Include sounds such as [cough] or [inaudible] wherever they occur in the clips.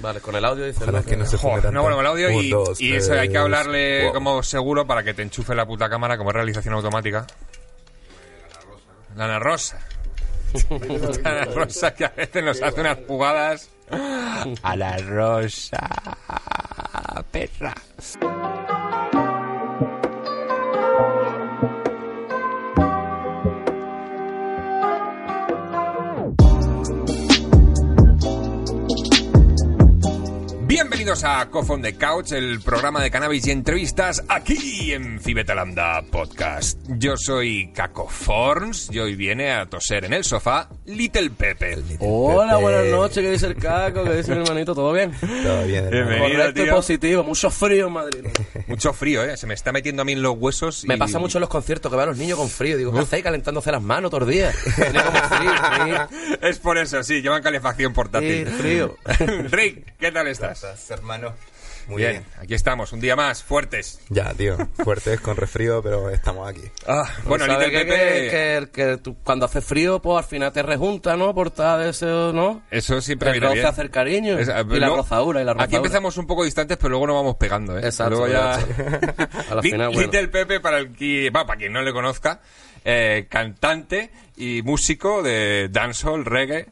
Vale, con el audio dice Ojalá que no se fume Joder, tanto. no, bueno, el audio Un, y, dos, y eso hay que hablarle Wow. como seguro para que te enchufe la puta cámara como realización automática. La Ana Rosa. La Ana Rosa que a veces nos hace unas jugadas. A la Rosa. Perra. Bienvenidos a Cough on the Couch, el programa de cannabis y entrevistas aquí en Fibetalanda Podcast. Yo soy Caco Forns y hoy viene a toser en el sofá Little Pepe. Hola, Pepe. buenas noches, ¿qué dice el caco? ¿Qué dice mi hermanito? ¿Todo bien? Todo bien. Bienvenido. Correcto y tío. positivo, mucho frío en Madrid. [laughs] Mucho frío, ¿eh? Se me está metiendo a mí en los huesos. Me y- pasa mucho en los conciertos que a los niños con frío. Digo, ¿qué hacéis calentándose las manos todos los días? Frío, [laughs] Es por eso, sí, llevan calefacción portátil. sí, frío. [laughs] Rick, ¿qué tal estás? Estás, hermano. Muy bien, bien. aquí estamos, un día más, fuertes. Ya, tío. Fuertes con resfrío, pero estamos aquí. Ah, bueno, ¿Sabes Little qué? Pepe... que, que, que tú, cuando hace frío, pues al final te rejunta, ¿no? Por tal ese, ¿no? Eso siempre El viene bien. hacer cariño. Es- y la luego- rozadura, y la rozadura. Aquí empezamos un poco distantes, pero luego nos vamos pegando, ¿eh? Exacto, Luego ya... [laughs] A la final, bueno. Little Pepe, para, el que, va, para quien no le conozca, eh, cantante y músico de dancehall, reggae.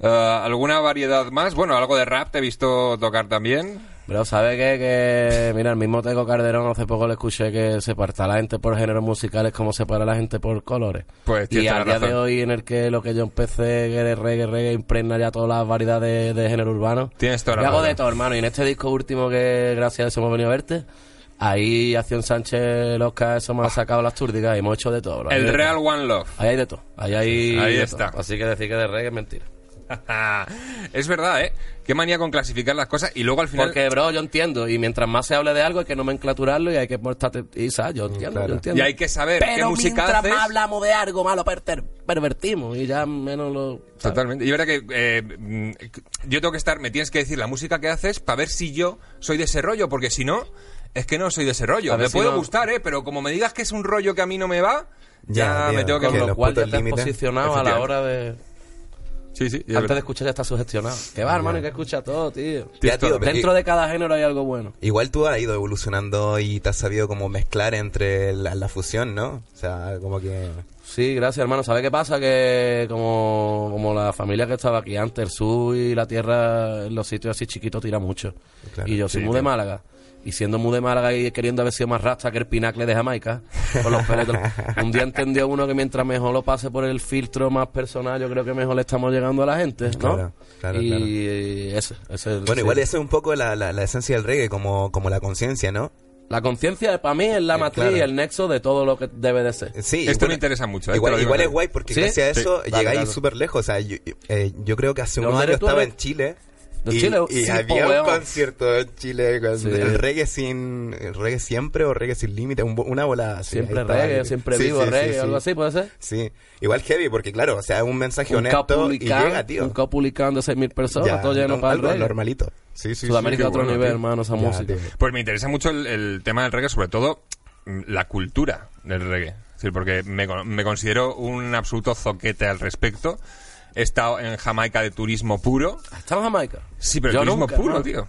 Eh, ¿Alguna variedad más? Bueno, algo de rap te he visto tocar también. Pero ¿sabe qué? Que, mira, el mismo Teco Calderón hace poco le escuché que separa a la gente por géneros musicales como separa la gente por colores. Pues y a día de hoy en el que lo que yo empecé, que era reggae, reggae, impregna ya todas las variedades de, de género urbano. Tienes toda la Yo hago de todo, hermano. Y en este disco último que gracias a eso hemos venido a verte, ahí Acción Sánchez, Oscar, eso me ha sacado las túrdigas y hemos hecho de todo. bro. El Real. One Love. Ahí hay de todo. Ahí hay Ahí de está. todo. Así que decir que de reggae es mentira. Es verdad, ¿eh? Qué manía con clasificar las cosas y luego al final... Porque, bro, yo entiendo. Y mientras más se hable de algo hay que nomenclaturarlo y hay que portarte... Y, ¿sabes? Yo entiendo, claro. yo entiendo. Y hay que saber qué Pero música mientras haces. más hablamos de algo malo, perter- pervertimos. Y ya menos lo... ¿sabes? Totalmente. Y verdad que eh, mm, yo tengo que estar, me tienes que decir la música que haces para ver si yo soy de ese rollo, porque si no, es que no soy de ese rollo. Me si puede no- gustar, ¿eh? Pero como me digas que es un rollo que a mí no me va, ya, Ya, tío, me tengo que... Con lo cual ya te has posicionado a la hora de... Sí, sí. Antes de escuchar ya estás sugestionado. Que va, hermano, y que escucha todo, tío. Ya, tío, pero Dentro de cada género hay algo bueno. Igual tú has ido evolucionando y te has sabido como mezclar entre la, la fusión, ¿no? O sea, como que... Sí, gracias, hermano. ¿Sabes qué pasa? Que como, como la familia que estaba aquí antes, el sur y la tierra, en los sitios así chiquitos tira mucho. Claro, y yo soy sí, muy de. Málaga. Y siendo muy de Málaga y queriendo haber sido más rasta que el pinacle de Jamaica, con los pelos del- [laughs] Un día entendió uno que mientras mejor lo pase por el filtro más personal, yo creo que mejor le estamos llegando a la gente, ¿no? Claro, claro, y claro. ese, ese es Bueno, sí. igual eso es un poco la, la, la esencia del reggae, como, como la conciencia, ¿no? La conciencia para mí es la Eh, matriz claro. y el nexo de todo lo que debe de ser. Sí, Esto igual- me interesa mucho, eh, Igual, igual es guay porque ¿Sí? gracias a eso Sí. llegáis claro. súper lejos. O sea, yo, eh, yo creo que hace ¿De unos años estaba eres? en Chile. ¿De y, Chile? y Sí, había po, un weón. concierto en Chile con Sí. el reggae sin el reggae siempre o reggae sin límite, un una bola así. Siempre reggae, siempre Sí, vivo sí, sí, reggae, sí. algo así, ¿puede ser? Sí, igual heavy porque claro, o sea, es un mensaje Un honesto y llega, tío. un Caupulicán de 6.000 personas, Ya, todo lleno no, para el reggae. normalito. Sí, sí, Sudamérica sí, a otro bueno, nivel, tío. hermano, esa Ya, música. tío. Pues me interesa mucho el, el tema del reggae, sobre todo mm, la cultura del reggae. Es decir, porque me, me considero un absoluto zoquete al respecto. He estado en Jamaica de turismo puro. ¿Estamos en Jamaica? Sí, pero Yo turismo nunca, puro, tío.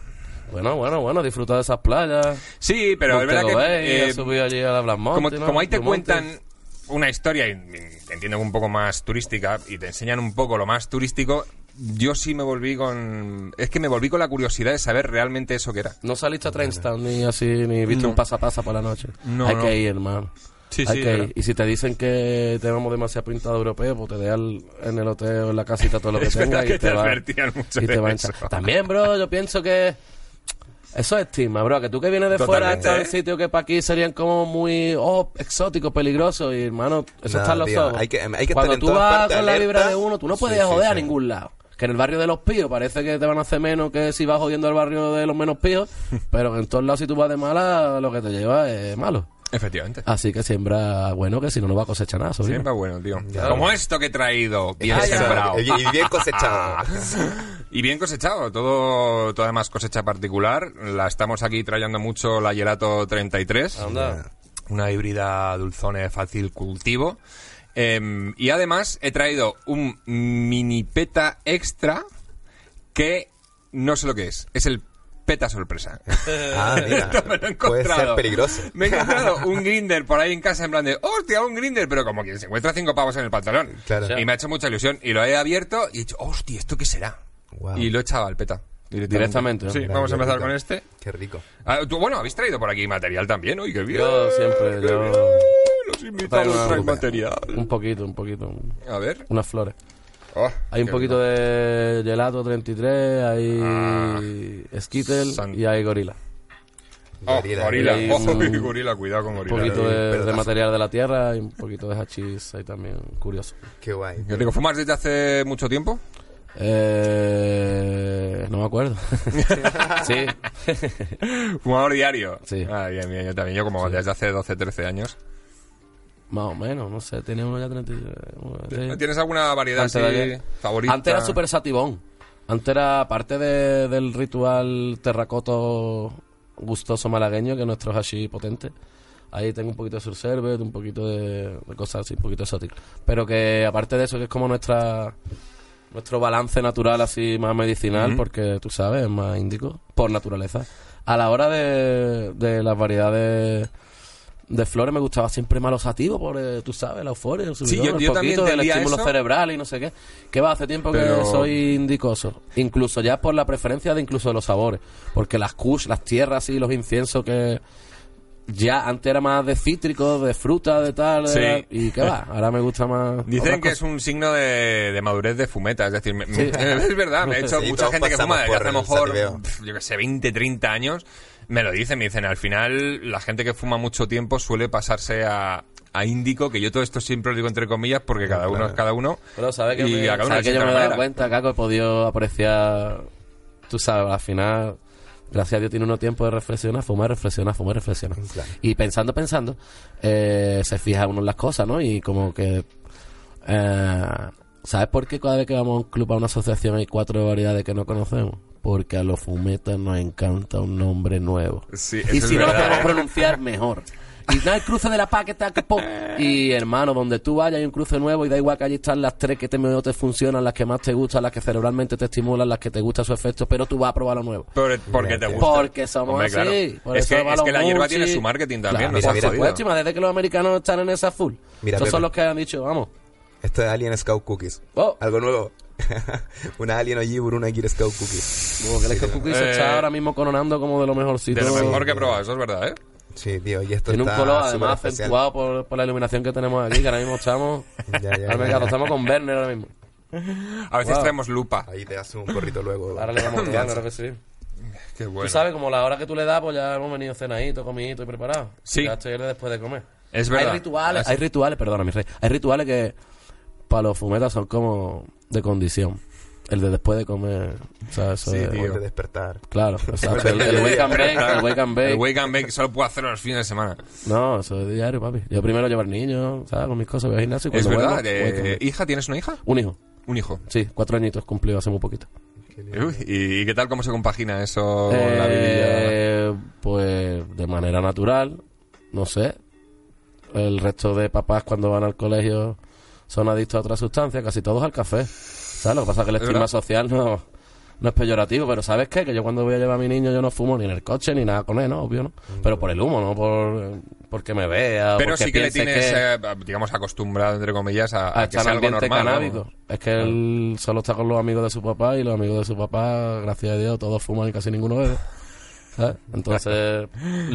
Bueno, bueno, bueno, disfruta de esas playas. Sí, pero es verdad que... Eh, subido allí a la Black como, como ahí te cuentan una historia, y, y entiendo que un poco más turística, y te enseñan un poco lo más turístico, yo sí me volví con... Es que me volví con la curiosidad de saber realmente eso que era. No saliste a Trainstown ni así, ni viste No. un pasapasa por la noche. No, Hay no. que ir, hermano. Sí, Hay sí, que verdad. ir. Y si te dicen que tenemos demasiado pintado europeo, pues te dejan en el hotel o en la casita todo lo que [laughs] tengas y te te va, mucho y de te va. También, bro, yo pienso que eso es estigma, bro. Que tú que vienes de fuera Totalmente, estás en sitios que para aquí serían como muy oh, exóticos, peligrosos. Y hermano, eso No, está en los tío, ojos. hay que- hay que estar Cuando en tú vas con la vibra de uno, tú no puedes Sí, sí, joder a ningún lado. Que en el barrio de los píos parece que te van a hacer menos que si vas jodiendo al barrio de los menos píos. [laughs] pero en todos lados, si tú vas de mala, lo que te lleva es malo. Efectivamente. Así que siembra bueno, que si no, no va a cosechar nada, sobrino. Siempre bueno, tío. Como esto que he traído, bien Ah, sembrado. Y, y bien cosechado. [laughs] Y bien cosechado, todo, todo además cosecha particular. La estamos aquí trayendo mucho la Gelato 33. Anda. Una híbrida dulzone de fácil cultivo. Em, y además he traído un mini peta extra que no sé lo que es. Es el peta sorpresa. [laughs] Ah, mira. [laughs] Esto me lo he Puede encontrado. ser peligroso. Me he encontrado [laughs] un grinder por ahí en casa en plan de, hostia, un grinder, pero como quien se encuentra cinco pavos en el pantalón. Claro. Y me ha hecho mucha ilusión. Y lo he abierto y he dicho, hostia, ¿esto qué será? Wow. Y lo he echado al peta. Directamente, ¿no? Sí, vamos a empezar con este. Qué rico. Ah, tú, bueno, habéis traído por aquí material también, uy, qué bien. Yo siempre, Qué yo- bien. Los invitados traen material. Un poquito, un poquito. A ver. Unas flores. Oh, Hay un poquito de gelato 33, hay Ah. Skittle San- y hay gorila. Oh, Gorila. gorila. Y Oh, un- [laughs] gorila, cuidado con Un gorila. poquito eh. de, material de la tierra y un poquito de hachís ahí también, curioso. Qué guay. Qué rico. ¿Fumas desde hace mucho tiempo? Eh, no me acuerdo. [laughs] sí. [laughs] Fumador diario. Sí. Ah, bien, bien, yo también. Yo como desde hace 12, 13 años. Más o menos, no sé, tiene uno ya 30. sí. ¿Tienes alguna variedad Antes así favorita? Antes era súper satibón. Antes era, aparte de- del ritual terracoto gustoso malagueño, que es nuestro hashi potente, ahí tengo un poquito de surservet, un poquito de, de cosas así, un poquito exóticas. Pero que aparte de eso, que es como nuestra nuestro balance natural así más medicinal, porque tú sabes, es más índico, por naturaleza. A la hora de, de las variedades de flores me gustaba siempre más lo sativo, por, eh, tú sabes, la euforia, el Sí, subidón, yo- el yo también poquito del estímulo eso. cerebral y no sé qué. Que va, hace tiempo Pero- que soy indicoso. Incluso ya por la preferencia de incluso de los sabores. Porque las kush, las tierras y los inciensos que... Ya antes era más de cítricos, de fruta, de tal. Sí. era- y qué va, ahora me gusta más. Dicen que es un signo de, de madurez de fumeta, es decir, me- Sí. [laughs] es verdad, me ha hecho Sí, mucha gente que fuma desde hace el mejor, yo que sé, 20, 30 años, me lo dicen, me dicen, al final la gente que fuma mucho tiempo suele pasarse a, a índico, que yo todo esto siempre lo digo entre comillas porque cada uno es cada uno. Pero sabes que, y me, a cada uno sabes que yo me he dado cuenta, Caco, he podido apreciar, tú sabes, al final, gracias a Dios tiene uno tiempo de reflexionar, fumar, reflexionar, fumar, reflexionar. Claro. Y pensando, pensando, eh, se fija uno en las cosas, ¿no? Y como que... eh, ¿Sabes por qué cada vez que vamos a un club, a una asociación, hay cuatro variedades que no conocemos? Porque a los fumetas nos encanta un nombre nuevo. Sí, y si no lo podemos pronunciar, mejor. Y nada, el cruce de la paqueta que po. Y hermano, donde tú vayas hay un cruce nuevo y da igual que allí están las tres que te mejor te funcionan, las que más te gustan, las que cerebralmente te estimulan, las que te gusta su efecto, pero tú vas a probar lo nuevo. Por- porque te gusta. Porque somos Hombre, así. claro. Por Es que, es la hierba tiene su marketing también, Claro, no por supuesto, desde que los americanos están en esa full. Mira, Esos Pepe. son los que han dicho, vamos. Esto es Alien Scout Cookies. Oh, Algo nuevo. [laughs] una Alien Oji por una Gear Scout Cookies. como que el Scott Cookie se Eh, está ahora mismo coronando como de lo mejorcito. De lo mejor que he probado, eso es verdad, ¿eh? Sí, tío, y esto Tiene un está color además especial. acentuado por, por la iluminación que tenemos aquí, que ahora mismo estamos... [laughs] Ya, ya, Ahora ya. estamos con Werner ahora mismo. A veces Wow. traemos lupa. Ahí te hace un corrito luego. Ahora le vamos a dar, claro que sí. Qué bueno. Tú sabes, como la hora que tú le das, pues ya hemos venido cenadito, comidito y preparado. Sí. Ya estoy después de comer. Es verdad. Hay rituales, Así- hay rituales, perdona, mi rey. Hay rituales que para los fumetas son como de condición. El de después de comer, o sea, eso Sí, de- tío. Antes de despertar. Claro, exacto. [laughs] El, el wake and bake, el wake and bake. El wake and bake solo puedo hacerlo los fines de semana. No, eso es diario, papi. Yo primero llevar niños, ¿sabes? Con mis cosas, voy al gimnasio y Es verdad. vuelvo, eh. ¿Hija? ¿Tienes una hija? Un hijo, Un hijo. sí, cuatro añitos cumplido hace muy poquito. Uy, ¿Y, qué tal cómo se compagina eso con la? Eh, pues de manera natural, no sé. El resto de papás cuando van al colegio son adictos a otra sustancia, casi todos al café. ¿Sabes? Lo que pasa es que el Es estigma social no, no es peyorativo, pero ¿sabes qué? Que yo cuando voy a llevar a mi niño yo no fumo ni en el coche ni nada con él, ¿no? Obvio, ¿no? Pero por el humo, no por porque me vea Pero porque sí que le tienes, que- eh, digamos, acostumbrado, entre comillas, a, a a que estar sea en algo normal. ¿no? Es que él solo está con los amigos de su papá y los amigos de su papá, gracias a Dios, todos fuman y casi ninguno bebe. ¿Sabes? [laughs] Entonces,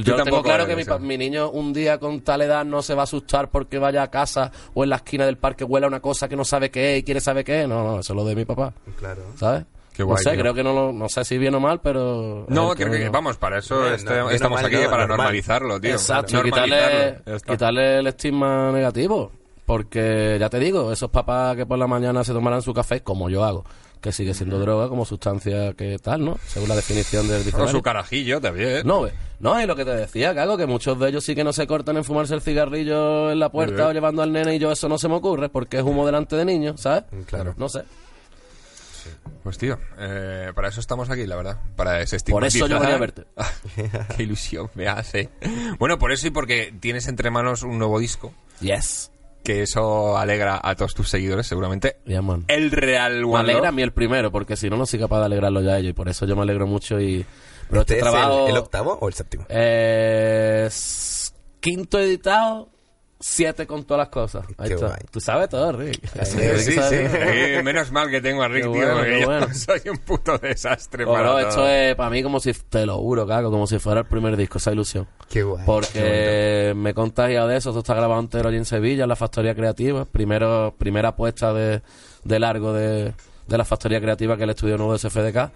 yo tengo claro bebo, que mi, mi niño un día con tal edad no se va a asustar porque vaya a casa o en la esquina del parque huela una cosa que no sabe qué es y quiere saber qué es. No, no, eso es lo de mi papá, Claro. ¿sabes? Qué no sé, tío. creo que no, lo- no sé si bien o mal, pero... No, creo que, no- vamos, para eso este- bien estamos mal, aquí, no, para normal. normalizarlo, tío. Exacto, Normalizarlo. quitarle, quitarle el estigma negativo. Porque ya te digo, esos papás que por la mañana se tomarán su café, como yo hago, que sigue siendo droga como sustancia que tal, ¿no? Según la definición del Con diccionario. su carajillo también. No, no, y lo que te decía, que hago, que muchos de ellos sí que no se cortan en fumarse el cigarrillo en la puerta o llevando al nene y yo eso no se me ocurre porque es humo delante de niños, ¿sabes? Claro. No sé. Pues tío, eh, para eso estamos aquí, la verdad. Para ese Por eso yo venía a verte. [laughs] Qué ilusión me hace. Bueno, por eso y porque tienes entre manos un nuevo disco. Yes. Que eso alegra a todos tus seguidores, seguramente. El Real Me One alegra a mí el primero, porque si no, no soy capaz de alegrarlo ya a ellos. Y por eso yo me alegro mucho y... Pero ¿Este este es el- trabajo... el, octavo o el séptimo? Eh, s- quinto editado, siete con todas las cosas. Ahí Qué está. guay. Tú sabes todo, Rick. Sí, sí, sí. Eh, menos mal que tengo a Rick, Qué tío, bueno, porque qué yo bueno. [laughs] soy un puto desastre Oh, para todo. esto es para mí como si, te lo juro, cago, como si fuera el primer disco, esa ilusión. Qué guay. Porque me he contagiado de eso. Esto está grabado entero allí en Sevilla, en la Factoría Creativa. Primero, primera apuesta de, de largo de, de la Factoría Creativa, que es el estudio nuevo de SFDK.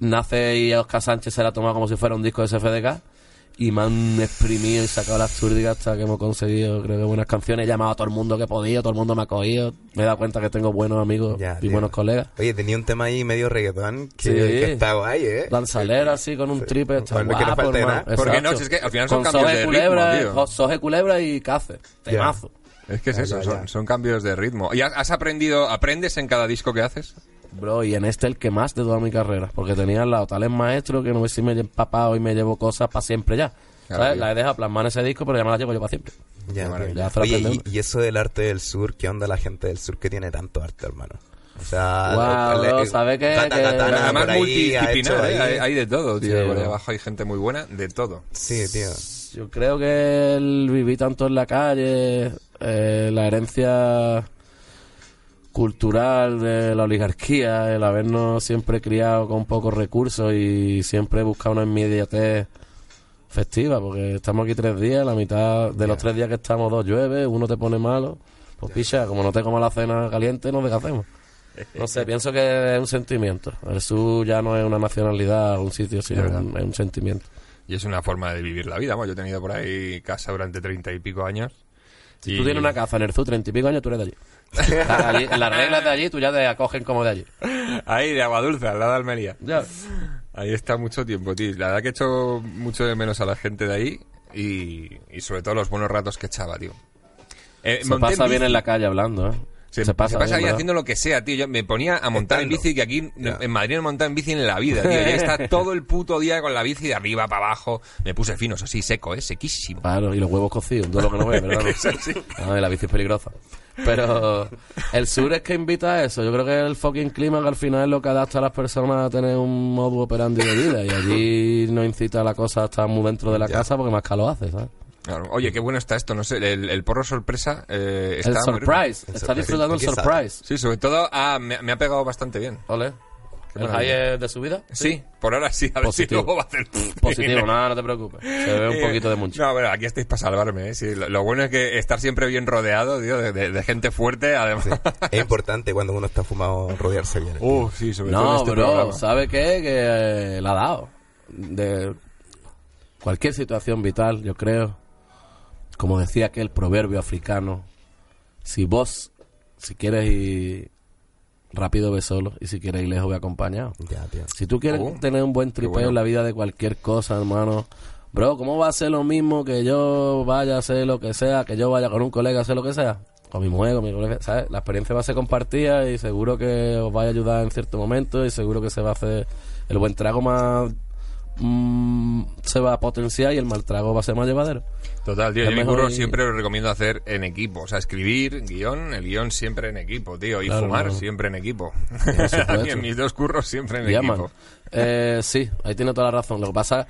Nace y Oscar Sánchez se la ha tomado como si fuera un disco de SFDK. Y me han exprimido y sacado las túrdigas hasta que hemos conseguido, creo que buenas canciones. He llamado a todo el mundo que he podido, todo el mundo me ha cogido. Me he dado cuenta que tengo buenos amigos Ya, y tío. buenos colegas. Oye, tenía un tema ahí medio reggaetón que, Sí. que está guay, ¿eh? Lanzalera así con un tripe, está Bueno, que no guapo, falte hermano. nada. ¿Por qué Exacto. no? Si es que al final son Con cambios de culebra, ritmo, tío. eh, Soje Culebra y Cace. Temazo. Es que es Ya, eso, ya, son, ya. son cambios de ritmo. ¿Y has aprendido, aprendes en cada disco que haces? Bro, y en este el que más de toda mi carrera. Porque tenía al lado tales maestros que no sé si me he empapado y me llevo cosas para siempre ya. Claro, ¿Sabes? La he dejado plasmar en ese disco, pero ya me las llevo yo para siempre. Ya. Ya Oye, y, y eso del arte del sur, ¿qué onda la gente del sur que tiene tanto arte, hermano? O sea, bro, le- ¿sabe qué? Además ha multidisciplinar, hecho ¿eh? ahí- hay, hay de todo, tío. Sí, por ahí abajo hay gente muy buena, de todo. Sí, tío. Yo creo que el vivir tanto en la calle, eh, la herencia cultural de la oligarquía, el habernos siempre criado con pocos recursos y siempre buscado una inmediatez festiva, porque estamos aquí tres días, la mitad de los tres días que estamos dos llueve, uno te pone malo, pues picha, como no te comas la cena caliente, no hacemos. No sé, pienso que es un sentimiento. El sur ya no es una nacionalidad o un sitio, sino un- es un sentimiento. Y es una forma de vivir la vida. Bueno, yo he tenido por ahí casa durante treinta y pico años. Si Y- tú tienes una caza en el zoo, treinta y pico años, tú eres de allí. [laughs] Allí. Las reglas de allí, tú ya te acogen como de allí. Ahí, de Agua Dulce, al lado de Almería. Ya. Ahí está mucho tiempo, tío. La verdad que he hecho mucho de menos a la gente de ahí y, y sobre todo los buenos ratos que echaba, tío. Eh, Se pasa bien en la calle hablando, ¿eh? Se, Se pasa, bien, ahí haciendo lo que sea, tío. Yo me ponía a montar en bici, que aquí Ya. en Madrid no he montado en bici en la vida, tío. Ya está [laughs] todo el puto día con la bici de arriba para abajo. Me puse fino, eso sí, seco, ¿eh? Sequísimo. Claro, y los huevos cocidos, todo lo que no ves, ¿verdad? Ay, la bici es peligrosa. Pero el sur es que invita a eso. Yo creo que el fucking clima que al final es lo que adapta a las personas a tener un modo operandi de vida. Y allí no incita a la cosa a estar muy dentro de la Ya. casa porque más calor hace, ¿sabes? Claro. Oye, qué bueno está esto, no sé. El, el porro sorpresa eh, El está muy rico. surprise. El Está disfrutando el surprise. Sí, sobre todo ah, me, me ha pegado bastante bien. Ole. ¿El high es de subida? Sí, por ahora sí. A ver Positivo. si luego va a hacer... Positivo, nada, no te preocupes. Se ve un poquito de mucho. No, pero aquí estáis para salvarme, ¿eh? Sí, lo, lo bueno es que estar siempre bien rodeado, tío, de, de- de gente fuerte, además. Es importante cuando uno está fumado rodearse bien. Uh, sí, sobre todo en No, este bro, programa. ¿sabe qué? Que eh, la ha dado. De cualquier situación vital, yo creo. Como decía aquel proverbio africano, si vos, si quieres ir rápido, ve solo, y si quieres ir lejos, ve acompañado. Ya, tío. Si tú quieres Oh, tener un buen tripeo bueno. en la vida de cualquier cosa, hermano, bro, ¿cómo va a ser lo mismo que yo vaya a hacer lo que sea, que yo vaya con un colega a hacer lo que sea? Con mi mujer, con mi colega, ¿sabes? La experiencia va a ser compartida y seguro que os va a ayudar en cierto momento y seguro que se va a hacer el buen trago más... mm, se va a potenciar y el mal trago va a ser más llevadero. Total, tío, Es yo mejor curro y- siempre lo recomiendo hacer en equipo. O sea, escribir, guion, el guion siempre en equipo, tío. Y Claro, fumar no. siempre en equipo. supuesto. [laughs] y en mis dos curros siempre en equipo. Eh, sí, ahí tiene toda la razón. Lo que pasa,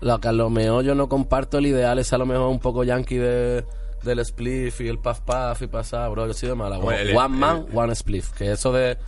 lo que a lo mejor yo no comparto el ideal es a lo mejor un poco yankee de, del spliff y el puff puff y pasar, bro. Yo soy de. Bueno, el- one man, one spliff. Que eso de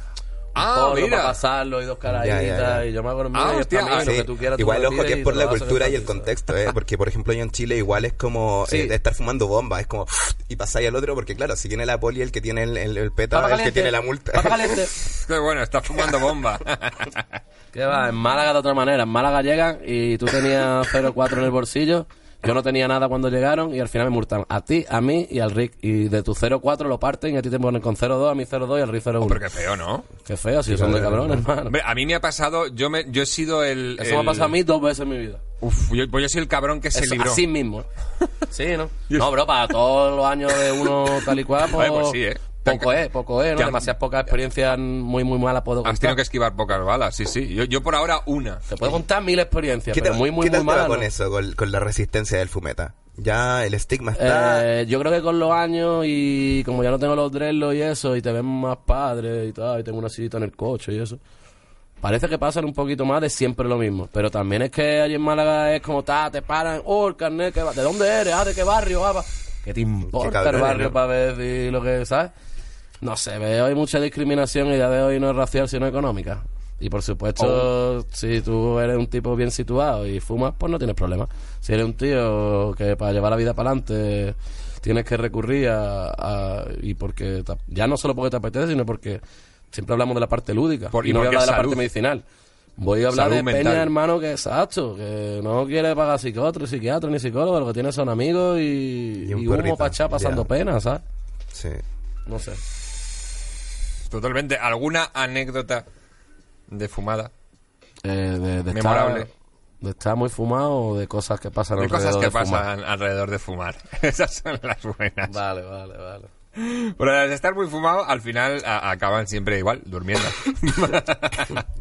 Ah, porro mira. para pasarlo y dos caraditas Ya, ya, ya. y yo me hago el Ah, hostia, ah, lo Sí, que tú quieras. Igual lo ojo que es por la lo cultura y el contexto, ¿eh? Porque, por ejemplo, yo en Chile igual es como Sí. eh, estar fumando bomba, es como y pasáis al otro, porque claro, si tiene la poli el que tiene el, el, el peta, el que tiene la multa. caliente. [laughs] Qué bueno, estás fumando bomba. [laughs] ¿Qué va? En Málaga de otra manera. En Málaga llegan y tú tenías 0,4 en el bolsillo. Yo no tenía nada cuando llegaron y al final me multan a ti, a mí y al Rick. Y de tu 0,4 lo parten y a ti te ponen con 0,2, a mí 0,2 y al Rick 0,1. Hombre, qué feo, ¿no? Qué feo, si son de cabrones, hermano. Hombre, a mí me ha pasado, yo me, yo he sido el... Eso me ha el- pasado a mí dos veces en mi vida. Uf, yo, pues yo soy el cabrón que se Eso, libró. así mismo. [laughs] Sí, ¿no? No, bro, para todos los años de uno tal y cual, [laughs] pues, Oye, pues sí, ¿eh? Poco es, poco es, ¿no? Han- Demasiadas pocas experiencias muy, muy malas puedo Has contar. tenido que esquivar pocas balas, sí, sí. Yo, yo por ahora una. Te puedo contar mil experiencias, ¿Qué pero tal, muy, muy, qué muy malas. con ¿no? eso, con, con la resistencia del fumeta? Ya el estigma está. Eh, yo creo que con los años y como ya no tengo los dreadlocks y eso, y te ven más padre y tal, y tengo una sillita en el coche y eso, parece que pasan un poquito más de siempre lo mismo. Pero también es que allí en Málaga es como, ta, te paran, oh, el carnet, ¿qué va- ¿de dónde eres? Ah, ¿de qué barrio? Ah, va. ¿Qué te importa el cabrones, barrio ¿no? para ver si lo que, ¿sabes? No sé, veo hay mucha discriminación y ya de hoy no es racial sino económica. Y por supuesto, Oh. si tú eres un tipo bien situado y fumas, pues no tienes problema. Si eres un tío que para llevar la vida para adelante tienes que recurrir a, a- y porque ya no solo porque te apetece, sino porque siempre hablamos de la parte lúdica Por- y y no voy a hablar de la parte medicinal. Voy a hablar Salud de mental. Peña, hermano, que exacto, que no quiere pagar psiquiatra, psiquiatra ni psicólogo, lo que tiene son amigos y, Y un y humo para echar pasando ya. pena, ¿sabes? Sí. No sé. Totalmente. ¿Alguna anécdota de fumada? Eh, de, de Memorable. Estar, de estar muy fumado o de cosas que pasan De cosas alrededor que de fumar? pasan alrededor de fumar. [laughs] Esas son las buenas. Vale, vale, vale. Pero de estar muy fumado, al final a- acaban siempre igual, durmiendo. [laughs]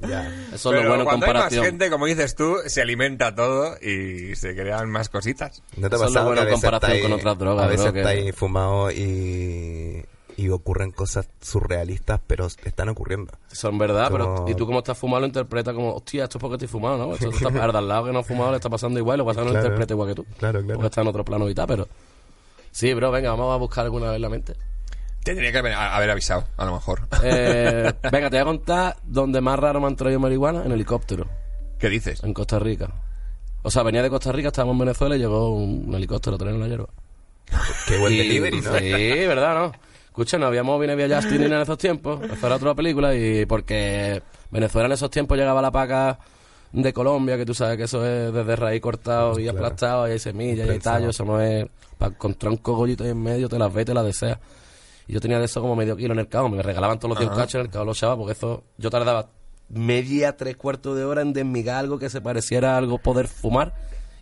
Ya. Eso es Pero lo bueno en cuando hay más comparación. gente, como dices tú, se alimenta todo y se crean más cositas. ¿No te Eso es lo bueno en comparación estáis- con otras drogas, A veces bro, que- estáis fumados y, y ocurren cosas surrealistas, pero están ocurriendo. Son verdad, pero y tú como estás fumado lo interpretas como, hostia, esto es porque estoy fumado, ¿no? Esto está al de al lado que no ha fumado le está pasando igual, lo que pasa es que no lo Claro. interpreta igual que tú. Claro, claro. Porque está en otro plano y tal, pero... Sí, bro, venga, vamos a buscar alguna vez la mente. Tendría que haber, haber avisado, a lo mejor. Eh, venga, te voy a contar donde más raro me han traído marihuana, en helicóptero, ¿Qué dices? en Costa Rica. O sea, venía de Costa Rica, estábamos en Venezuela y llegó un, helicóptero a traer la hierba. Qué buen Y- delivery, ¿no? Sí, ¿verdad, no? Escucha, no habíamos vine vía Justin en esos tiempos. [laughs] Esa era otra película y porque Venezuela en esos tiempos llegaba la paca de Colombia, que tú sabes que eso es desde raíz cortado y Claro. aplastado, y hay semillas, y hay tallos, eso no es... pa- con tronco gollito ahí en medio, te las ves, te las deseas. Y yo tenía de eso como medio kilo en el cabo, me regalaban todos los días un cacho en el cabo los chavos, porque eso yo tardaba media, tres cuartos de hora en desmigar algo que se pareciera a algo poder fumar.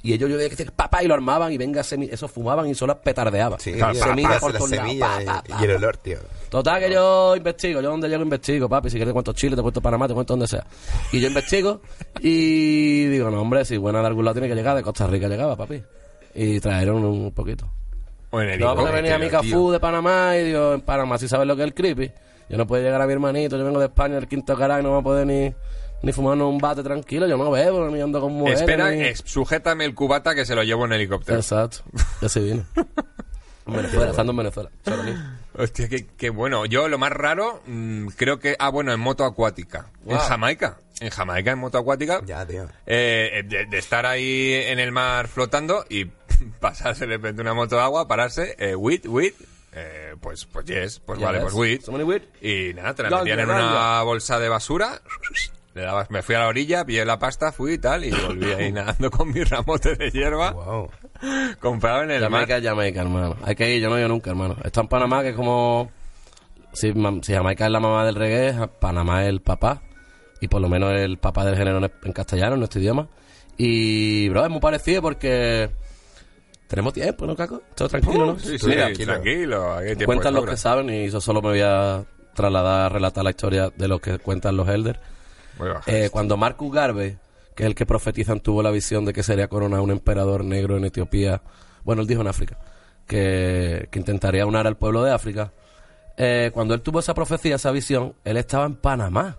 Y ellos yo veía que papá, y lo armaban y venga, semi eso fumaban y solo petardeaba. Sí, Claro, semillas por la todos lados, semilla y- pa, pa, y el olor, tío. Total, que yo investigo, yo donde llego investigo, papi, si quieres te cuento Chile, te cuento Panamá, te cuento donde sea. Y yo investigo y digo, no, hombre, si buena de algún lado tiene que llegar, de Costa Rica llegaba, papi. Y trajeron un poquito. O en No, porque venía mi tío. Cafú de Panamá y digo, en Panamá si sabes lo que es el creepy. Yo no puedo llegar a mi hermanito, yo vengo de España, el quinto caray, no va a poder ni, ni fumarnos un bate tranquilo, yo no bebo, ni ando con mujeres. Espera, ni- es- sujétame el cubata que se lo llevo en helicóptero. Exacto, ya se vino. [laughs] En Venezuela, estando en Venezuela. Hostia, qué, qué bueno. Yo lo más raro, mm, creo que... Ah, bueno, en moto acuática. En. Jamaica. En Jamaica, en moto acuática. Ya, tío. eh, de, de estar ahí en el mar flotando y [laughs] pasarse de repente una moto de agua, pararse, eh, wit, wit, eh, pues, pues yes, pues Ya vale, ves. pues wit. Y nada, te la metían en una bolsa de basura, le dabas, me fui a la orilla, pillé la pasta, fui y tal, y volví ahí [laughs] nadando con mi ramote de hierba, Wow. comprado en el Jamaica mar. es Jamaica, hermano. Hay que ir, yo no he ido nunca, hermano. Está en Panamá, que es como... Si, si Jamaica es la mamá del reggae, Panamá es el papá. Y por lo menos el papá del género en, en castellano, en nuestro idioma. Y, bro, es muy parecido porque... Tenemos tiempo, ¿no, Caco? Todo tranquilo, ¿no? Sí, sí, Mira, tranquilo. Cuentan los que saben y yo solo me voy a trasladar a relatar la historia de los que cuentan los elders. Eh, cuando Marcus Garvey, que es el que profetizan, tuvo la visión de que sería coronado un emperador negro en Etiopía, bueno, él dijo en África, que, que intentaría unar al pueblo de África, eh, cuando él tuvo esa profecía, esa visión, él estaba en Panamá.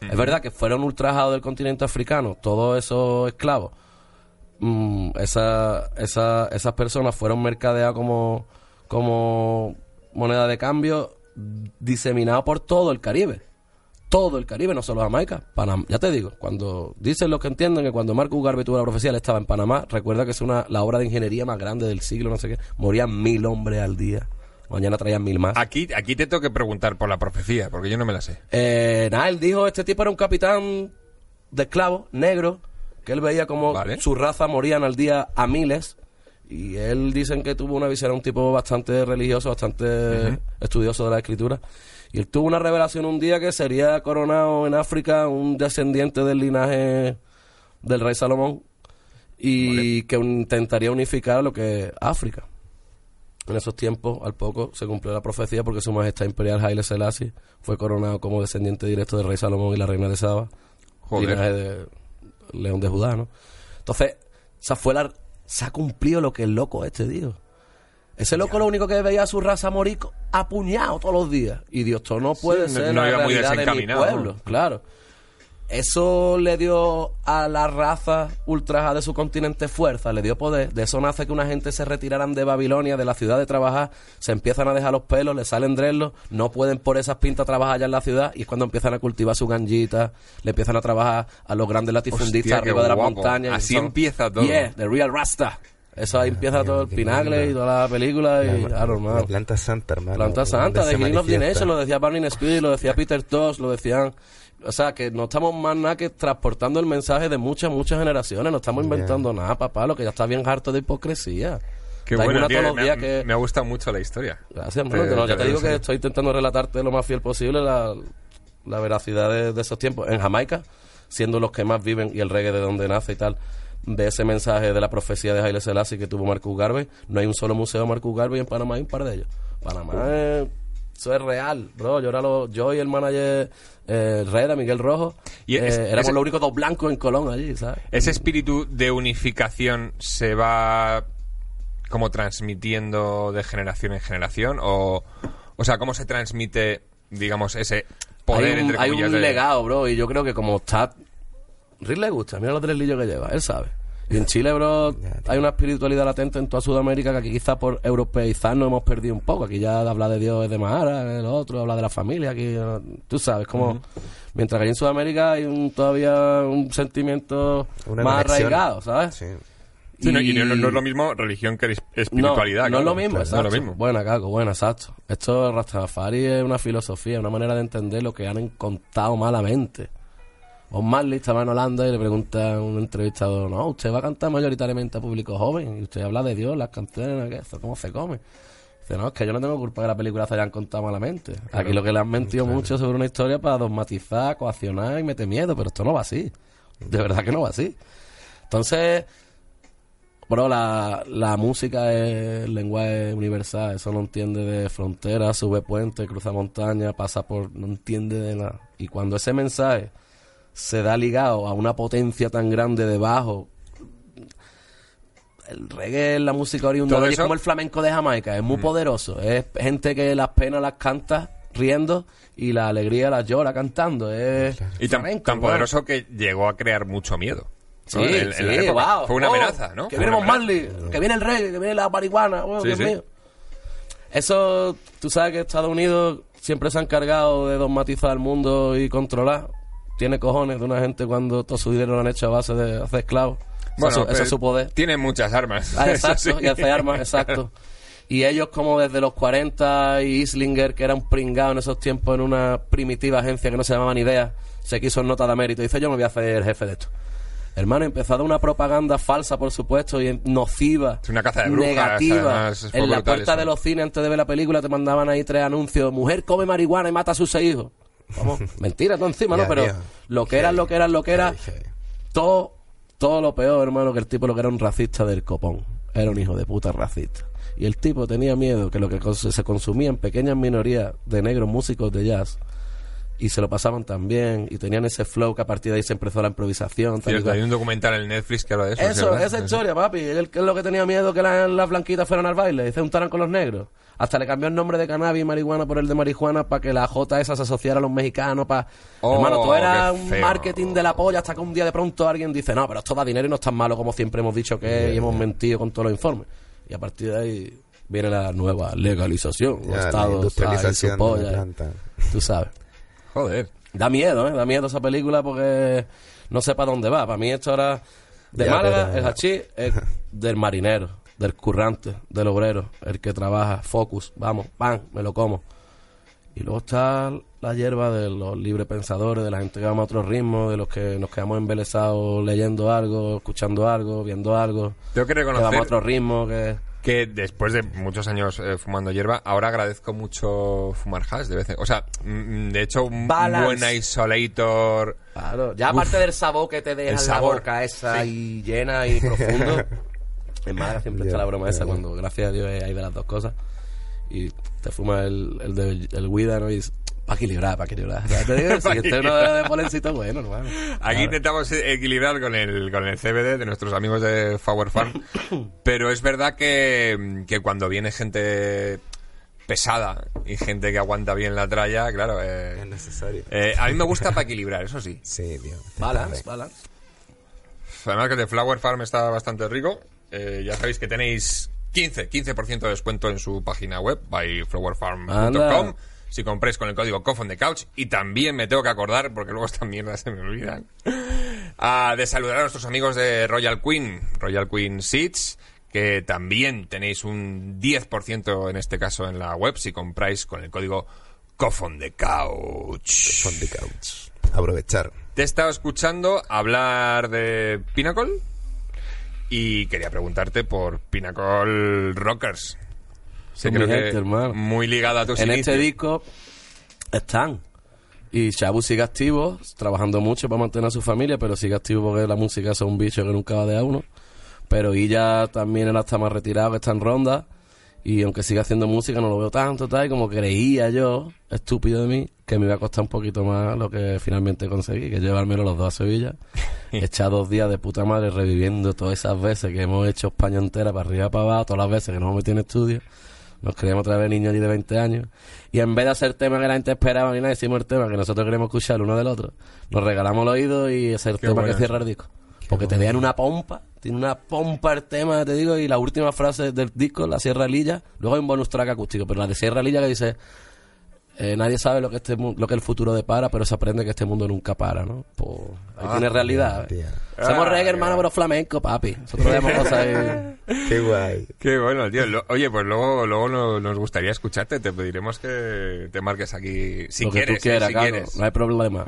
Es verdad que fueron ultrajados del continente africano, todos esos esclavos. Mm, esa- esa- esas personas fueron mercadeadas como, como moneda de cambio diseminado por todo el Caribe todo el Caribe, no solo Jamaica. Panamá, ya te digo, cuando dicen los que entienden que cuando Marcus Garvey tuvo la profecía, él estaba en Panamá, recuerda que es una, la obra de ingeniería más grande del siglo, no sé qué. Morían mil hombres al día. Mañana traían mil más. Aquí, aquí te tengo que preguntar por la profecía, porque yo no me la sé. Eh, nada, él dijo, este tipo era un capitán de esclavos, negro, que él veía como Vale. su raza morían al día a miles. Y él dicen que tuvo una visión, un tipo bastante religioso, bastante estudioso de la escritura. Y él tuvo una revelación un día que sería coronado en África un descendiente del linaje del rey Salomón y que intentaría unificar lo que es África. En esos tiempos, al poco, se cumplió la profecía porque su majestad imperial Haile Selassie fue coronado como descendiente directo del rey Salomón y la reina de Saba, Joder. linaje de León de Judá, ¿no? Entonces, esa fue la, se ha cumplido lo que el loco este dijo. Ese loco lo único que veía a su raza morir apuñado todos los días. Y Dios, esto no puede Sí, ser no la iba muy realidad de mi pueblo. ¿no? Claro. Eso le dio a la raza ultraja de su continente fuerza, le dio poder. De eso nace que una gente se retiraran de Babilonia, de la ciudad de trabajar, se empiezan a dejar los pelos, le salen dreadlocks, no pueden por esas pintas trabajar allá en la ciudad y es cuando empiezan a cultivar su ganjita, le empiezan a trabajar a los grandes latifundistas Hostia, arriba de guapo. montañas. y Así empieza todo. Yeah, the real Rasta. Eso ahí empieza todo el pinacle lindo. y toda la película y La, claro, hermano. la planta santa, hermano. Planta Santa, de Healing of the. Nation, lo decía Barney Speed, lo decía Peter Tosh, lo decían. O sea, que no estamos más nada que transportando el mensaje de muchas, muchas generaciones. No estamos inventando nada, papá. Lo que ya está bien harto de hipocresía. Qué bueno, tío, todos los me, días ha- que... me ha gustado mucho la historia. Gracias, hermano. Te- no, ya te te digo que estoy intentando relatarte lo más fiel posible la, la veracidad de, de esos tiempos. En Jamaica, siendo los que más viven y el reggae de donde nace y tal, de ese mensaje de la profecía de Haile Selassie que tuvo Marcus Garvey, no hay un solo museo de Marcus Garvey en Panamá, hay un par de ellos. Panamá es- Eso es real, bro. Yo, era lo, yo y el manager eh, Reda, Miguel Rojo, Y eh, éramos ese- los únicos dos blancos en Colón allí, ¿sabes? ¿Ese espíritu de unificación se va como transmitiendo de generación en generación? O, o sea, ¿cómo se transmite, digamos, ese poder, hay un, entre hay comillas, un de- legado, bro, y yo creo que como está... Rick le gusta, mira los tres lillos que lleva, él sabe. Y en [laughs] Chile, bro, hay una espiritualidad latente en toda Sudamérica que aquí quizá por europeizar nos hemos perdido un poco. Aquí ya habla de Dios es de Mahara, el otro habla de la familia, aquí, eh, tú sabes, como... Mientras que allí en Sudamérica hay un, todavía un sentimiento Una más conexión. arraigado, ¿sabes? Sí. Sí, no, y no, no es lo mismo religión que es- espiritualidad. No, no claro, es lo mismo, claro, exacto. No es lo mismo. Buena, Caco, buena, exacto. Esto Rastafari es una filosofía, una manera de entender lo que han contado malamente. Marley estaba en Holanda y le pregunta a un entrevistador, no, usted va a cantar mayoritariamente a público joven y usted habla de Dios, las canciones, ¿qué? ¿Esto ¿cómo se come? Dice, no, es que yo no tengo culpa de que la película se hayan contado malamente. Aquí lo que le han mentido mucho sobre una historia para dogmatizar, coaccionar y meter miedo, pero esto no va así. De verdad que no va así. Entonces, Bro, la, la música es el lenguaje universal, eso no entiende de fronteras, sube puente, cruza montaña, pasa por... no entiende de nada. Y cuando ese mensaje se da ligado a una potencia tan grande debajo, el reggae, la música oriunda, es como el flamenco de Jamaica, es muy poderoso, es gente que las penas las canta riendo y la alegría las llora cantando, es Y tan, flamenco, tan poderoso que llegó a crear mucho miedo. Sí, ¿no? En- en sí, la época. wow. Fue una Oh, amenaza, ¿no? Que viene. Marley, que viene el reggae, que viene la marihuana. Oh, Sí, Dios sí. mío. Eso, tú sabes que Estados Unidos siempre se ha encargado de dogmatizar el mundo y controlar. Tiene cojones de una gente cuando todo su dinero lo han hecho a base de hacer esclavos. Bueno, pero es su poder. Tiene muchas armas. Ah, exacto, [laughs] sí. y hace armas, exacto. Y ellos como desde los 40 y Islinger, que era un pringado en esos tiempos en una primitiva agencia que no se llamaba ni idea, se quiso en nota de mérito. Dice, yo me voy a hacer el jefe de esto. Hermano, dar una propaganda falsa, por supuesto, y nociva, Es una caza de brujas, negativa. además, en la puerta eso. de los cines, antes de ver la película, te mandaban ahí tres anuncios. Mujer come marihuana y mata a sus seis hijos. Vamos, [laughs] mentira, todo encima, ¿no? Ya, Pero tío. lo que era, lo que era, lo que era todo, todo lo peor, hermano, que el tipo lo que era un racista del copón. Era un hijo de puta racista. Y el tipo tenía miedo que lo que se consumía en pequeñas minorías de negros músicos de jazz y se lo pasaban tan bien y tenían ese flow que a partir de ahí se empezó la improvisación. tal y Cierto, cual. hay un documental en Netflix que habla de eso. ¿sí, Eso, verdad? esa historia, papi. Él que es lo que tenía miedo que la- las blanquitas fueran al baile y se juntaran con los negros. Hasta le cambió el nombre de cannabis y marihuana por el de marihuana para que la J esa se asociara a los mexicanos. Pa... Oh, Hermano, todo era qué un marketing de la polla hasta que un día de pronto alguien dice, no, pero esto da dinero y no es tan malo como siempre hemos dicho que es y hemos mentido con todos los informes. Y a partir de ahí viene la nueva legalización. Los la estados, su industrialización de polla, la planta. Tú sabes. Joder. Da miedo, ¿eh? Da miedo esa película porque no sé para dónde va. Para mí esto era de Ya, Málaga, pero- el hachís del marinero, del currante, del obrero, el que trabaja, focus, vamos, pan, me lo como. Y luego está la hierba de los libre pensadores, de la gente que vamos a otro ritmo, de los que nos quedamos embelesados leyendo algo, escuchando algo, viendo algo. Tengo que Que vamos reconocer a otro ritmo, que... que después de muchos años eh, fumando hierba, ahora agradezco mucho fumar hash de vez en- O sea, mm, de hecho, un Balance. buen isolator. Claro, ya aparte del sabor que te deja en la boca esa y llena y profundo. [laughs] en Málaga siempre está la broma esa cuando, gracias a Dios, hay de las dos cosas. Y te fumas el, el, de, el Guida, ¿no? Y Para equilibrar, para equilibrar. Ya te digo, si [laughs] este uno de, de polencito, bueno, hermano. Aquí Claro. intentamos equilibrar con el, con el CBD de nuestros amigos de Flower Farm. [coughs] pero es verdad que, que cuando viene gente pesada y gente que aguanta bien la tralla, claro. eh, Es necesario. eh, a mí me gusta [laughs] para equilibrar, eso sí. Sí, tío. Balance, balance. Además que el de Flower Farm está bastante rico. Eh, ya sabéis que tenéis 15, 15% de descuento en su página web, byflowerfarm.com. Si compréis con el código Cough on the Couch. Y también me tengo que acordar, porque luego estas mierdas se me olvidan, [laughs] ah, de saludar a nuestros amigos de Royal Queen, Royal Queen Seats, que también tenéis un 10% en este caso en la web si compráis con el código Cough on the Couch. On the couch. Aprovechar. Te he estado escuchando hablar de Pinnacle y quería preguntarte por Pinnacle Rockers. Son creo que hermano. muy ligada a tus En inicios. este disco están. Y Shabu sigue activo, trabajando mucho para mantener a su familia, pero sigue activo porque la música es un bicho que nunca va de a uno. Pero Illa también él está más retirado, que está en ronda. Y aunque siga haciendo música, no lo veo tanto, tal. Y como creía yo, estúpido de mí, que me iba a costar un poquito más lo que finalmente conseguí, que llevármelo los dos a Sevilla. [laughs] Echar dos días de puta madre reviviendo todas esas veces que hemos hecho España entera, para arriba, para abajo, todas las veces que nos hemos metido en estudio. Nos creíamos otra vez niños allí de 20 años. Y en vez de hacer temas que la gente esperaba ni nada, hicimos el tema que nosotros queremos escuchar el uno del otro. Nos regalamos el oído y es el Qué tema que cierra el disco. Porque te dejan una pompa, tiene una pompa el tema, te digo, y la última frase del disco, la Sierra Lilla, luego hay un bonus track acústico, pero la de Sierra Lilla que dice, eh, nadie sabe lo que este mu- lo que el futuro depara, pero se aprende que este mundo nunca para, ¿no? Pues ahí Ah, tiene realidad. tía. Somos Ah, reggae, hermano, pero flamenco, papi. Nosotros vemos [laughs] cosas ahí. Qué guay. Qué bueno, tío. Lo- oye, pues luego, luego no- nos gustaría escucharte. Te pediremos que te marques aquí si lo que quieres. tú quieras, si quieres. no hay problema.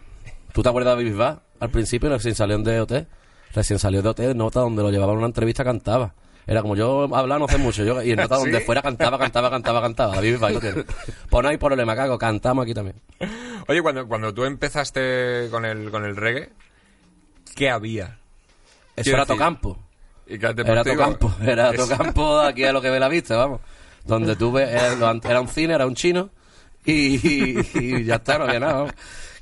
¿Tú te acuerdas de Vivis Va? Al principio, recién salió en DOT. Recién salió de OT, nota donde lo llevaban a una entrevista, cantaba. Era como yo hablaba no sé mucho, yo, y en nota [laughs] donde ¿Sí? fuera cantaba, cantaba, cantaba, cantaba. Va, ahí lo tienes. Pues no hay problema, Caco, cantamos aquí también. Oye, cuando, cuando tú empezaste con el, con el reggae, ¿qué había? Eso era Tocampo. ¿Y qué Era? Tocampo, [laughs] era Tocampo aquí a lo que ve la vista, vamos. Donde tú ves, era, ant- era un cine, era un chino, y, y- y ya está, no había nada, vamos.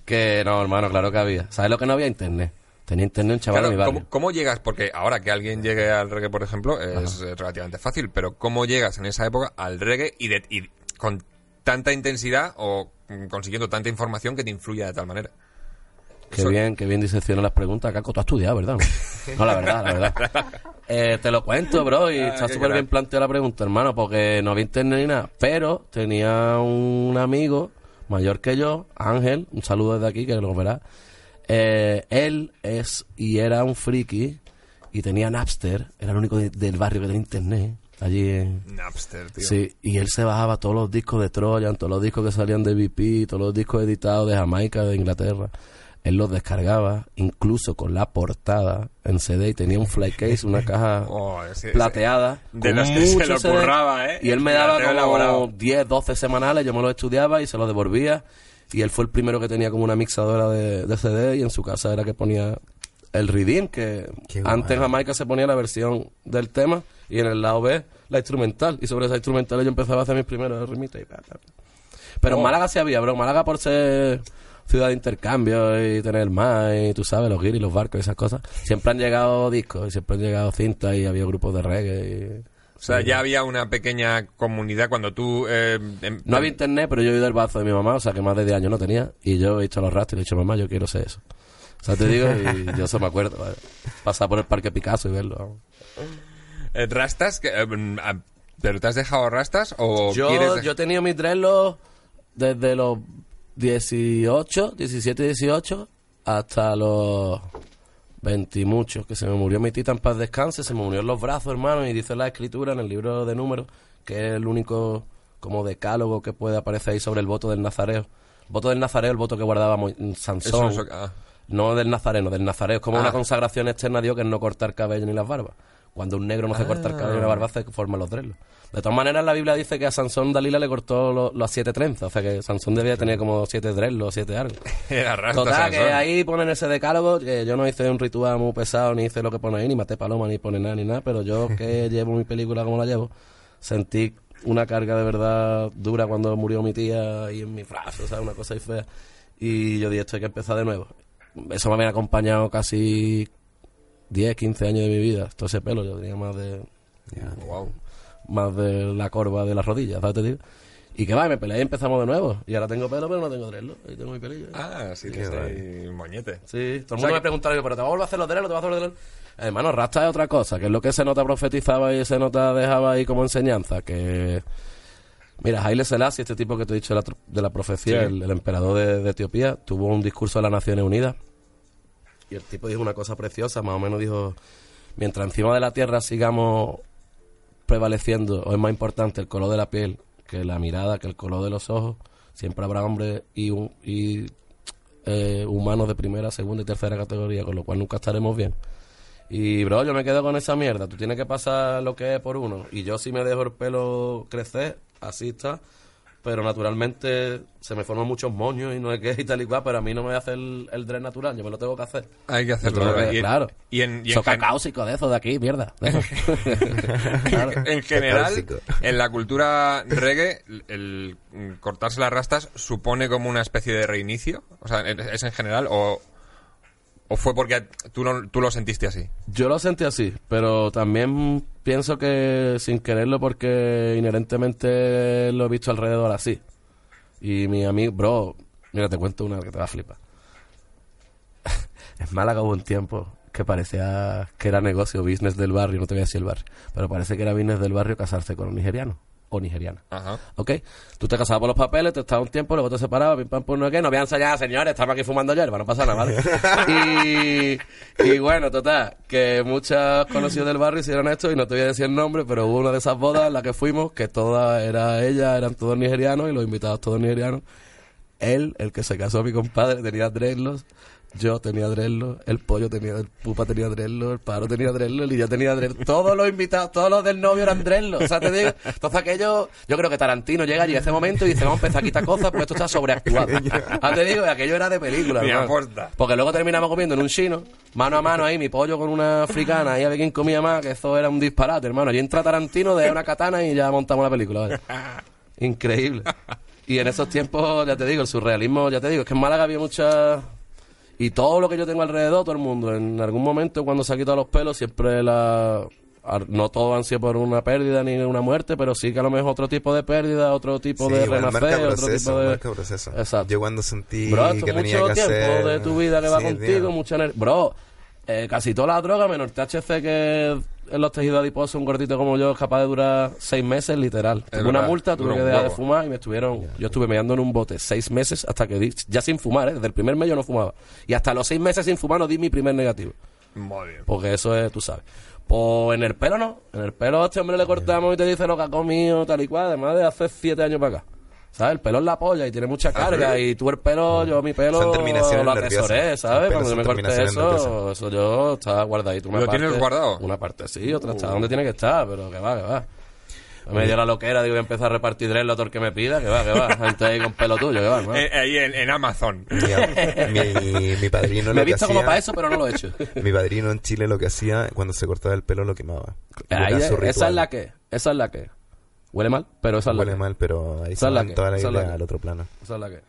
Que no, hermano, claro que había. ¿Sabes lo que no había? Internet. Tenía internet chaval Claro, en mi barrio. ¿cómo, cómo llegas? Porque ahora que alguien llegue al reggae, por ejemplo, es relativamente fácil, pero ¿cómo llegas en esa época al reggae y, de- y con tanta intensidad o consiguiendo tanta información que te influya de tal manera? Qué Eso- bien, qué bien disecciona las preguntas, Caco. Tú has estudiado, ¿verdad? No, la verdad, la verdad. [laughs] Eh, te lo cuento, bro, y Ah, está súper bien planteada la pregunta, hermano, porque no había internet ni nada. Pero tenía un amigo mayor que yo, Ángel, un saludo desde aquí, que lo verá. Eh, él es y era un friki y tenía Napster, era el único de- del barrio que tenía internet, allí en... Napster, tío. Sí, y él se bajaba todos los discos de Trojan, todos los discos que salían de BP, todos los discos editados de Jamaica, de Inglaterra. Él los descargaba, incluso con la portada en CD, y tenía un flycase, una caja [laughs] Oh, plateada. de las que se lo curraba, ¿eh? Y él me daba como elaborado. 10, 12 semanales, yo me los estudiaba y se los devolvía. Y él fue el primero que tenía como una mixadora de, de CD, y en su casa era que ponía el Redeem, que Qué antes en. Jamaica se ponía la versión del tema y en el lado B la instrumental. Y sobre esa instrumental yo empezaba a hacer mis primeros remites. y. Pero en Oh. Málaga sí había, bro. Málaga por ser ciudad de intercambio y tener más y tú sabes, los guiris, los barcos y esas cosas. Siempre han llegado discos y siempre han llegado cintas y había grupos de reggae. y- sea, ya había una pequeña comunidad cuando tú... eh, em- No había internet, pero yo he oído el bazo de mi mamá, o sea que más de 10 años no tenía. Y yo he visto los rastros y le he dicho, mamá, yo quiero ser eso. O sea, te digo, y [laughs] yo eso me acuerdo. ¿vale? Pasar por el Parque Picasso y verlo. vamos. eh, ¿Rastas? que, eh, mm, ah, ¿Pero te has dejado rastas o Yo, yo he tenido mis dreadlocks desde los 18, 17, 18 hasta los 20 y muchos, que se me murió mi tita en paz descanse, se me murió en los brazos, hermano, y dice la escritura en el libro de números, que es el único como decálogo que puede aparecer ahí sobre el voto del nazareo. El voto del nazareo, el voto que guardaba Mo- Sansón. Eso, eso- ah. No del nazareno, del nazareo. Es como Ah. una consagración externa a Dios que es no cortar cabello ni las barbas. Cuando un negro no se corta el cabello ni la barba, se forman los dreadlocks. De todas maneras, la Biblia dice que a Sansón Dalila le cortó lo- las siete trenzas. O sea que Sansón debía tener como siete dreadlocks, siete algo. [laughs] Total, que ahí ponen ese decálogo, que yo no hice un ritual muy pesado, ni hice lo que pone ahí, ni maté paloma, ni pone nada, ni nada, pero yo que [laughs] llevo mi película como la llevo, sentí una carga de verdad dura cuando murió mi tía y en mi brazo, ¿sabes? Una cosa ahí fea. Y yo dije, esto hay que empezar de nuevo. Eso me había acompañado casi 10, 15 años de mi vida. Todo ese pelo, yo tenía más de Wow. más de la corva de las rodillas, ¿sabes? Te digo? Y que va, y me peleé y empezamos de nuevo. Y ahora tengo pelo, pero no tengo dreadlock. Ahí tengo mi pelillo. Ah, sí, que ahí moñete. Sí, todo el O sea mundo me pregunta, "Oye, pero te vas a volver a hacer los dreadlocks, te vas a hacer los dreadlocks. Hermano, rasta es otra cosa, que es lo que se nota profetizaba y se nota dejaba ahí como enseñanza, que... Mira, Haile Selassie, este tipo que te he dicho de la, tro- de la profecía, Sí. el, el emperador de, de Etiopía, tuvo un discurso de las Naciones Unidas y el tipo dijo una cosa preciosa, más o menos dijo, mientras encima de la tierra sigamos prevaleciendo, o es más importante el color de la piel que la mirada, que el color de los ojos, siempre habrá hombres y, y eh, humanos de primera, segunda y tercera categoría, con lo cual nunca estaremos bien. Y, bro, yo me quedo con esa mierda. Tú tienes que pasar lo que es por uno. Y yo sí me dejo el pelo crecer, así está. Pero naturalmente se me forman muchos moños y no es que y tal y cual, pero a mí no me hace el, el dread natural, yo me lo tengo que hacer. Hay que hacerlo. Claro. Y en- claro. Y en, y en caucáusico de eso de aquí, mierda. de [laughs] eso. Claro. en general, en la cultura reggae, el, cortarse las rastas supone como una especie de reinicio. O sea, ¿es en general o, o fue porque tú, no, tú lo sentiste así? Yo lo sentí así, pero también pienso que sin quererlo porque inherentemente lo he visto alrededor así. Y mi amigo, bro, mira, te cuento una que te va a flipar. [laughs] en Málaga hubo un tiempo que parecía que era negocio, business del barrio, no te voy a decir el barrio, pero parece que era business del barrio casarse con un nigeriano o nigeriana. Ajá. ¿Ok? Tú te casabas por los papeles, te estabas un tiempo, luego te separabas, pim pam pum, no nos voy a enseñar, señores, estamos aquí fumando hierba, no pasa nada, ¿vale? [laughs] y, y bueno, total, que muchos conocidos del barrio hicieron esto y no te voy a decir el nombre, pero hubo una de esas bodas en la que fuimos, que toda era ella, eran todos nigerianos y los invitados todos nigerianos. Él, el que se casó mi compadre, tenía dreadlocks. Yo tenía dreadlocks, el pollo tenía, el pupa tenía dreadlocks, el paro tenía dreadlocks, y yo tenía dreadlocks. Todos los invitados, todos los del novio eran dreadlocks. O sea, te digo, entonces aquello, yo creo que Tarantino llega allí a ese momento y dice, vamos a empezar a quitar cosas, pues esto está sobreactuado. [laughs] Ah, te digo, y aquello era de película. Porque luego terminamos comiendo en un chino, mano a mano ahí, mi pollo con una africana, y a ver quién comía más, que eso era un disparate, hermano. Allí entra Tarantino, de una katana y ya montamos la película. ¿vale? Increíble. Y en esos tiempos, ya te digo, el surrealismo, ya te digo, es que en Málaga había mucha... Y todo lo que yo tengo alrededor, todo el mundo, en algún momento cuando se ha quitado los pelos, siempre la... No todos han sido por una pérdida ni una muerte, pero sí que a lo mejor otro tipo de pérdida, otro tipo Sí, de renacer, marca otro proceso, tipo de... marca proceso. Exacto. Yo cuando sentí Bro, esto que tenía mucho que tiempo hacer... de tu vida que va Sí, contigo, tío. mucha energía. Bro, eh, casi toda la droga, menos THC que en los tejidos adiposos, un gordito como yo es capaz de durar seis meses, literal. Tuve una multa, tuve que dejar de fumar y me estuvieron... Yo estuve meando en un bote seis meses hasta que di... Ya sin fumar, ¿eh? Desde el primer mes yo no fumaba. Y hasta los seis meses sin fumar no di mi primer negativo. Muy bien. Porque eso es, tú sabes. Pues en el pelo no. En el pelo a este hombre le cortamos y te dice lo que ha comido, tal y cual. Además de hace siete años para acá. ¿Sabes? El pelo es la polla y tiene mucha carga. Y tú el pelo, yo mi pelo Son terminaciones lo atesoré. ¿sabes? Cuando yo me corté eso, eso yo estaba guardadito. Una ¿Lo parte, tienes guardado? Una parte sí, otra está donde tiene que estar, pero que va, que va. Me dio la loquera, digo, voy a empezar a repartir todo el que me pida, que va, que va. [laughs] Gente ahí con pelo tuyo, que va. Eh, ahí en, en Amazon. Mi, mi, mi padrino Me he visto como hacía- para eso, pero no lo he hecho. [laughs] Mi padrino en Chile lo que hacía cuando se cortaba el pelo lo quemaba. Ahí, Era su esa es la que, esa es la que. Huele mal, pero esa es la Huele que. mal, pero ahí se van toda la idea al otro plano. Esa es la que.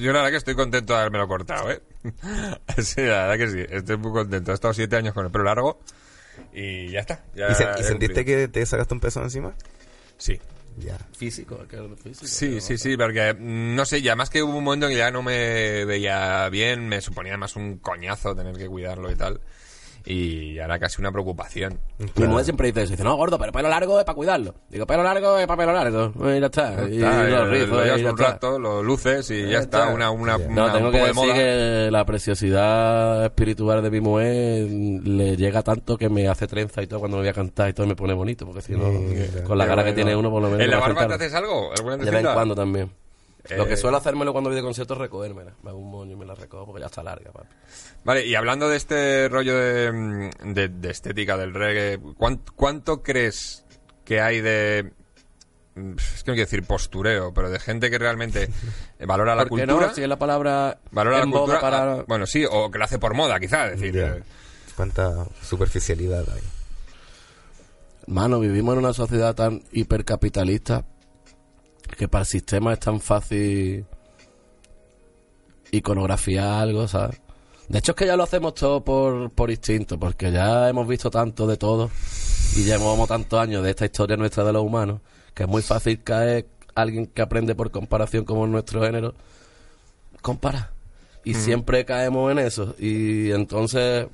Yo la verdad que estoy contento de haberme lo cortado, ¿eh? [laughs] sí, la verdad que sí. Estoy muy contento. He estado siete años con el pelo largo y ya está. Ya ¿Y, se- he y sentiste que te sacaste un peso encima? Sí. Ya. Físico, físico. Sí, sí, sí, porque mm, no sé, ya más que hubo un momento en que ya no me veía bien, me suponía más un coñazo tener que cuidarlo y tal. Y ahora casi una preocupación. Mi Claro. mujer siempre dice eso. Dice, no, gordo, pero pelo largo es para cuidarlo. Digo, pelo largo es para pelo largo. Y ya está. Y Está, los rizos, lo y ya un está. rato, lo luces y ya, Ya está, está. una, una, No, una- tengo un que de decir moda. que la preciosidad espiritual de mi mujer le llega tanto que me hace trenza y todo cuando me voy a cantar y todo me pone bonito. Porque si no, Mira, con la cara que tiene uno, por lo menos. ¿En la barba te haces algo? ¿Alguna De vez en cuando también. Lo Eh. que suelo hacérmelo cuando voy de concierto es recogérmela. Me hago un moño y me la recojo porque ya está larga, papi. Vale, y hablando de este rollo de, mm, de- de estética del reggae, ¿cuán- ¿cuánto, crees que hay de... mm, Es que no quiero decir postureo, pero de gente que realmente [laughs] valora la ¿Por qué cultura? no? Si es la palabra Valora la en cultura. para... ah, bueno, sí, o que lo hace por moda, quizá. Es decir, eh, Cuánta superficialidad hay. Mano, vivimos en una sociedad tan hipercapitalista que para el sistema es tan fácil iconografiar algo, ¿sabes? De hecho es que ya lo hacemos todo por, por instinto, porque ya hemos visto tanto de todo y llevamos tantos años de esta historia nuestra de los humanos, que es muy fácil caer alguien que aprende por comparación como en nuestro género, compara. Y siempre caemos en eso. Y entonces,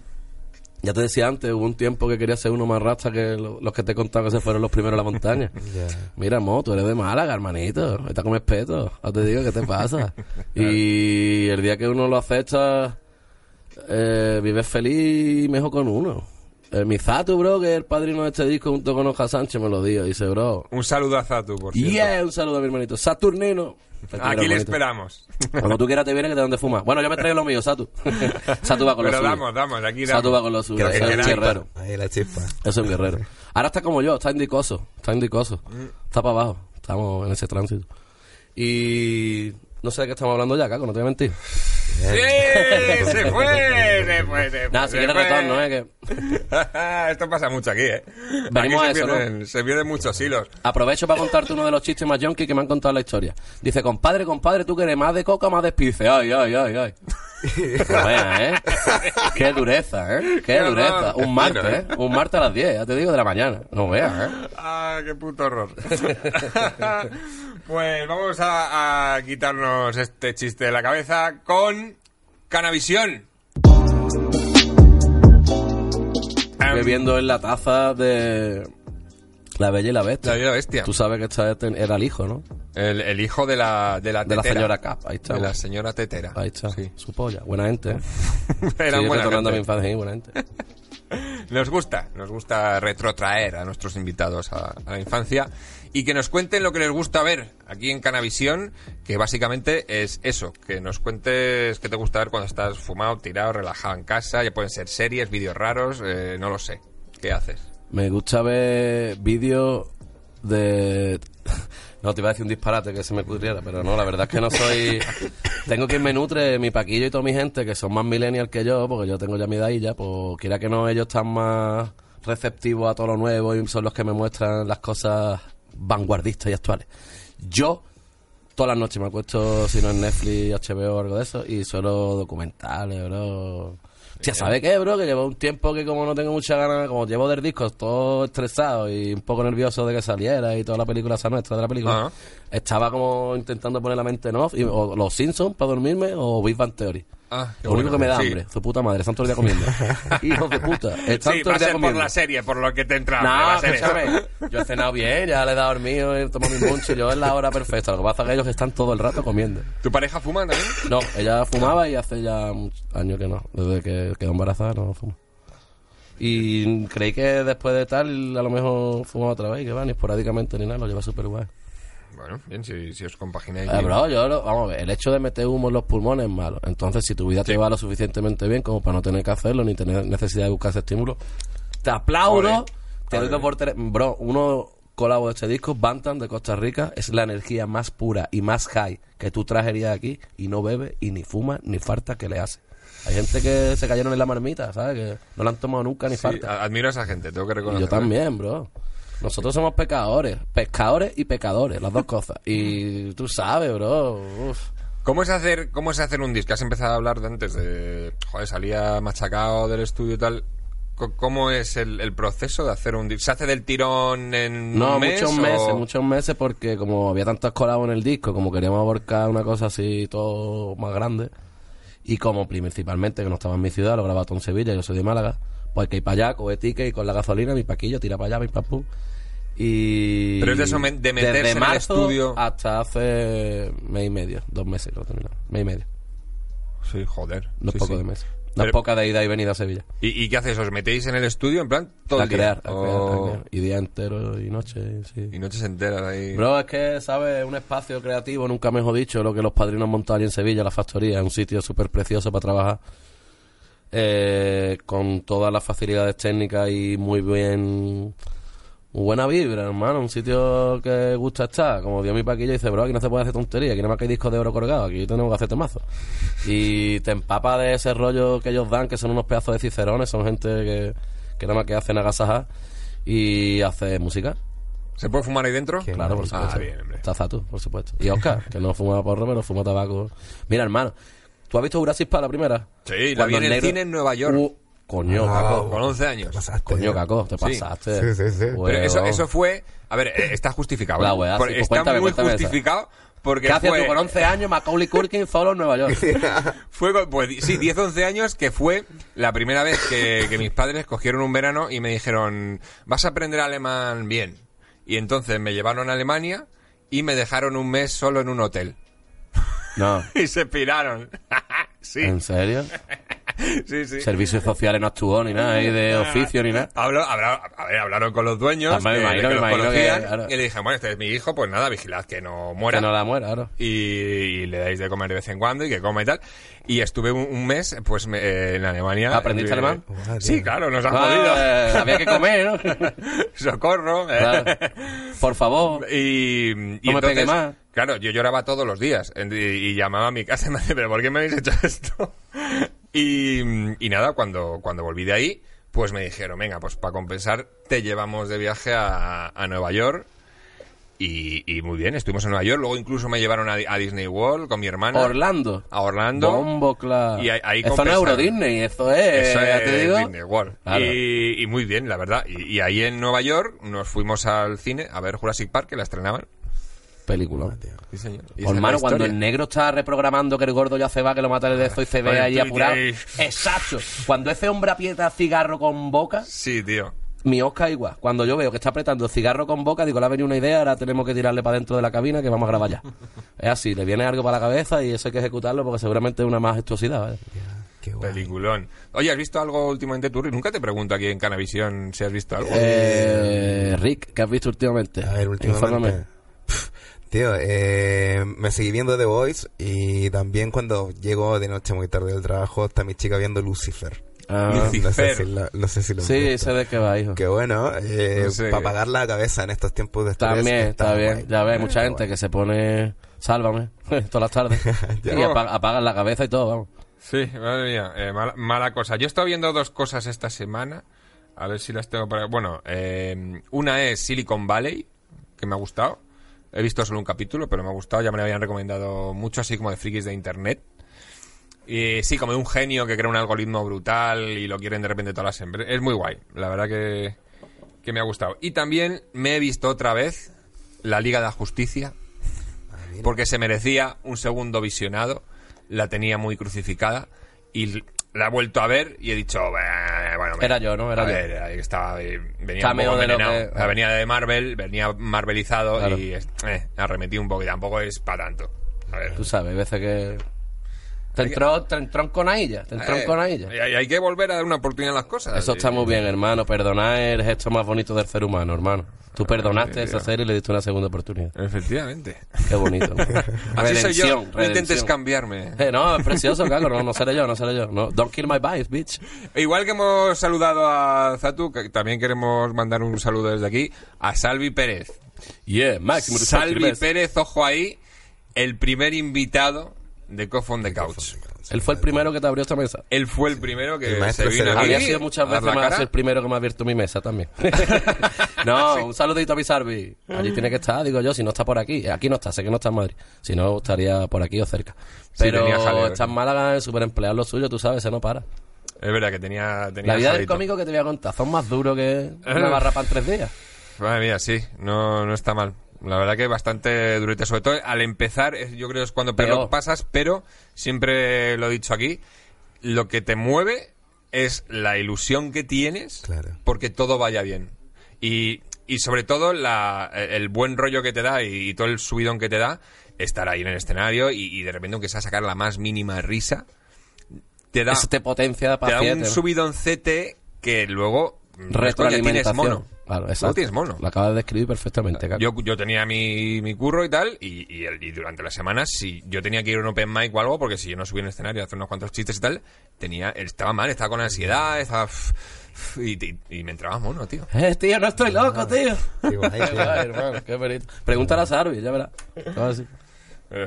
ya te decía antes, hubo un tiempo que quería ser uno más rasta que lo- los que te he contado que se fueron los primeros a la montaña. [laughs] Mira, Mo, tú eres de Málaga, hermanito. Está con espeto. Ya te digo, ¿qué te pasa? [laughs] y el día que uno lo acepta, eh, vives feliz y mejor con uno. El Mizato, bro, que es el padrino de este disco junto con Oja Sánchez, me lo dijo. Dice, bro. Un saludo a Zatu, por cierto. Yeah, un saludo a mi hermanito. Saturnino. Aquí le esperamos. Cuando tú quieras te vienes que te dan de fumar. Bueno, yo me traigo lo mío, Satu. [laughs] Satu va con lo Pero suyo. damos, damos, aquí Satu damos. va con lo suyo. Es un chispa. guerrero. Ahí la chispa. Es un guerrero. Ahora está como yo, está indicoso. Está indicoso. Está para abajo. Estamos en ese tránsito. Y no sé de qué estamos hablando ya, Caco, no te voy a mentir. ¡Sí! [laughs] ¡Se fue! ¡Se fue! Se fue Nada, si quieres retorno, ¿eh? Que [laughs] Esto pasa mucho aquí, ¿eh? Venimos aquí a se eso, ¿no? pierden, se pierden muchos hilos. aprovecho para contarte uno de los chistes más junky que me han contado la historia. Dice, compadre, compadre, tú que eres más de coca, más de espice. Ay, ay, ay, ay. No veas, ¿eh? Qué dureza, ¿eh? Qué Qué dureza. horror. Un martes, Bueno, ¿eh? Un martes a las 10, ya te digo, de la mañana. No veas, ¿eh? ¡Ah, qué puto horror! [laughs] pues vamos a, a quitarnos este chiste de la cabeza con Canavisión. Bebiendo en la taza de La Bella y la Bestia. La Bella y la Bestia. Tú sabes que esta era el hijo, ¿no? El, el hijo de la, de la De la señora Cap, ahí está. De la señora tetera. Ahí está, Sí. su polla. Buena gente, ¿eh? [laughs] Era Sí, buena retornando a mi gente. infancia, sí, buena gente. [laughs] Nos gusta, nos gusta retrotraer a nuestros invitados a, a la infancia y que nos cuenten lo que les gusta ver aquí en Canavisión, que básicamente es eso, que nos cuentes qué te gusta ver cuando estás fumado, tirado, relajado en casa, ya pueden ser series, vídeos raros, eh, no lo sé. ¿Qué haces? Me gusta ver vídeos de... No, te iba a decir un disparate que se me ocurriera, pero no, la verdad es que no soy... Tengo quien me nutre, mi paquillo y toda mi gente, que son más millennials que yo, porque yo tengo ya mi edad y ya, pues quiera que no, ellos están más receptivos a todo lo nuevo y son los que me muestran las cosas vanguardistas y actuales. Yo, todas las noches me acuesto, si no en Netflix, HBO o algo de eso, y suelo documentales, bro. Ya ¿sabe qué, bro? Que llevo un tiempo que como no tengo mucha ganas, como llevo del disco todo estresado y un poco nervioso de que saliera y toda la película esa nuestra de la película, Ajá. estaba como intentando poner la mente en off, y, o Los Simpsons para dormirme o Big Bang Theory. Ah, Lo único bueno. que me da Sí. hambre, su puta madre, están todo el día comiendo. [laughs] Hijos de puta, están Sí, todo el día ser por comiendo. la serie, por lo que te entra. No. [laughs] Yo he cenado bien, ya le he dado dormido, he tomado mi munch y yo es la hora perfecta. Lo que pasa es que ellos están todo el rato comiendo. ¿Tu pareja fuma también? No, ella fumaba y hace ya muchos años que no. Desde que quedó embarazada no fuma. Y creí que después de tal, a lo mejor fumaba otra vez que va, ni esporádicamente ni nada, lo lleva súper guay. Bueno, bien, si, si os compagináis. Eh, bro, yo lo- vamos a ver, el hecho de meter humo en los pulmones es malo. Entonces, si tu vida te va lo suficientemente bien como para no tener que hacerlo, ni tener necesidad de buscar ese estímulo, te aplaudo, te doy joder. dos por. Bro, uno colabo de este disco, Bantam de Costa Rica, es la energía más pura y más high que tú trajerías aquí y no bebe y ni fuma ni falta que le hace. Hay gente que se cayeron en la marmita, ¿sabes? Que no la han tomado nunca ni Sí, falta. admiro a esa gente, tengo que reconocerlo. yo también, bro. Nosotros somos pecadores, pescadores y pecadores, las dos cosas. Y tú sabes, bro. uf. ¿Cómo es hacer cómo es hacer un disco? Has empezado a hablar de antes de, joder, salía machacado del estudio y tal. ¿Cómo es el, el proceso de hacer un disco? ¿Se hace del tirón en No, un mes? muchos o- meses, muchos meses, porque como había tantos colados en el disco, como queríamos abarcar una cosa así todo más grande, y como principalmente que no estaba en mi ciudad, lo grababa todo en Sevilla, yo soy de Málaga, pues hay que ir para allá, coger ticket y con la gasolina, mi paquillo, tira para allá, mi papú. Y. Pero es de eso, de meterse desde en el estudio. Hasta hace mes y medio, dos meses lo he terminado, mes y medio. Sí, joder. No es Sí, poco sí. de meses. No es poca de ida y venida a Sevilla. ¿Y, y qué hacéis? ¿Os metéis en el estudio en plan todo a el día? crear, a crear, a crear. Y día entero y noche, sí. Y noches enteras ahí. Bro, es que, ¿sabes? Un espacio creativo, nunca mejor dicho, lo que los padrinos allí en Sevilla, la factoría, es un sitio súper precioso para trabajar. Eh, con todas las facilidades técnicas y muy bien. Muy buena vibra, hermano. Un sitio que gusta estar. Como dio mi paquillo, dice, bro, aquí no se puede hacer tontería. Aquí nada más que hay discos de oro colgados. Aquí tenemos que hacer temazos. Y te empapa de ese rollo que ellos dan, que son unos pedazos de cicerones. Son gente que, que nada más que hacen agasajar. y hace música. ¿Se puede fumar ahí dentro? Claro, por Ah, supuesto. bien, hombre. Está Zatu, por supuesto. Y Oscar, que no fuma porro, pero fuma tabaco. Mira, hermano, ¿tú has visto Jurassic Park la primera? Sí, la vi en el negro- cine en Nueva York. Uh, coño, Wow. Caco. Con 11 Te años. pasaste. Coño, Caco, te Sí. pasaste. Sí, sí, sí. Pero eso, eso fue... A ver, eh, está justificado. La ¿eh? weá, Por- sí, pues está cuéntame, muy cuéntame esa. justificado porque ¿Qué hacías fue... tú con 11 años, Macaulay Culkin solo en Nueva York? [laughs] Fue, con- pues sí, 10, 11 años, que fue la primera vez que, que mis padres cogieron un verano y me dijeron, vas a aprender alemán bien. Y entonces me llevaron a Alemania y me dejaron un mes solo en un hotel. No, [laughs] Y se piraron. [laughs] sí, ¿en serio? Sí, sí. Servicios sociales no actuó ni nada, ahí de oficio ni nada. Habló- a ver, hablaron con los dueños, me que, imagino, que me los imagino que, conocían, claro. y le dije, bueno, este es mi hijo, pues nada, vigilad que no muera. Que no la muera, claro. y, y le dais de comer de vez en cuando y que coma y tal. Y estuve un, un mes, pues, me- eh, en Alemania. ¿Aprendiste Eh, alemán? Sí, claro, nos ha Ah, jodido. eh, había que comer, ¿no? [laughs] Socorro. eh. Claro. Por favor. Y, y No me entonces, pegue más. Claro, yo lloraba todos los días y, y llamaba a mi casa y me decía, pero ¿por qué me habéis hecho esto? Y, y nada, cuando, cuando volví de ahí, pues me dijeron, venga, pues para compensar te llevamos de viaje a, a Nueva York. Y, y muy bien, estuvimos en Nueva York, luego incluso me llevaron a, a Disney World con mi hermana. Orlando. a Orlando. Bombo, claro. Y ahí- ahí eso no es compensaron. Euro Disney, eso es, Eso ya es te digo. Disney World. Claro. Y, y muy bien, la verdad. Y, y ahí en Nueva York nos fuimos al cine a ver Jurassic Park, que la estrenaban. Película. Sí, señor. Y la Hermano, cuando el negro está reprogramando que el gordo ya se va, que lo mata el de esto y se ve Oye, ahí apurado. Exacto. Cuando ese hombre aprieta cigarro con boca, Sí, tío. mi Oscar igual. Cuando yo veo que está apretando cigarro con boca, digo, le ha venido una idea, ahora tenemos que tirarle para dentro de la cabina que vamos a grabar ya. es así, le viene algo para la cabeza y eso hay que ejecutarlo porque seguramente es una majestuosidad. guay. Peliculón. Oye, ¿has visto algo últimamente tú? Rick? Nunca te pregunto aquí en Canavisión si has visto algo. Eh, Rick, ¿qué has visto últimamente? A ver, últimamente. Infórmame. Tío, eh, me seguí viendo The Voice y también cuando llego de noche muy tarde del trabajo está mi chica viendo Lucifer. Ah, No sé Lucifer. si, la- no sé si lo sí, sé de qué va, hijo. Qué bueno, eh, No sé. para apagar la cabeza en estos tiempos de estrés. También, está bien. guay. Ya ves, mucha Está gente guay. que se pone sálvame [laughs] todas las tardes [laughs] y apaga- apagan la cabeza y todo, vamos. Sí, madre mía, eh, mala, mala cosa. Yo he estado viendo dos cosas esta semana. A ver si las tengo para... Bueno, eh, una es Silicon Valley, que me ha gustado. He visto solo un capítulo, pero me ha gustado. Ya me lo habían recomendado mucho, así como de frikis de internet. Y sí, como de un genio que crea un algoritmo brutal y lo quieren de repente todas las empresas. Es muy guay, la verdad que, que me ha gustado. Y también me he visto otra vez la Liga de la Justicia, porque se merecía un segundo visionado, la tenía muy crucificada y la he vuelto a ver y he dicho, "Bah, bueno, Era yo, ¿no? Era a yo. ver, ahí estaba, venía un poco de lo que- venía de Marvel, venía marvelizado Claro. y eh, arremetí un poco y tampoco es para tanto. A ver. Tú sabes, hay veces que... Te entró, te entró en conadilla, te entró en Eh, conadilla. y hay, hay que volver a dar una oportunidad a las cosas. Eso está muy bien, hermano. Perdonar es el gesto más bonito del ser humano, hermano. Tú perdonaste esa serie y le diste una segunda oportunidad. Efectivamente. Qué bonito. ¿no? [laughs] Así soy yo. Redención, No intentes cambiarme. Eh, no, es precioso, Caco. No, no seré yo, no seré yo. No, don't kill my vibes, bitch. Igual que hemos saludado a Zatu, que también queremos mandar un saludo desde aquí, a Salvi Pérez. Yeah, máximo Salvi. Pérez, ojo ahí, el primer invitado de Cough on the Couch. Él fue el primero que te abrió esta mesa. Él fue el primero que El se vino aquí Había sido muchas veces más cara. el primero que me ha abierto mi mesa también. [laughs] [laughs] no, un saludito a mi Sarvi. Allí tiene que estar, digo yo, si no está por aquí. Aquí no está, sé que no está en Madrid. Si no, estaría por aquí o cerca. Sí, Pero jaleo, está en sí. Málaga, es súper empleado lo suyo, tú sabes, se no para. Es verdad que tenía, tenía La vida del cómico que te voy a contar son más duros que una [laughs] barra para en tres días. Madre mía, sí, no, no está mal. La verdad que bastante durete. Sobre todo al empezar, yo creo que es cuando lo pasas, pero siempre lo he dicho aquí, lo que te mueve es la ilusión que tienes Claro. porque todo vaya bien. Y, y sobre todo la, el buen rollo que te da y, y todo el subidón que te da estar ahí en el escenario y, y de repente aunque sea sacar la más mínima risa, te da, Eso te potencia te da un subidoncete que luego... es porque tienes retroalimentación. mono. Claro, exacto. tienes mono. Lo acabas de describir perfectamente, Caco. Yo, yo tenía mi, mi curro y tal, y, y, el- y durante las semanas, si yo tenía que ir a un open mic o algo, porque si yo no subía en escenario a hacer unos cuantos chistes y tal, tenía, estaba mal, estaba con ansiedad, estaba... Y, y- y me entraba mono, tío. Eh, tío, no estoy loco, tío. [laughs] Hermano, qué. Pregúntale a Sarvi, ya verás.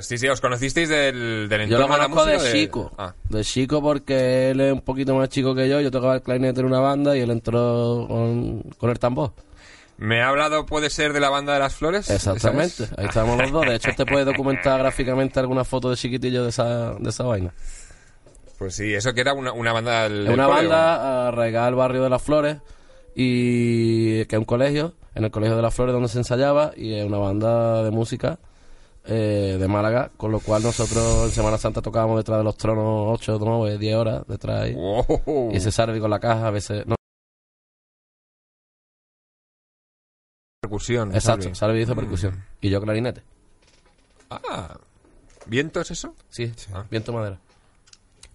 Sí, sí, os conocisteis del, del Yo lo de conozco de música. chico. Ah, De chico porque él es un poquito más chico que yo. Yo tocaba el clarinete en una banda y él entró con, con el tambor. me ha hablado, puede ser, de la banda de las flores. Exactamente. Ahí estamos los dos. De hecho, [laughs] te puede documentar gráficamente alguna foto de chiquitillo de esa, de esa vaina. Pues sí, eso que era una, una banda del, una banda arraigada al barrio de las flores y que es un colegio, en el colegio de las flores donde se ensayaba y es una banda de música eh, de Málaga, con lo cual nosotros en Semana Santa tocábamos detrás de los tronos 8, 9, 10 horas detrás ahí. Wow. Y ese Sarvi con la caja a veces... No, Percusión. exacto. Sarvi hizo percusión. Y yo clarinete. Ah, ¿viento es eso? Sí, Ah. viento madera.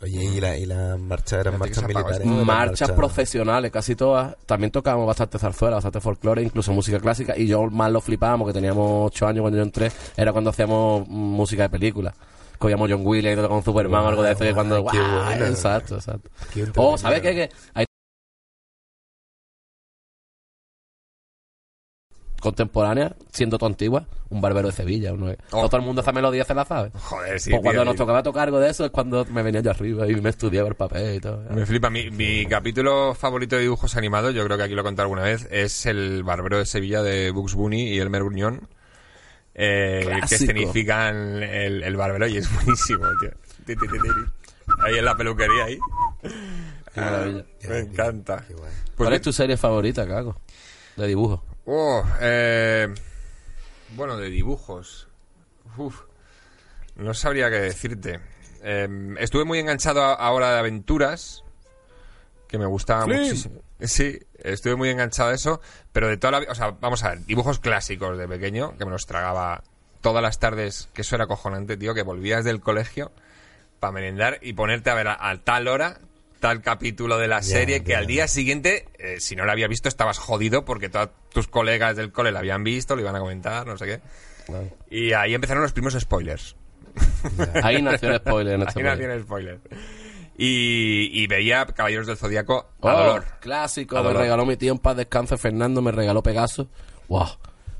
Oye, ¿y la, y la marcha eran marchas militares? Marchas profesionales, casi todas. También tocábamos bastante zarzuela, bastante folclore, incluso música clásica. Y yo más lo flipábamos, que teníamos ocho años cuando yo entré. Era cuando hacíamos música de película. Cogíamos John Williams con Superman o algo de eso. Que cuando. Buena. Exacto, exacto. Oh. ¿sabes qué? Que hay contemporánea, siendo tú antigua, un barbero de Sevilla. uno- Oh. Todo el mundo esa melodía se la sabe. Joder, sí. Pues cuando tío, nos tocaba tocar algo de eso es cuando me venía yo arriba y me estudiaba el papel y todo. Me flipa. Mi, mi capítulo favorito de dibujos animados, yo creo que aquí lo he contado alguna vez, es el Barbero de Sevilla de Bugs Bunny y Elmer Gruñón. eh, que escenifican el, el barbero y es [laughs] buenísimo, tío. Ahí en la peluquería, ahí. Qué maravilla. Ah, me encanta. Qué. Pues ¿Cuál es tu serie favorita, Caco? De dibujo. Oh, eh, bueno, de dibujos. Uf, no sabría qué decirte. Eh, estuve muy enganchado a- ahora de aventuras, que me gustaba muchísimo. Sí, estuve muy enganchado a eso, pero de toda la vida, o sea, vamos a ver, dibujos clásicos de pequeño, que me los tragaba todas las tardes, que eso era acojonante, tío, que volvías del colegio para merendar y ponerte a ver a, a tal hora tal capítulo de la Ya, serie que ya. al día siguiente, eh, si no lo había visto, estabas jodido porque todos tus colegas del cole lo habían visto, lo iban a comentar, no sé qué. Y ahí empezaron los primeros spoilers. Ahí nació el spoiler en este [laughs] Ahí nació el spoiler. Y, y veía Caballeros del Zodíaco a Oh, dolor. Clásico, A me dolor. regaló mi tío en paz descanse, Fernando, me regaló Pegaso. Wow.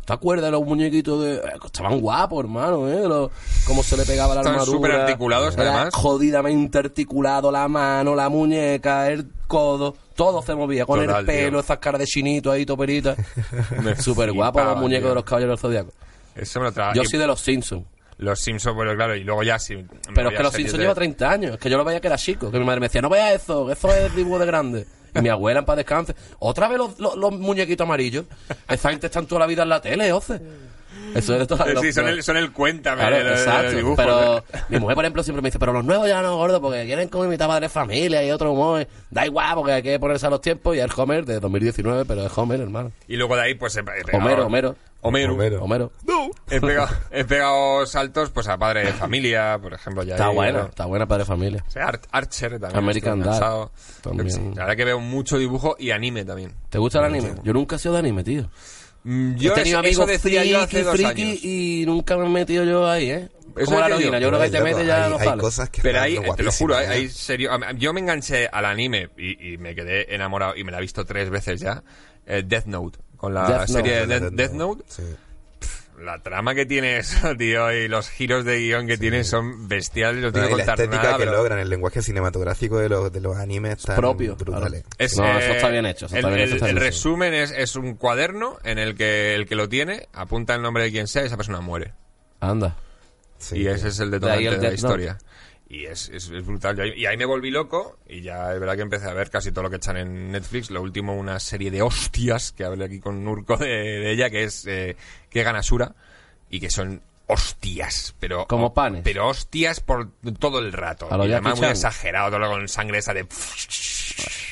¿Te acuerdas de los muñequitos de... eh, Estaban guapos, hermano, ¿eh? Los- cómo se le pegaba la armadura. súper articulados, Era además. Jodidamente articulado la mano, la muñeca, el codo. Todo se movía con Total, el pelo, tío. esas caras de chinito ahí, toperita. [laughs] Súper guapos los muñecos tío. de los caballeros del Zodíaco. Eso me lo traba. Yo soy de los Simpsons. Los Simpsons, bueno, claro, y luego ya sí. Pero es que los Simpsons de- lleva 30 años. Es que yo lo veía que era chico. Que mi madre me decía, no veas eso, eso es dibujo de grande. Y mi abuela en paz descanse. Otra vez los, los, los muñequitos amarillos. Esa gente están toda la vida en la tele, Oce. Eso es de todas Eh, Sí, son el, son el cuéntame Claro, de, de- de exacto. dibujos, pero ¿eh? mi mujer, por ejemplo, siempre me dice, pero los nuevos ya no, gordo, porque quieren como imitar Madre Familia y otro humor. Da igual, porque hay que ponerse a los tiempos. Y el Homer de 2019, pero es Homer, hermano. Y luego de ahí, pues pegado- Homero, Homero. Homero. Homero. Homero. He pegado, he pegado saltos pues a Padre de Familia, por ejemplo. Ya Está ahí, buena, ¿no? está buena Padre Familia. O sea, Ar- Archer también. American Dad, también. La verdad que veo mucho dibujo y anime también. ¿Te gusta el anime? Yo nunca he sido de anime, tío. Mm, Yo he tenido eso, eso amigos decía yo hace friki, dos friki años. y nunca me he metido yo ahí, ¿eh? Eso Como la yo. heroína, yo, creo que ahí te metes ya hay, no hay cosas que Pero ahí, te lo juro, hay, ¿eh? hay serio. a- Yo me enganché al anime y, y me quedé enamorado y me la he visto tres veces ya. eh, Death Note. Con la Death serie Note. de Death, Death Note. Sí. La trama que tiene eso, [laughs] tío, y los giros de guion que tiene son bestiales. No No, tengo que y la contar estética nada, que pero logran, el lenguaje cinematográfico de los, de los animes están propio, brutales. claro. Es, No, eh, eso está bien hecho, eso el, está bien hecho, el- está el bien hecho. resumen es, es un cuaderno en el que el que lo tiene apunta el nombre de quien sea y esa persona muere. Anda. Sí, y ese es el De detonante de, el la historia. Y es, es, es brutal. Yo ahí- y ahí me volví loco y ya es verdad que empecé a ver casi todo lo que echan en Netflix. Lo último, una serie de hostias, que hablé aquí con Nurko de, de ella, que es eh, que Ganasura y que son hostias, pero Como panes. pero hostias por todo el rato. A lo y además muy exagerado, todo con sangre esa de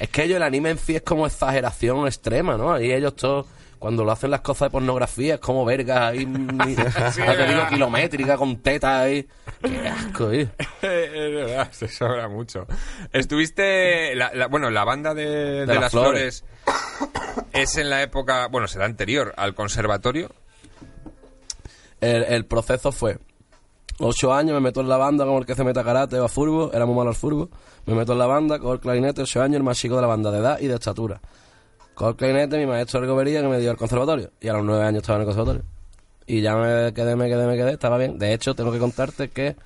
Es que ellos, el anime en sí es como exageración extrema, ¿no? Ahí ellos todos, cuando lo hacen las cosas de pornografía, es como vergas ahí, [laughs] te digo, verdad. kilométrica, con tetas ahí. Qué asco, eh. [laughs] es verdad, se sobra mucho. Estuviste, la, la- bueno, la banda de, de las las flores. flores. es en la época, bueno, será anterior al conservatorio. El, el proceso fue ocho años, me meto en la banda como el que se meta karate o a furbo, era muy malo al furbo. Me meto en la banda, con el clarinete, ocho años, el más chico de la banda, de edad y de estatura. Con el clarinete, mi maestro de gobería que me dio al conservatorio. Y a los nueve años estaba en el conservatorio. Y ya me quedé, me quedé, me quedé, estaba bien. De hecho, tengo que contarte que,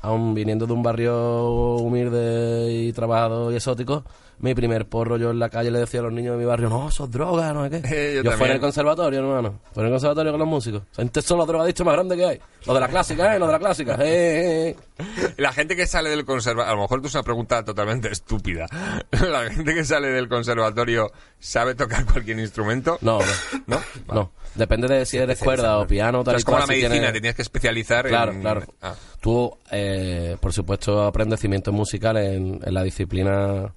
aun viniendo de un barrio humilde y trabajado y exótico, mi primer porro yo en la calle le decía a los niños de mi barrio, no, eso es droga, no sé qué. [laughs] Yo yo fui en el conservatorio, hermano. Fui en el conservatorio con los músicos. O sea, Estos son los drogadictos más grandes que hay. Los de la clásica, ¿eh? Los de la clásica. [laughs] Eh, eh, eh. La gente que sale del conservatorio, a lo mejor esto es una pregunta totalmente estúpida. [laughs] La gente que sale del conservatorio sabe tocar cualquier instrumento. No, ¿No? no. no. Depende de si eres cuerda o piano, tal es y como cual, la si medicina, tienes- te tienes que especializar Claro, en... claro. Ah. Tú, eh, por supuesto, aprendes cimientos musicales en, en la disciplina,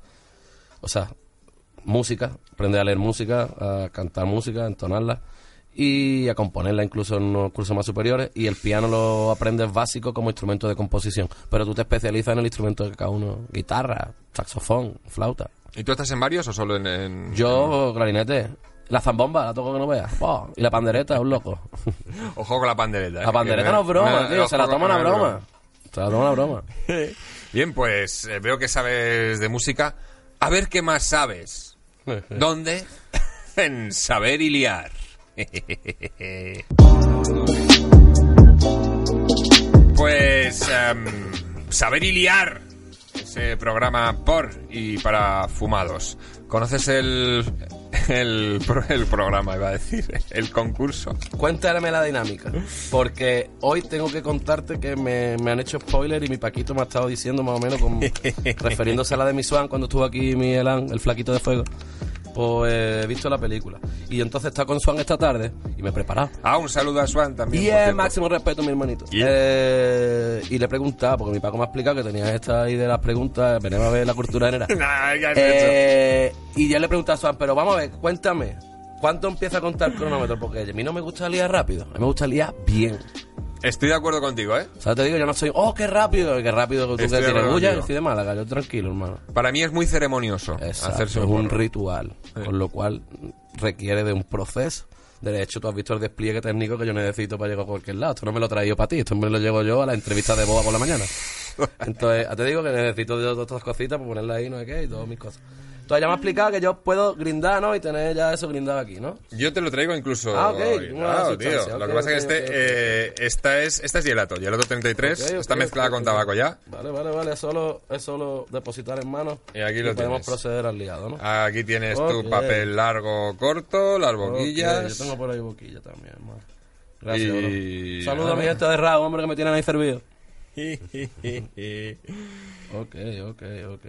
o sea, música, aprendes a leer música, a cantar música, a entonarla y a componerla incluso en unos cursos más superiores y el piano lo aprendes básico como instrumento de composición, pero tú te especializas en el instrumento de cada uno, guitarra, saxofón, flauta. ¿Y tú estás en varios o solo en...? en- Yo, clarinete, la zambomba, la toco que no veas, ¡Buah! y la pandereta, un loco. [laughs] Ojo con la pandereta. ¿eh? La pandereta Que no es broma, tío, se la toma una broma. Se la toma una broma. [laughs] Bien, pues eh, veo que sabes de música. A ver qué más sabes. [laughs] ¿Dónde? en Saber y Liar. [laughs] pues em, Saber y Liar. Ese programa por y para fumados. ¿Conoces el, el, el programa, iba a decir? El concurso. Cuéntame la dinámica. Porque hoy tengo que contarte que me, me han hecho spoiler y mi Paquito me ha estado diciendo más o menos, como, [laughs] refiriéndose a la de mi Swan cuando estuvo aquí mi Elan, el flaquito de fuego. Pues he visto la película. Y entonces está con Swan esta tarde y me he preparado. Ah, un saludo a Swan también. Y el cierto. máximo respeto, mi hermanito. Yeah. Eh, y le he preguntado, porque mi Paco me ha explicado que tenía esta ahí de las preguntas, venimos a ver la cultura general. [laughs] Nah. Eh, y ya le he preguntado a Swan, pero vamos a ver, cuéntame, ¿cuánto empieza a contar el cronómetro? Porque a mí no me gusta liar rápido, a mí me gusta liar bien. Estoy de acuerdo contigo, ¿eh? O sea, te digo, yo no soy, oh, qué rápido, qué rápido que tú Estoy que tienes bulla, yo soy de Málaga, yo tranquilo, hermano. Para mí es muy ceremonioso Exacto, hacerse es un un porro. ritual, con lo cual requiere de un proceso. De hecho, tú has visto el despliegue técnico que yo necesito para llegar a cualquier lado. Esto no me lo he traído para ti, esto me lo llevo yo a la entrevista de boda por la mañana. [laughs] Entonces, te digo que necesito de todas estas cositas para ponerla ahí, no sé qué, y todas mis cosas. Ya me ha explicado que yo puedo grindar, ¿no? Y tener ya eso grindado aquí, ¿no? Yo te lo traigo incluso. Ah, ok, Claro, sustancia, tío. Lo que pasa es que este, eh, esta es, esta es Gelato, Gelato 33. Ok, ok, está mezclada con tabaco ya. Vale, vale, vale. Es solo, es solo depositar en mano. Y aquí lo podemos tienes. proceder al liado, ¿no? Aquí tienes tu papel largo, corto, las boquillas. yo tengo por ahí boquilla también, hermano. Gracias, Y- bro. Saludos a mi gente de Raúl, hombre, que me tienen ahí servido. [laughs] Ok, ok, ok.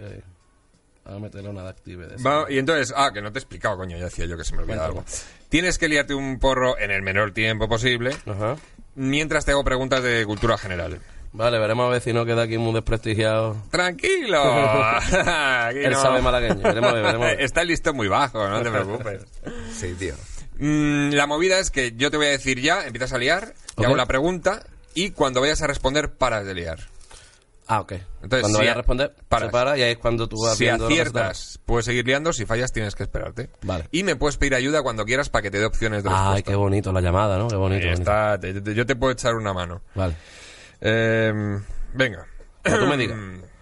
A meterle una de active de eso. Va- y entonces, ah, que no te he explicado, coño, ya decía yo que se me olvidaba algo. Tienes que liarte un porro en el menor tiempo posible, Ajá. mientras te hago preguntas de cultura general. Vale, veremos a ver si no queda aquí muy desprestigiado. ¡Tranquilo! [laughs] Aquí Él no. sabe malagueño. Veremos a ver, veremos a ver. Está el listón muy bajo, no te [laughs] preocupes. Sí, tío. Mm, la movida es que yo te voy a decir ya, empiezas a liar, te hago la pregunta y cuando vayas a responder paras de liar. Ah, ok. Entonces, cuando si vaya a- responder, paras. se para y ahí es cuando tú vas Si viendo aciertas, puedes seguir liando, si fallas tienes que esperarte. Vale. Y me puedes pedir ayuda cuando quieras para que te dé opciones de Ay, respuesta. qué bonito la llamada, ¿no? Qué bonito. Ahí bonito. está, te- te- yo te puedo echar una mano. Vale. Eh, venga. Cuando tú me digas.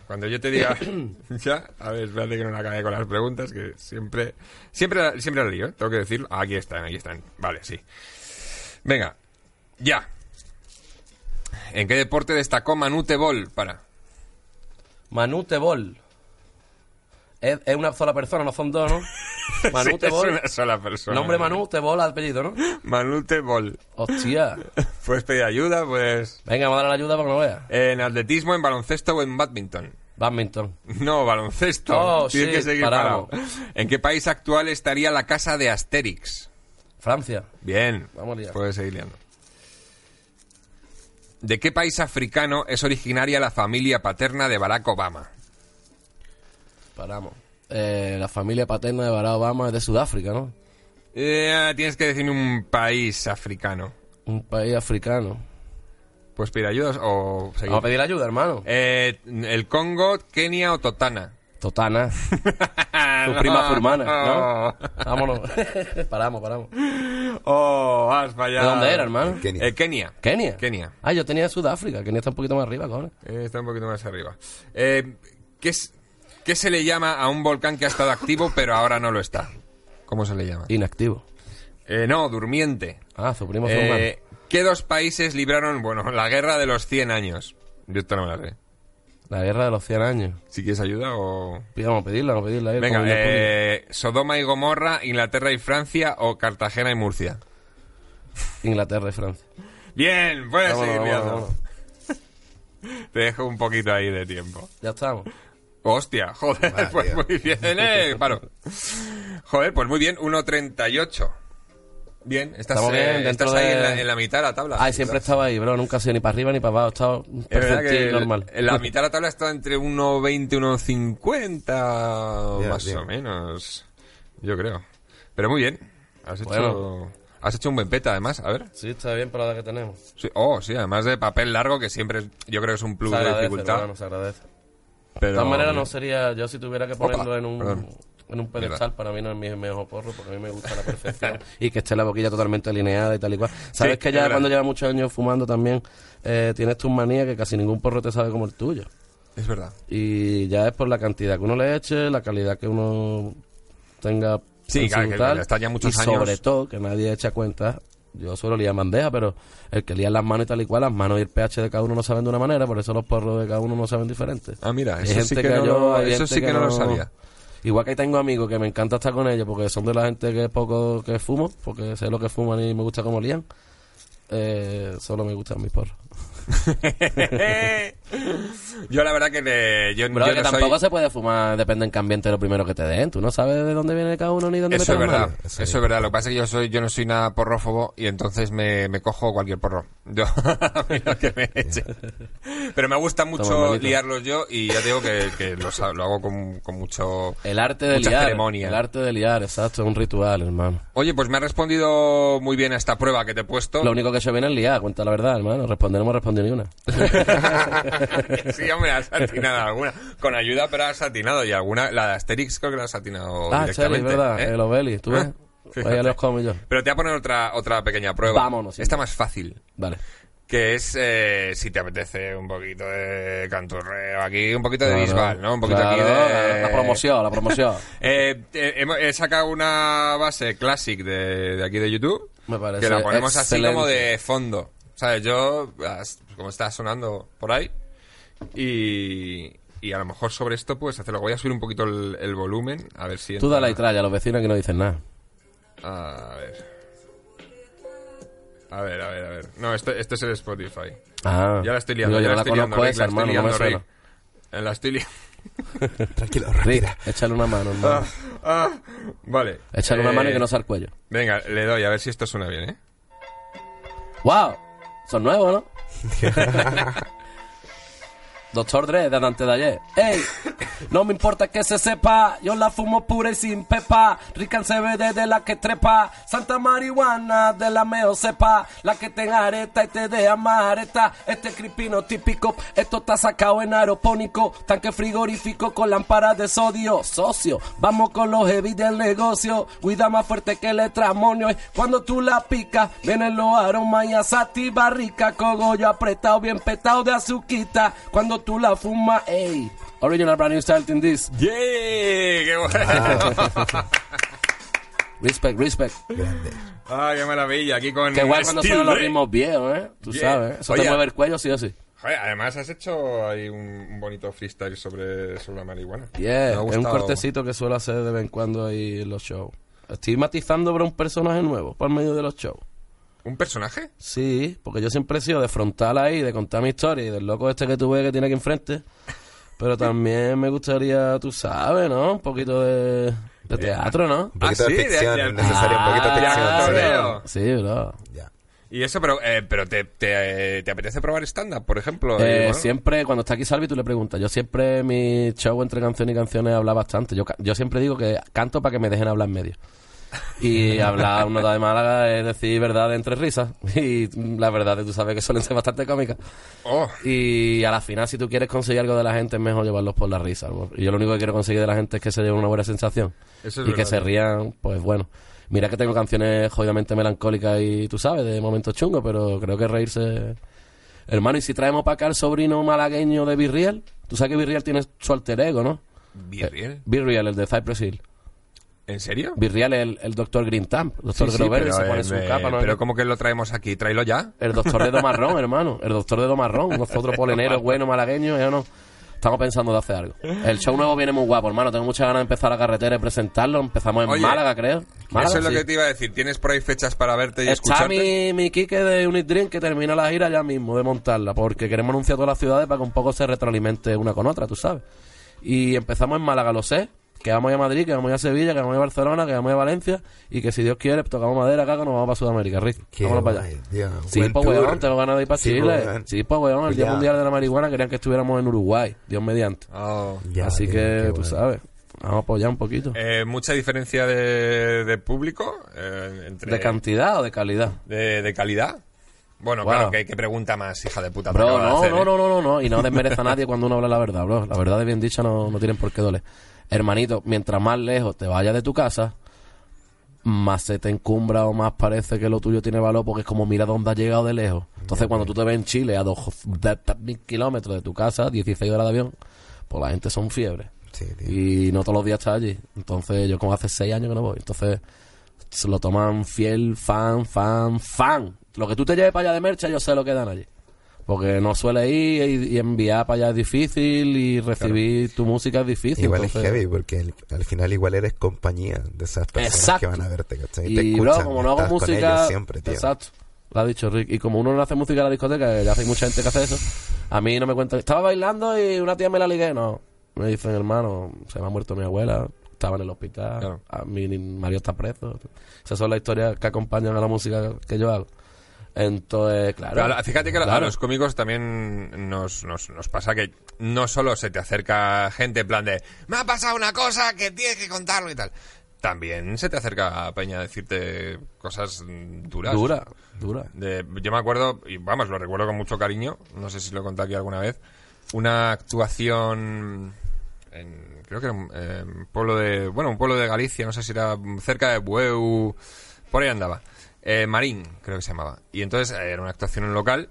Cuando yo te diga [coughs] [coughs] ya, a ver, espérate que no la acabe con las preguntas, que siempre, siempre, siempre la lío, ¿eh? tengo que decirlo. Ah, aquí están, aquí están. Vale, sí. Venga, ya. ¿En qué deporte destacó Manu Tebol? Para. Manu Tebol. Es, es una sola persona, no son dos, ¿no? [laughs] Manu Sí, Tebol. Es una sola persona. Nombre Manu, Tebol, apellido, ¿no? Manu Tebol. Hostia. [laughs] Puedes pedir ayuda, pues. Venga, vamos a darle la ayuda para que no vea. En atletismo, en baloncesto o en badminton. Badminton. No, baloncesto. Oh, Tienes sí, que seguir parado. ¿En qué país actual estaría la casa de Asterix? Francia. Bien. Vamos a liar. Puedes seguir liando. ¿De qué país africano es originaria la familia paterna de Barack Obama? Paramos. Eh, la familia paterna de Barack Obama es de Sudáfrica, ¿no? Eh, tienes que decir un país africano. Un país africano. ¿Puedes pedir ayuda o seguir? Vamos a pedir ayuda, hermano. Eh, ¿El Congo, Kenia o Totana? Totana. [laughs] Tu prima furmana, ¿no? Vámonos. [laughs] paramos, paramos. ¿De Oh, has fallado. dónde era, hermano? Kenia. Eh, Kenia. Kenia. Kenia. Ah, yo tenía Sudáfrica. Kenia está un poquito más arriba, cojones. Eh, está un poquito más arriba. Eh, ¿qué, es- ¿Qué se le llama a un volcán que ha estado activo [laughs] pero ahora no lo está? ¿Cómo se le llama? Inactivo. Eh, no, durmiente. Ah, su primo Eh. ¿Qué dos países libraron, bueno, la guerra de los 100 años? Yo esto no me la sé. La guerra de los 100 años. Si quieres ayuda o... Vamos a pedirla, vamos a pedirla. Venga, eh, Sodoma y Gomorra, Inglaterra y Francia o Cartagena y Murcia. Inglaterra y Francia. Bien, puedes Vámonos, seguir vámonos. Te dejo un poquito ahí de tiempo. Ya estamos. Hostia, joder, pues muy bien, eh, paro. Joder, pues muy bien, 1.38. Bien, estás, Estamos bien, eh, dentro estás ahí de- en la, en la mitad de la tabla. Ay, siempre estaba ahí, bro. Nunca he sido ni para arriba ni para abajo. Es verdad perfecto que normal. en la [laughs] mitad de la tabla está entre 1.20 y 1.50, Bien, más bien. o menos. Yo creo. Pero muy bien. Has hecho, Bueno. has hecho un buen peta, además. A ver. Sí, está bien para la que tenemos. Sí. Oh, sí, además de papel largo, que siempre yo creo que es un plus Se de agradece, dificultad. hermano, se agradece. pero- De todas maneras, no sería. Yo, si tuviera que ponerlo Opa, en un. perdón. En un pedestal, para mí no es mi mejor porro, porque a mí me gusta la perfección [laughs] y que esté la boquilla totalmente alineada y tal y cual. Sabes Sí, que ya verdad. cuando llevas muchos años fumando también eh, tienes tus manías que casi ningún porro te sabe como el tuyo. Es verdad. Y ya es por la cantidad que uno le eche, la calidad que uno tenga. Sí, claro, que está ya muchos y años. sobre todo, que nadie echa cuenta. Yo suelo liar bandeja, pero el que lía las manos y tal y cual, las manos y el pH de cada uno no saben de una manera, por eso los porros de cada uno no saben diferentes. Ah, mira, eso sí que, no, yo- lo- hay eso sí que no lo sabía. Igual que ahí tengo amigos que me encanta estar con ellos porque son de la gente que poco que fumo, porque sé lo que fuman y me gusta cómo lían. Eh, solo me gustan mis porros. [laughs] yo la verdad que le- yo, Pero yo que no tampoco soy... se puede fumar, depende en qué ambiente lo primero que te den. Tú no sabes de dónde viene cada uno ni dónde Eso es verdad, eso es verdad. Lo que pasa es que yo soy, yo no soy nada porrófobo y entonces me, me cojo cualquier porro. [laughs] Yo, a mí lo que me eche. Pero me gusta mucho liarlos yo y ya digo que, que los ha- lo hago con, con mucho... El arte de Mucha liar. ceremonia. El arte de liar, exacto, es un ritual, hermano. Oye, pues me ha respondido muy bien a esta prueba que te he puesto. Lo único que hecho bien es liar, cuenta la verdad, hermano. Responder no hemos respondido ni una. [laughs] [laughs] sí, hombre, has atinado alguna. Con ayuda, pero has atinado. Y alguna, la de Asterix creo que la has atinado ah, Chely, directamente. verdad, ¿eh? el Obeli, ¿tú ves? Vaya los como yo. Pero te voy a poner otra, otra pequeña prueba. Vámonos. Esta más fácil. Vale. Que es eh, si te apetece un poquito de canturreo aquí, un poquito de bisbal, ¿no? Un poquito claro, aquí de... La promoción, la promoción. [laughs] Eh, eh, he sacado una base classic de, de aquí de YouTube. Me parece Que la ponemos así como de fondo. ¿Sabes? Yo, como está sonando por ahí. Y, y a lo mejor sobre esto puedes hacerlo. Voy a subir un poquito el, el volumen. A ver si. Tú dale y traya a los vecinos que no dicen nada. A ver. A ver, a ver, a ver. No, este, este es el Spotify. Ah. Ya la estoy liando. Digo, ya yo la no estoy liando, Rick, esa, la estoy hermano, no me liando, suena. Rick. Eh, La estoy liando. [laughs] Tranquilo, Rick, [laughs] échale una mano, hermano. Ah, vale. Échale una Eh, mano y que no sea el cuello. Venga, le doy a ver si esto suena bien, ¿eh? ¡Wow! Son nuevos, ¿no? [laughs] Doctor Dre, de antes de ayer. ¡Ey! No me importa que se sepa, yo la fumo pura y sin pepa. Rica en CBD de la que trepa. Santa marihuana de la meo sepa. La que te areta y te deja más areta. Este cripino típico, esto está sacado en aeropónico. Tanque frigorífico con lámparas de sodio. Socio, vamos con los heavy del negocio. Cuida más fuerte que el etramonio. Y Cuando tú la picas, vienen los aromas y a sativa rica. Cogollo apretado, bien petado de azuquita. Cuando tú la fumas, ey. Original brand new style in this. ¡Yeah! ¡Qué bueno! [laughs] Respect, respect. Grande. ¡Ah, qué maravilla! Aquí con. Qué guay cuando suenan los Ray. ritmos viejos, ¿eh? Tú Yeah. sabes. Eso Oye, te mueve el cuello, sí o sí. Joder, además has hecho ahí un, bonito freestyle sobre, sobre la marihuana. Me Yeah, es un cortecito que suelo hacer de vez en cuando ahí en los shows. Estoy matizando para un personaje nuevo por medio de los shows. ¿Un personaje? Sí, porque yo siempre he sido de frontal ahí, de contar mi historia y del loco este que tú ves que tiene aquí enfrente. Pero también me gustaría, tú sabes, ¿no? Un poquito de, de teatro, ¿no? Un poquito Ah, de sí, de- ficción, de- es necesario, un poquito de Ah, ficción. ya, sí. creo. Sí, bro. Ya. Y eso, pero, eh, pero te, te, te apetece probar stand-up, por ejemplo? Eh, bueno, Siempre, cuando está aquí Salvi, tú le preguntas. Yo siempre, mi show entre canción y canciones, habla bastante. Yo, ca- yo siempre digo que canto para que me dejen hablar en medio. Y hablar una de Málaga es decir verdad entre risas. Y la verdad, tú sabes que suelen ser bastante cómicas. Oh, Y a la final, si tú quieres conseguir algo de la gente, es mejor llevarlos por la risa. Y yo lo único que quiero conseguir de la gente es que se lleven una buena sensación. Eso es y que se rían, pues bueno. Mira que tengo canciones jodidamente melancólicas y tú sabes, de momentos chungos, pero creo que reírse. Hermano, y si traemos para acá el sobrino malagueño de Virreal, tú sabes que Virreal tiene su alter ego, ¿no? Virreal. Virreal, el de Cypress Hill. ¿En serio? Virreal es el, el doctor. El doctor Sí, sí, Grover pero, se pone eh, su capa, ¿no? pero ¿cómo que lo traemos aquí? Tráelo ya. El doctor de Domarrón, [laughs] hermano. El doctor de Domarrón. Nosotros poleneros, buenos, malagueños, ¿eh o no? Estamos pensando de hacer algo. El show nuevo viene muy guapo, hermano. Tengo muchas ganas de empezar la carretera y presentarlo. Empezamos en Oye, Málaga, creo. Málaga, Eso es lo sí. que te iba a decir. ¿Tienes por ahí fechas para verte y Está escucharte? mi, mi Kike de Unit Dream que termina la gira ya mismo de montarla, porque queremos anunciar todas las ciudades para que un poco se retroalimente una con otra, tú sabes. Y empezamos en Málaga, lo sé, que vamos a ir a Madrid, que vamos a ir a Sevilla, que vamos a ir a Barcelona, que vamos a ir a Valencia, y que si Dios quiere, tocamos madera acá, que nos vamos para Sudamérica. Qué Vámonos para allá. Sí, Buen pues weón, tengo ganas de ir para Sí, Chile. pues, weón. Sí, pues weón, el Día. Mundial de la Marihuana querían que estuviéramos en Uruguay, Dios mediante. Oh. Ya, Así que, tú bueno. sabes, vamos a apoyar un poquito. Eh, ¿Mucha diferencia de, de público? eh, entre, ¿De cantidad o de calidad? de, de calidad? Bueno, Wow. claro, ¿qué, qué pregunta más, hija de puta? Bro, no, hacer, no, eh? no, no, no, no, y no [laughs] desmerece a nadie cuando uno habla la verdad, bro. La verdad de bien dicha no, no tienen por qué doler. Hermanito, mientras más lejos te vayas de tu casa, más se te encumbra o más parece que lo tuyo tiene valor porque es como mira dónde has llegado de lejos. Entonces cuando tú te ves en Chile a dos mil kilómetros de tu casa, 16 horas de avión, pues la gente son fiebre. Sí. Y no todos los días está allí. Entonces yo como hace 6 años que no voy. Entonces se lo toman fiel, fan, fan, fan. Lo que tú te lleves para allá de mercha, yo sé lo que dan allí. Porque no suele ir y, y enviar para allá es difícil y recibir tu música es difícil. Igual entonces- es heavy, porque al, al final igual eres compañía de esas personas Exacto. que van a verte, ¿cachai? te Y bro, escuchan, como no hago música. ellos siempre, tío. Exacto. Lo ha dicho Rick. Y como uno no hace música en la discoteca, que ya hay mucha gente que hace eso, a mí no me cuenta. Estaba bailando y una tía me la ligué. No. Me dicen, hermano, se me ha muerto mi abuela. Estaba en el hospital. Claro. A mi Mario está preso. Esas son las historias que acompañan a la música que yo hago. Entonces, claro. Pero fíjate que a los cómicos también nos, nos, nos pasa que no solo se te acerca gente en plan de me ha pasado una cosa que tienes que contarlo y tal. También se te acerca a Peña a decirte cosas duras. Dura, dura. De- yo me acuerdo, y vamos, lo recuerdo con mucho cariño, no sé si lo he contado aquí alguna vez, una actuación en, creo que era un eh, pueblo de, bueno, un pueblo de Galicia, no sé si era cerca de Bueu, por ahí andaba. Eh, Marín, creo que se llamaba. Y entonces eh, era una actuación en local,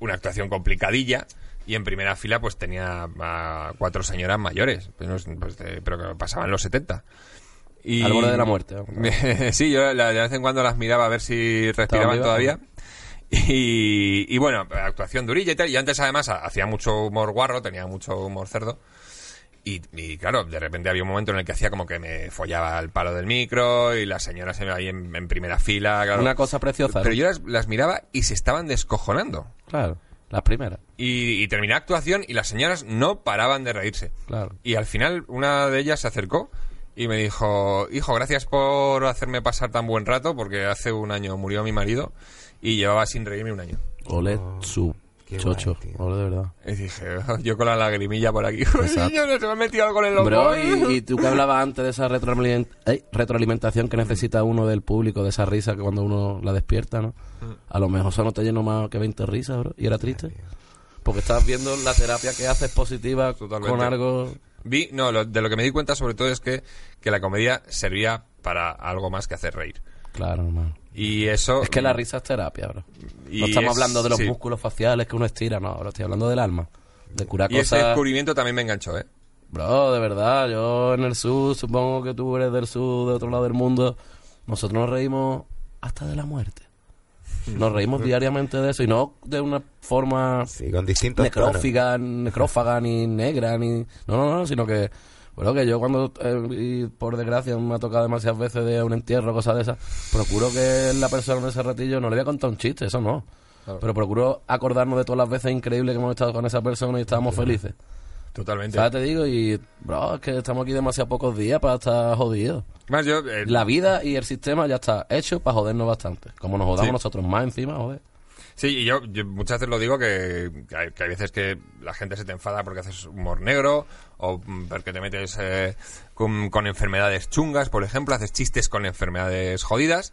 una actuación complicadilla, y en primera fila pues tenía a cuatro señoras mayores, pues, pues, de- pero que pasaban los 70. Y, Al borde de la muerte. [laughs] sí, yo la- de vez en cuando las miraba a ver si respiraban todavía. Y, y bueno, actuación durilla y tal. Y antes además ha- hacía mucho humor guarro, tenía mucho humor cerdo. Y, y, claro, de repente había un momento en el que hacía como que me follaba al palo del micro y las señoras ahí en, en primera fila. claro. Una cosa preciosa. Pero ¿no? yo las, las miraba y se estaban descojonando. Claro, las primeras. Y, y terminé actuación y las señoras no paraban de reírse. Claro. Y al final una de ellas se acercó y me dijo, hijo, gracias por hacerme pasar tan buen rato porque hace un año murió mi marido y llevaba sin reírme un año. Ole su qué chocho. guay, tío. De verdad. Y dije, [laughs] yo con la lagrimilla por aquí, [laughs] señores, se me ha metido algo en el. Bro, y, y tú que hablabas [laughs] antes de esa retroaliment- eh, retroalimentación que necesita uno del público, de esa risa que cuando uno la despierta, ¿no? A lo mejor eso no te llenó más que 20 risas, bro. Y era triste. Porque estás viendo la terapia que haces positiva Totalmente. con algo... Vi, no, lo- de lo que me di cuenta sobre todo es que, que la comedia servía para algo más que hacer reír. Claro, hermano. Y eso... Es que la risa es terapia, bro. Y no estamos es- hablando de los sí. músculos faciales que uno estira, no, bro. Estoy hablando del alma. De curar Y ese cosas... descubrimiento también me enganchó, ¿eh? Bro, de verdad, yo en el sur, supongo que tú eres del sur, de otro lado del mundo, nosotros nos reímos hasta de la muerte. Nos reímos [laughs] diariamente de eso y no de una forma Sí, con distintos tonos. necrófiga, necrófaga ni negra, ni... No, no, no, sino que... Bueno, que yo cuando, eh, y por desgracia, me ha tocado demasiadas veces de un entierro, cosas de esas, procuro que la persona en ese ratillo no le voy a contar un chiste, eso no. Pero procuro acordarnos de todas las veces increíbles que hemos estado con esa persona y estábamos felices. Totalmente. ¿Sabes? Te digo, y, bro, es que estamos aquí demasiado pocos días para estar jodidos. Más yo... eh, La vida y el sistema ya está hecho para jodernos bastante. Como nos jodamos Sí. nosotros más encima, joder. Sí, y yo, yo muchas veces lo digo que, hay, que veces que la gente se te enfada porque haces humor negro o mm, porque te metes eh, con, enfermedades chungas, por ejemplo, haces chistes con enfermedades jodidas.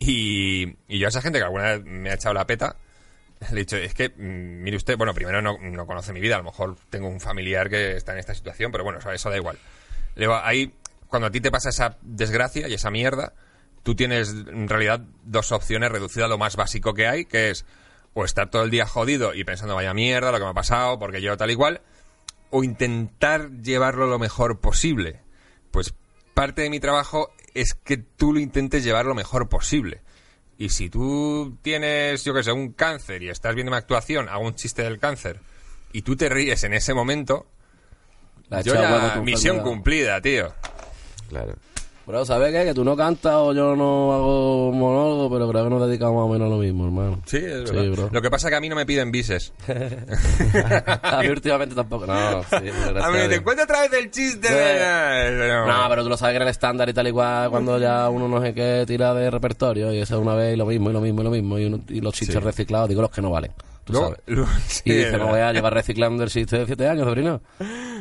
Y, y yo a esa gente que alguna vez me ha echado la peta, le he dicho, es que, mm, mire usted, bueno, primero no, no conoce mi vida, a lo mejor tengo un familiar que está en esta situación, pero bueno, eso, da igual. Ahí, cuando a ti te pasa esa desgracia y esa mierda, tú tienes en realidad dos opciones reducidas a lo más básico que hay, que es o estar todo el día jodido y pensando vaya mierda lo que me ha pasado porque yo tal y cual, o intentar llevarlo lo mejor posible. Pues parte de mi trabajo es que tú lo intentes llevar lo mejor posible. Y si tú tienes, yo que sé, un cáncer y estás viendo una actuación, hago un chiste del cáncer, y tú te ríes en ese momento, La yo ya, tu misión cumplida, tío. Claro. Bro, ¿sabes qué? Que tú no cantas o yo no hago monólogo, pero creo que nos dedicamos más o menos a lo mismo, hermano. Sí, es Sí, verdad. bro. Lo que pasa es que a mí no me piden bises. [laughs] a mí últimamente tampoco. No, sí, A mí te encuentro otra vez el chiste Sí. de... No, pero tú lo sabes que en el estándar y tal y cual, cuando ya uno no sé qué tira de repertorio, y eso una vez y lo mismo, y lo mismo, y lo mismo, y, uno- y los chistes Sí. reciclados, digo los que no valen. Tú sabes. [laughs] sí, Y dice, es me voy a llevar reciclando el chiste de 7 años, sobrino.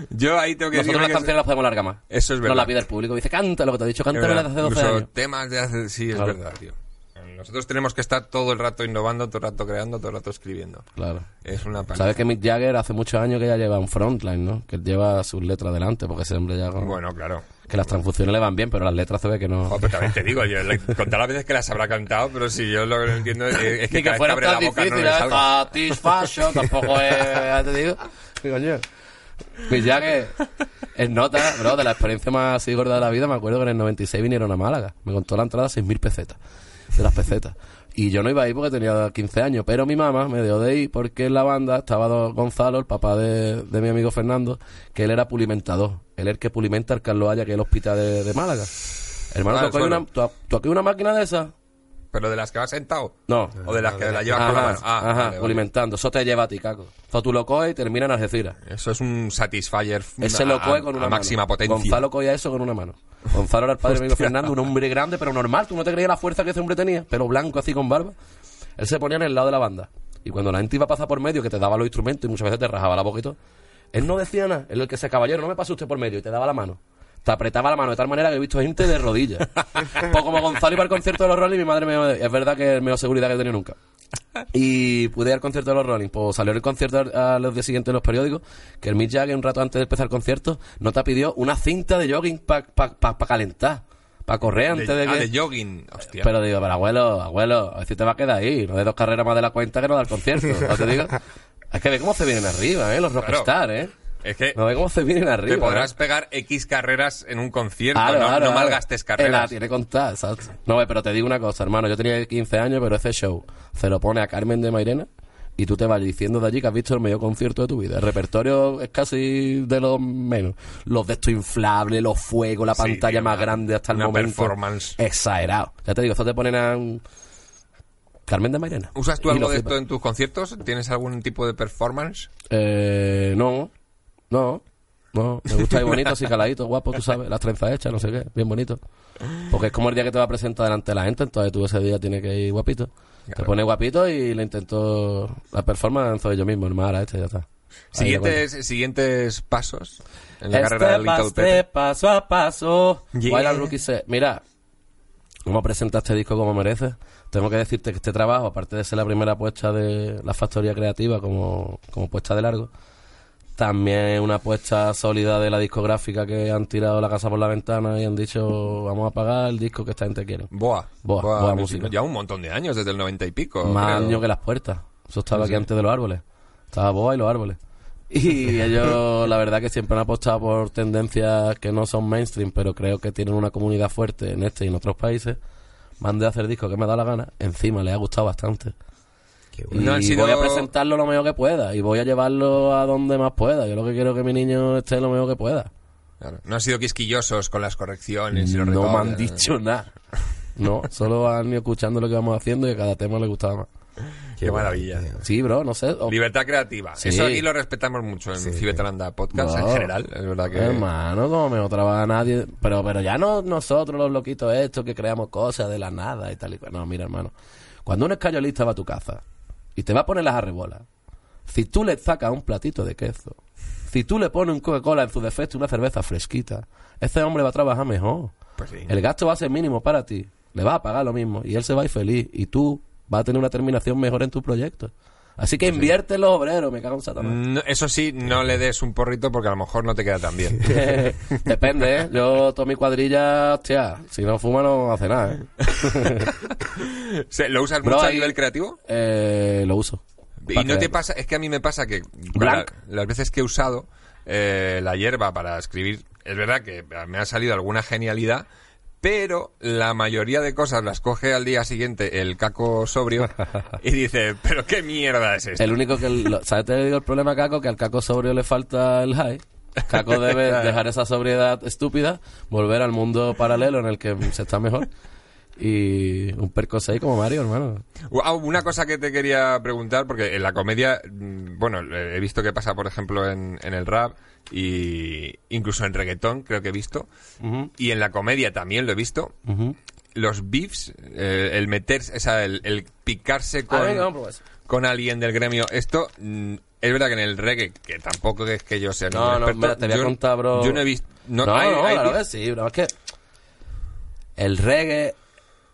Yo ahí tengo que Nosotros las canciones las podemos largar más. Eso es Nos verdad. la pide el público. Dice, canta lo que te he dicho, Es cántame las de hace 12 Incluso años. temas de hace... Sí, es Claro. verdad, tío. Nosotros tenemos que estar todo el rato innovando, todo el rato creando, todo el rato escribiendo. Claro. Es una paliza. Sabes que Mick Jagger hace muchos años que ya lleva un frontline, ¿no? Que lleva sus letras adelante, porque ese hombre ya... con- Bueno, claro. Que las transfusiones le van bien, pero las letras se ve que no... Joder, pero también te digo, yo le- contar las veces que las habrá cantado, pero si yo lo que no entiendo es, es que Ni que fuera tan no difícil, le ¿eh? Satisfaction, tampoco es, ya te digo. Digo, coño. Mick Jagger, en nota, bro, de la experiencia más así gorda de la vida, me acuerdo que en el 96 vinieron a Málaga. Me contó la entrada 6.000 pesetas, de las pesetas. Y yo no iba ahí porque tenía 15 años, pero mi mamá me dejó de ir porque en la banda estaba don Gonzalo, el papá de, de mi amigo Fernando, que él era pulimentador. Él es el que pulimenta el Carlos Haya, que es el hospital de, de Málaga. Hermano, Ah, ¿tú, suelo. una, tú tú una máquina de esas? Pero de las que vas sentado. No. O de las que la llevas con la mano. Ah, ajá, vale, vale. pulimentando. Eso te lleva a ti, caco. Eso tú lo coges y termina en Algeciras. Eso es un satisfier Él se lo a- coge con a una máxima mano. potencia. Gonzalo cogía eso con una mano. Gonzalo era el padre de mi amigo. Fernando, un hombre grande, pero normal. Tú no te creías la fuerza que ese hombre tenía. Pelo blanco, así con barba. Él se ponía en el lado de la banda. Y cuando la gente iba a pasar por medio, que te daba los instrumentos y muchas veces te rajaba la boca y todo, él no decía nada. Él el que se caballero, no me pase usted por medio. Y te daba la mano. Te apretaba la mano de tal manera que he visto gente de rodillas. [laughs] pues como Gonzalo iba al concierto de los Rolling, mi madre me es verdad que es mejor seguridad que he tenido nunca. [laughs] Y pude ir al concierto de los Rolling. Pues salió el concierto a los días siguientes en los periódicos que el Mick Jagger, un rato antes de empezar el concierto, no te pidió una cinta de jogging para pa, pa- pa calentar. Para correr antes de, De, ah, que... de jogging. Hostia. Pero digo, pero abuelo, abuelo, a ver si te va a quedar ahí. No de dos carreras más de la cuenta que no da el concierto. ¿No te digo? [laughs] Es que ve cómo se vienen arriba, ¿eh? Los rockstar, ¿eh? Es que No ve cómo se vienen arriba. te podrás ¿eh? pegar X carreras en un concierto. Claro, no, claro, no malgastes Eh, La carreras. tiene contada, exacto. No, ve, pero te digo una cosa, hermano. Yo tenía 15 años, pero ese show se lo pone a Carmen de Mairena y tú te vas diciendo de allí que has visto el medio concierto de tu vida. El repertorio es casi de lo menos. Los de estos inflables, los fuegos, la pantalla más una- grande hasta el una momento. performance. Exagerado. Ya te digo, eso te ponen a... un- Carmen de Mairena. ¿Usas tú algo de flipas. esto en tus conciertos? ¿Tienes algún tipo de performance? Eh, no, no, no. Me gusta ir bonito, así caladito, guapo, tú sabes, las trenzas hechas, no sé qué, bien bonito. Porque es como el día que te va a presentar delante de la gente, entonces tú ese día tienes que ir guapito. Te pones guapito y le intento la performance soy yo mismo, hermano, este ya está. Ahí. Siguientes, siguientes pasos en la Step carrera de Little Pepe. paso a paso. Yeah. Rookie set. Mira, vamos a presentar este disco como merece. Tengo que decirte que este trabajo, aparte de ser la primera puesta de la factoría creativa como, como puesta de largo, también es una apuesta sólida de la discográfica que han tirado la casa por la ventana y han dicho vamos a pagar el disco que esta gente quiere. Boa. Boa. Música. Ya un montón de años, desde el noventa y pico. Más creo. años que las puertas. Eso estaba aquí antes de los árboles. Estaba Boa y los árboles. [laughs] Y ellos, la verdad, que siempre han apostado por tendencias que no son mainstream, pero creo que tienen una comunidad fuerte en este y en otros países. Mande a hacer discos que me da la gana. Encima, les ha gustado bastante. Y. No sido- voy a presentarlo lo mejor que pueda. Y voy a llevarlo a donde más pueda. Yo lo que quiero es que mi niño esté lo mejor que pueda. Claro. No han sido quisquillosos con las correcciones y los No me han dicho nada. No, solo han ido escuchando lo que vamos haciendo y a cada tema le gustaba más. Qué maravilla. Sí, bro, no sé. o- Libertad creativa. Sí. Eso aquí lo respetamos mucho en Sí. Cibetalanda Podcast No. en general. Es verdad que. Hermano, como me trabaja nadie. Pero, pero ya no nosotros los loquitos estos que creamos cosas de la nada y tal y cual. No, mira, hermano. Cuando un escayolista va a tu casa y te va a poner las arrebolas, si tú le sacas un platito de queso, si tú le pones un Coca-Cola en su defecto y una cerveza fresquita, ese hombre va a trabajar mejor. Pues sí. El gasto va a ser mínimo para ti. Le vas a pagar lo mismo y él se va a ir feliz. Y tú vas a tener una terminación mejor en tu proyecto. Así que invierte en los obreros, me cago en Satanás. No, eso sí, no le des un porrito porque a lo mejor no te queda tan bien. [laughs] Depende, ¿eh? Yo, toda mi cuadrilla, hostia, si no fuma no hace nada, ¿eh? [laughs] ¿Lo usas Bro, mucho a ahí- nivel creativo? Eh, lo uso. Y no te pasa, es que a mí me pasa que la- las veces que he usado eh, la hierba para escribir es verdad que me ha salido alguna genialidad, pero la mayoría de cosas las coge al día siguiente el caco sobrio [laughs] y dice, pero qué mierda es esto. El único que... lo- ¿Sabes? Te digo el problema, Caco, que al Caco sobrio le falta el high. Caco debe [laughs] dejar esa sobriedad estúpida, volver al mundo paralelo en el que se está mejor. Y un perco 6 como Mario, hermano. Ah, Una cosa que te quería preguntar, porque en la comedia, mm, bueno, he visto que pasa, por ejemplo, en, en el rap y incluso en reggaetón, creo que he visto, y en la comedia también lo he visto. Los beefs, eh, el meterse, o sea, el, el picarse con, Ah, eso. con alguien del gremio, esto mm, es verdad que en el reggae, que tampoco es que yo sea No, no, mira, te voy a yo- contar, bro. Yo no he visto. No, No, hay- no, hay claro que sí, bro. Es que el reggae,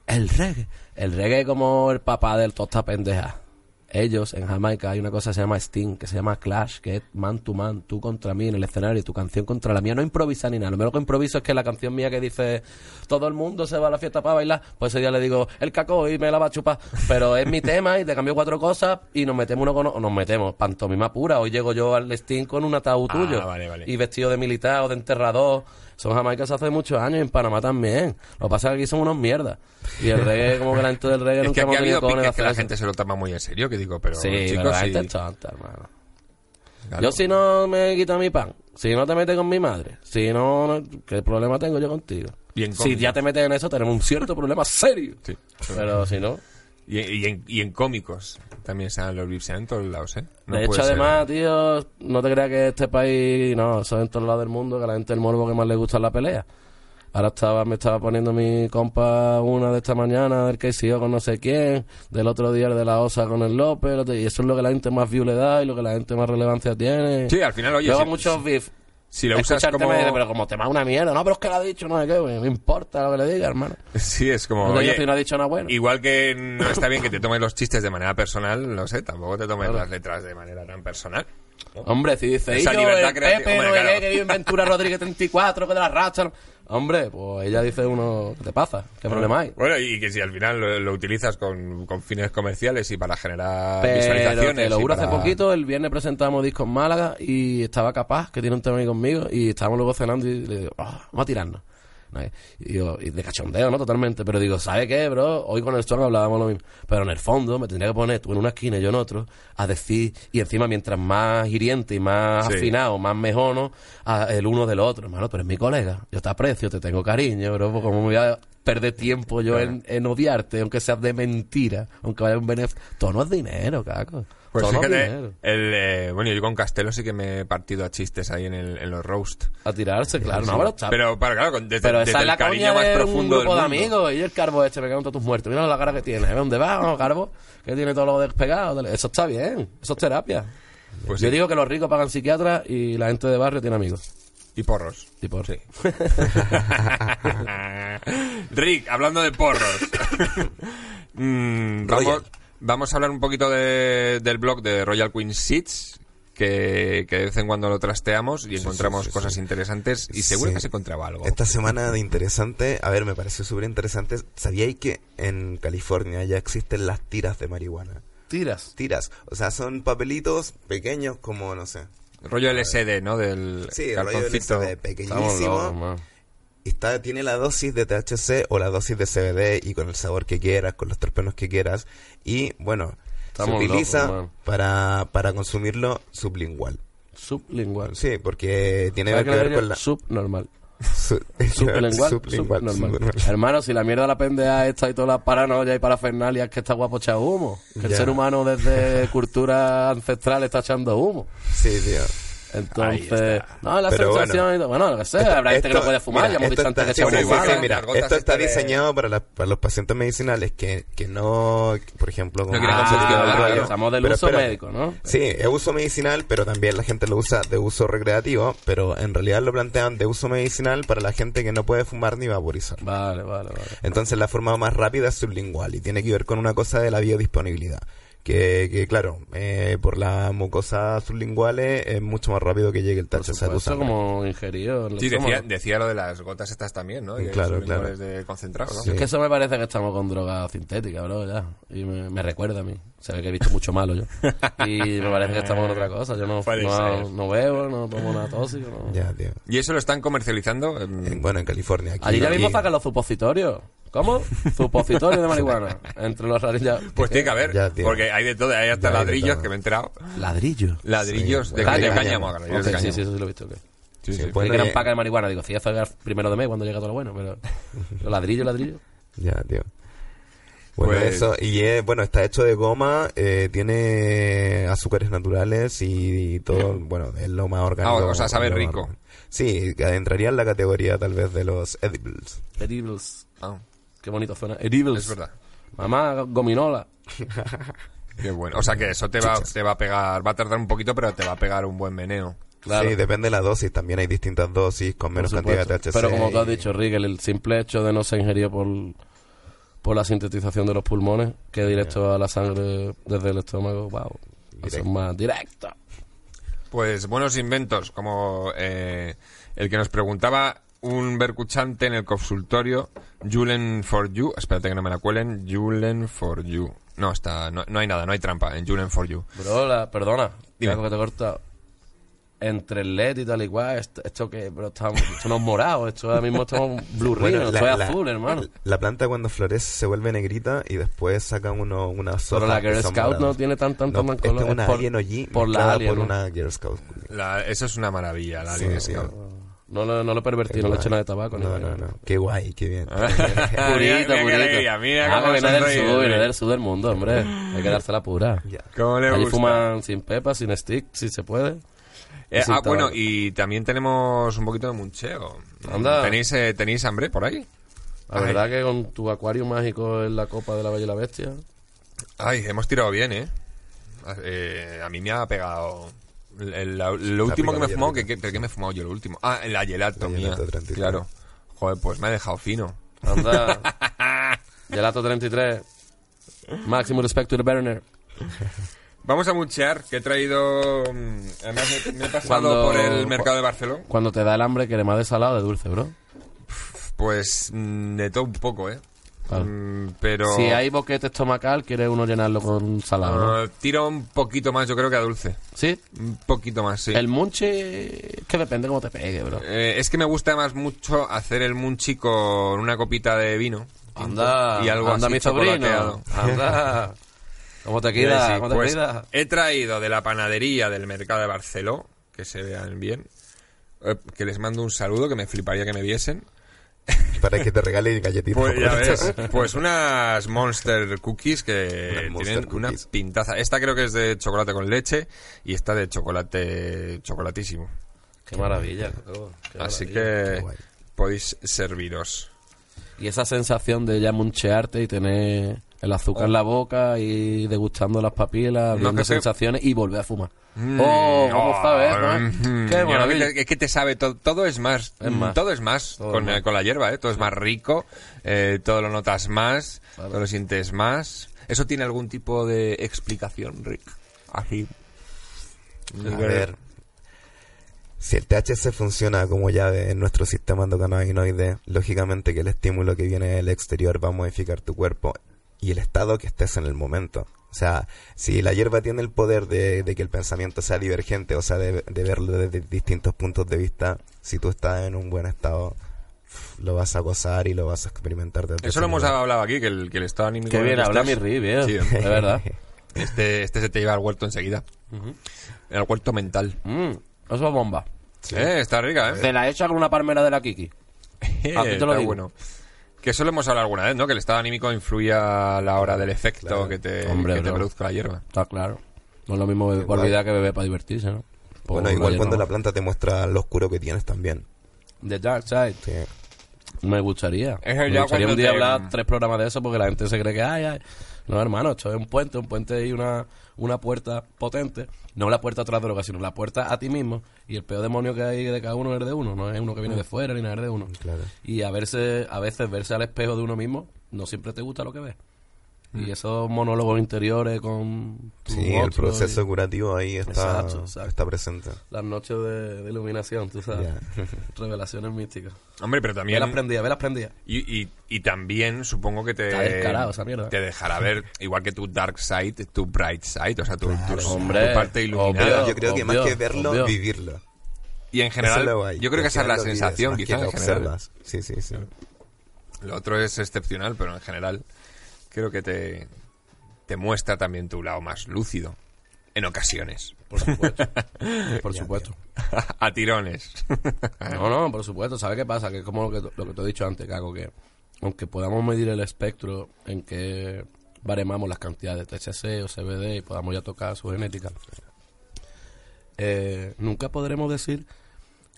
el reggae, el reggae como el papá del tosta pendeja. Ellos en Jamaica hay una cosa que se llama Sting, que se llama Clash, que es man to man, tú contra mí en el escenario, tu canción contra la mía. No improvisa ni nada. Lo mejor que improviso es que la canción mía que dice todo el mundo se va a la fiesta para bailar, pues ese día le digo el caco y me la va a chupar. Pero es mi tema y te cambio cuatro cosas y nos metemos uno con o nos metemos. Pantomima pura. Hoy llego yo al Sting con un ataúd Ah, tuyo. vale, vale. Y vestido de militar o de enterrador. Son jamaicas hace muchos años y en Panamá también. Lo que pasa es que aquí son unos mierdas. Y el reggae, como que la gente del reggae Es que nunca aquí hemos ha habido piques que la gente se lo toma muy en serio, que digo, pero Sí, chicos, pero la sí, gente es tonta, hermano. claro. Yo si no me quito mi pan, si no te metes con mi madre, si no, no- ¿qué problema tengo yo contigo? Bien si ya te metes en eso, tenemos un cierto problema serio. Sí. Pero si no... Y, y en, y en cómicos también se dan los beefs en todos lados, ¿eh? No de hecho, ser. además, tío, no te creas que este país, no, eso es en todos lados del mundo, que a la gente el morbo que más le gusta es la pelea. Ahora estaba, me estaba poniendo mi compa una de esta mañana del que siguió con no sé quién, del otro día el de la OSA con el López, y eso es lo que la gente más view le da y lo que la gente más relevancia tiene. Sí, al final, oye, Luego si- muchos beef. Si lo usas como... dice, pero como tema una mierda, no, pero es que lo ha dicho, no sé qué, güey, me importa lo que le diga, hermano. [laughs] Sí, es como... No oye, no ha dicho nada bueno. Igual que no está bien que te tomes los chistes de manera personal, no sé, tampoco te tomes las letras de manera tan personal. Hombre, si dice, Esa yo, libertad el creativa, Pepe, hombre, no claro. que vive en Ventura Rodríguez 34, que de la racha. no- Hombre, pues ella dice uno, ¿qué te pasa? ¿Qué problema hay? Bueno, y que si al final lo, lo utilizas con, con fines comerciales y para generar Pero visualizaciones... te lo juro, para- hace poquito, el viernes presentamos disco en Málaga y estaba capaz, que tiene un tema ahí conmigo, y estábamos luego cenando y le digo, "Ah, vamos a tirarnos. ¿No? Y, digo, y de cachondeo, ¿no? Totalmente. Pero digo, ¿sabe qué, bro? Hoy con el Strong hablábamos lo mismo. Pero en el fondo me tendría que poner tú en una esquina y yo en otro a decir, y encima mientras más hiriente y más Sí. afinado, más mejono, a- el uno del otro. Hermano, pero es mi colega. Yo te aprecio, te tengo cariño, bro. Pues como me voy a perder tiempo yo en, en odiarte, aunque sea de mentira, aunque vaya un beneficio. Todo no es dinero, caco. Pues Todo fíjate, dinero. el, eh, bueno, yo con Castelo sí que me he partido a chistes ahí en, el, en los roast. A tirarse, claro. No, pero está- Pero, para, claro, con- desde, Pero desde esa es el la cariño coña más de un profundo del grupo de mundo. amigos. Y el carbo este, me cago en todos tus muertos. Mira la cara que tiene. ¿eh? ¿Dónde va? No, carbo. Que tiene todo lo despegado. Eso está bien. Eso es terapia. Pues Yo sí. digo que los ricos pagan psiquiatras y la gente de barrio tiene amigos. Y porros. Tipo, sí. [laughs] Rick, hablando de porros. [coughs] Mm, vamos. Vamos a hablar un poquito de- del blog de Royal Queen Seats, que, que de vez en cuando lo trasteamos y encontramos sí, cosas sí. interesantes y seguro Sí. que se encontraba algo. Esta semana de interesante, a ver, me pareció súper interesante. ¿Sabíais que en California ya existen las tiras de marihuana? Tiras. Tiras, o sea, son papelitos pequeños como, no sé. Rollo LSD, ¿no? Del Sí, el rollo. LSD pequeñísimo. Está, tiene la dosis de THC o la dosis de CBD y con el sabor que quieras, con los terpenos que quieras. Y bueno, Estamos se utiliza locos, para, para consumirlo sublingual. Sublingual. Sí, porque tiene ¿Sabes [laughs] [laughs] que ver con la... Subnormal. su- Sublingual, sublingual, subnormal. subnormal. Hermano, si la mierda la pendeja esta y todas las paranoia y parafernalias que está guapo echar humo. Que el ser humano desde [laughs] cultura ancestral está echando humo. Sí, tío. Entonces, no, la Pero sensación. Bueno, lo que sea, habrá gente que no puede fumar, mira, ya hemos esto dicho antes que sí, sí, igual. sí, mira, esto está diseñado para, para los pacientes medicinales que, que no, por ejemplo, con No claro. Estamos del Pero uso médico, ¿no? Sí, es uso medicinal, pero también la gente lo usa de uso recreativo, pero en realidad lo plantean de uso medicinal para la gente que no puede fumar ni vaporizar. Vale, vale, vale. Entonces la forma más rápida es sublingual y tiene que ver con una cosa de la biodisponibilidad. Que, que claro, eh, por las mucosas sublinguales es mucho más rápido que llegue el sangre. como ingerido. Sí, decía, lo de las gotas estas también, ¿no? Y que Claro, claro. iguales de concentrado, ¿no? Sí. Es que eso me parece que estamos con droga sintética, bro, ya. Y me, me recuerda a mí. Se ve que he visto mucho malo yo. [laughs] Y me parece que estamos con otra cosa. Yo no, Puede no, no bebo, no tomo nada tóxico. No. Ya, tío. ¿Y eso lo están comercializando? En- bueno, en California. Aquí, Allí ya mismo sacan los supositorios. ¿Cómo? Supositorios de marihuana. Entre los rarillas. Pues tiene que haber, Ya, porque hay de todo, hay hasta Ya ladrillos que me he entrado. Ladrillo. Ladrillos Sí, de, bueno, de cáñamo. cáñamo, ladrillos de Ok, sí, sí, eso sí lo he visto. ok. Sí, Sí, sí. pues- Creí que eran pacas de marihuana. Digo, sí, eso es primero de mes cuando llega todo lo bueno, pero [laughs] ladrillo, ladrillo. Ya, tío. Bueno, Pues- eso, y es, bueno, está hecho de goma, eh, tiene azúcares naturales y, todo, bueno, es lo más orgánico. Ah, o sea, sabe más rico. Sí, entraría en la categoría tal vez de los edibles. Edibles. Ah, Qué bonito suena. Edibles. es verdad. Mamá, gominola. [laughs] Qué bueno. O sea que eso te va, te va a pegar, va a tardar un poquito, pero te va a pegar un buen meneo. Claro. Sí, depende de la dosis, también hay distintas dosis con menos cantidad de. THC. Pero como tú has y- dicho, Rick, el, el simple hecho de no ser ingerido por, por la sintetización de los pulmones, que directo a la sangre desde el estómago, wow. Eso es más directo. Pues buenos inventos, como eh, el que nos preguntaba un bercuchante en el consultorio, Julen for You, espérate que no me la cuelen, Julen for You. No, está, no, no hay nada, no hay trampa en Julen for You. Bro, la- perdona, Dime. que te he cortado. Entre el LED y tal y cual, esto, esto que, bro, está- esto no es morado, esto ahora mismo estamos blue Bueno, rino, la- esto es la- azul, hermano. La planta cuando florece se vuelve negrita y después sacan uno, unas Pero la Girl Scout no tiene tan, tan, No, color. es una por, Alien OG por la Alien, por ¿no? una Girl Scout. La- eso es una maravilla, la Sí, Alien. Scout. No, lo- no lo pervertí, no le eché nada de tabaco. ni No, nada. no, no. Qué guay, qué bien. [laughs] Mira, Purito, mira purito. alegría, mira ah, viene del sur, viene del sur del mundo, hombre. Hay que dársela pura. Ya. ¿Cómo le Allí gusta? fuman sin pepa, sin stick, si se puede. Eh, ah, bueno, y también tenemos un poquito de muncheo. Anda. ¿Tenéis, eh, ¿Tenéis hambre por ahí? La verdad que con tu acuario mágico en la copa de la Bella y la Bestia. Ay, hemos tirado bien, ¿eh? Eh, a mí me ha pegado... el- el- la- lo último que me he fumado, ¿qué, qué, pero qué me he fumado yo lo último? Ah, la gelato La mía. Gelato 33. Claro. Joder, pues me ha dejado fino. Anda. [laughs] Gelato 33. Máximo respecto de Berner. Vamos a munchear, que he traído... mm, Además, me, me he pasado Cuando- por el mercado de Barcelona. Cuando te da el hambre, ¿quieres más de salado de dulce, bro? Pues mm, de todo un poco, ¿eh? Claro. Mm, pero... Si hay boquete estomacal, quieres uno llenarlo con salado, ¿no? ah, tiro un poquito más, yo creo que a dulce. ¿Sí? Un poquito más, sí. El munchi, que depende cómo te pegue, bro. Eh, es que me gusta más mucho hacer el munchi con una copita de vino. Anda, y algo anda así mi sobrino. chocolateado. Anda. [laughs] ¿Cómo te Sí, queda? sí, ¿Cómo te pues, queda? he traído de la panadería del mercado de Barceló, que se vean bien, eh, que les mando un saludo, que me fliparía que me viesen. Para que te regale galletitas. Pues ya por ves, pues unas Monster Cookies que Monster tienen una pintaza. Esta creo que es de chocolate con leche y esta de chocolate chocolatísimo. Qué maravilla. oh, qué Así maravilla. que podéis serviros. Y esa sensación de ya munchearte y tener el azúcar en la boca y degustando las papilas, No, viendo sensaciones y volver a fumar. Mm, ¡Oh! ¿Cómo oh, sabes? no? mm, ¡Qué maravilla! Es que te sabe todo, todo es más, Es mm, más. todo es más Todo con, es más. eh, con la hierba, ¿eh? todo es más rico, eh, todo lo notas más, Claro. todo lo sientes más. ¿Eso tiene algún tipo de explicación, Rick? Así. A ver. Si el THC funciona como llave en nuestro sistema endocannabinoide, lógicamente que el estímulo que viene del exterior va a modificar tu cuerpo y el estado que estés en el momento. O sea, si la hierba tiene el poder de, de que el pensamiento sea divergente, o sea, de, de verlo desde distintos puntos de vista, si tú estás en un buen estado, lo vas a gozar y lo vas a experimentar desde Eso lo hemos hablado aquí, que el, que el estado anímico... Qué bien habla mi Rib. Sí, de verdad. [laughs] este, este se te lleva al huerto enseguida. El huerto mental. Mm, eso es bomba. Eh, está rica, ¿eh? Te la hecha con una palmera de la Kiki. [laughs] Aquí te lo Está digo. bueno. Que eso lo hemos hablado alguna vez, ¿no? Que el estado anímico influye a la hora del efecto Claro. que te, Hombre, que te bro. produzca la hierba. Está claro. No es lo mismo beber por vida que beber para divertirse, ¿no? Por Bueno, igual cuando la planta te muestra lo oscuro que tienes también. The Dark Side. Sí. Me gustaría. Es Me ya gustaría cuando un día te- hablar tres programas de eso porque la gente se cree que, ay, ay. No, hermano, esto es un puente, un puente y una, una puerta potente. No la puerta a otras drogas, sino la puerta a ti mismo. Y el peor demonio que hay de cada uno es de uno. No es uno que viene de fuera ni nada es de uno. Claro. Y a, verse, a veces verse al espejo de uno mismo, no siempre te gusta lo que ves. Y esos monólogos interiores con tu Sí, el proceso y curativo ahí está, Exacto, exacto. está presente. las noches de, de iluminación, tú sabes. [laughs] Revelaciones místicas. Hombre, pero también... Velas prendidas, velas prendidas. Y, y, y también supongo que te, te dejará ver, igual que tu dark side, tu bright side, o sea, tu, tu- tu Hombre, parte iluminada. obvio. Yo creo que más que verlo, obvio. vivirlo. Y en general, es lo guay, yo creo que esa es la sensación, quizás. Sí, sí, sí. Lo otro es excepcional, pero en general creo que te, te muestra también tu lado más lúcido. En ocasiones. Por supuesto. [laughs] por supuesto. A tirones. [laughs] No, no, por supuesto. ¿Sabes qué pasa? Que es como lo que, lo que te he dicho antes, Caco, que aunque podamos medir el espectro en que baremamos las cantidades de THC o CBD y podamos ya tocar su genética, eh, nunca podremos decir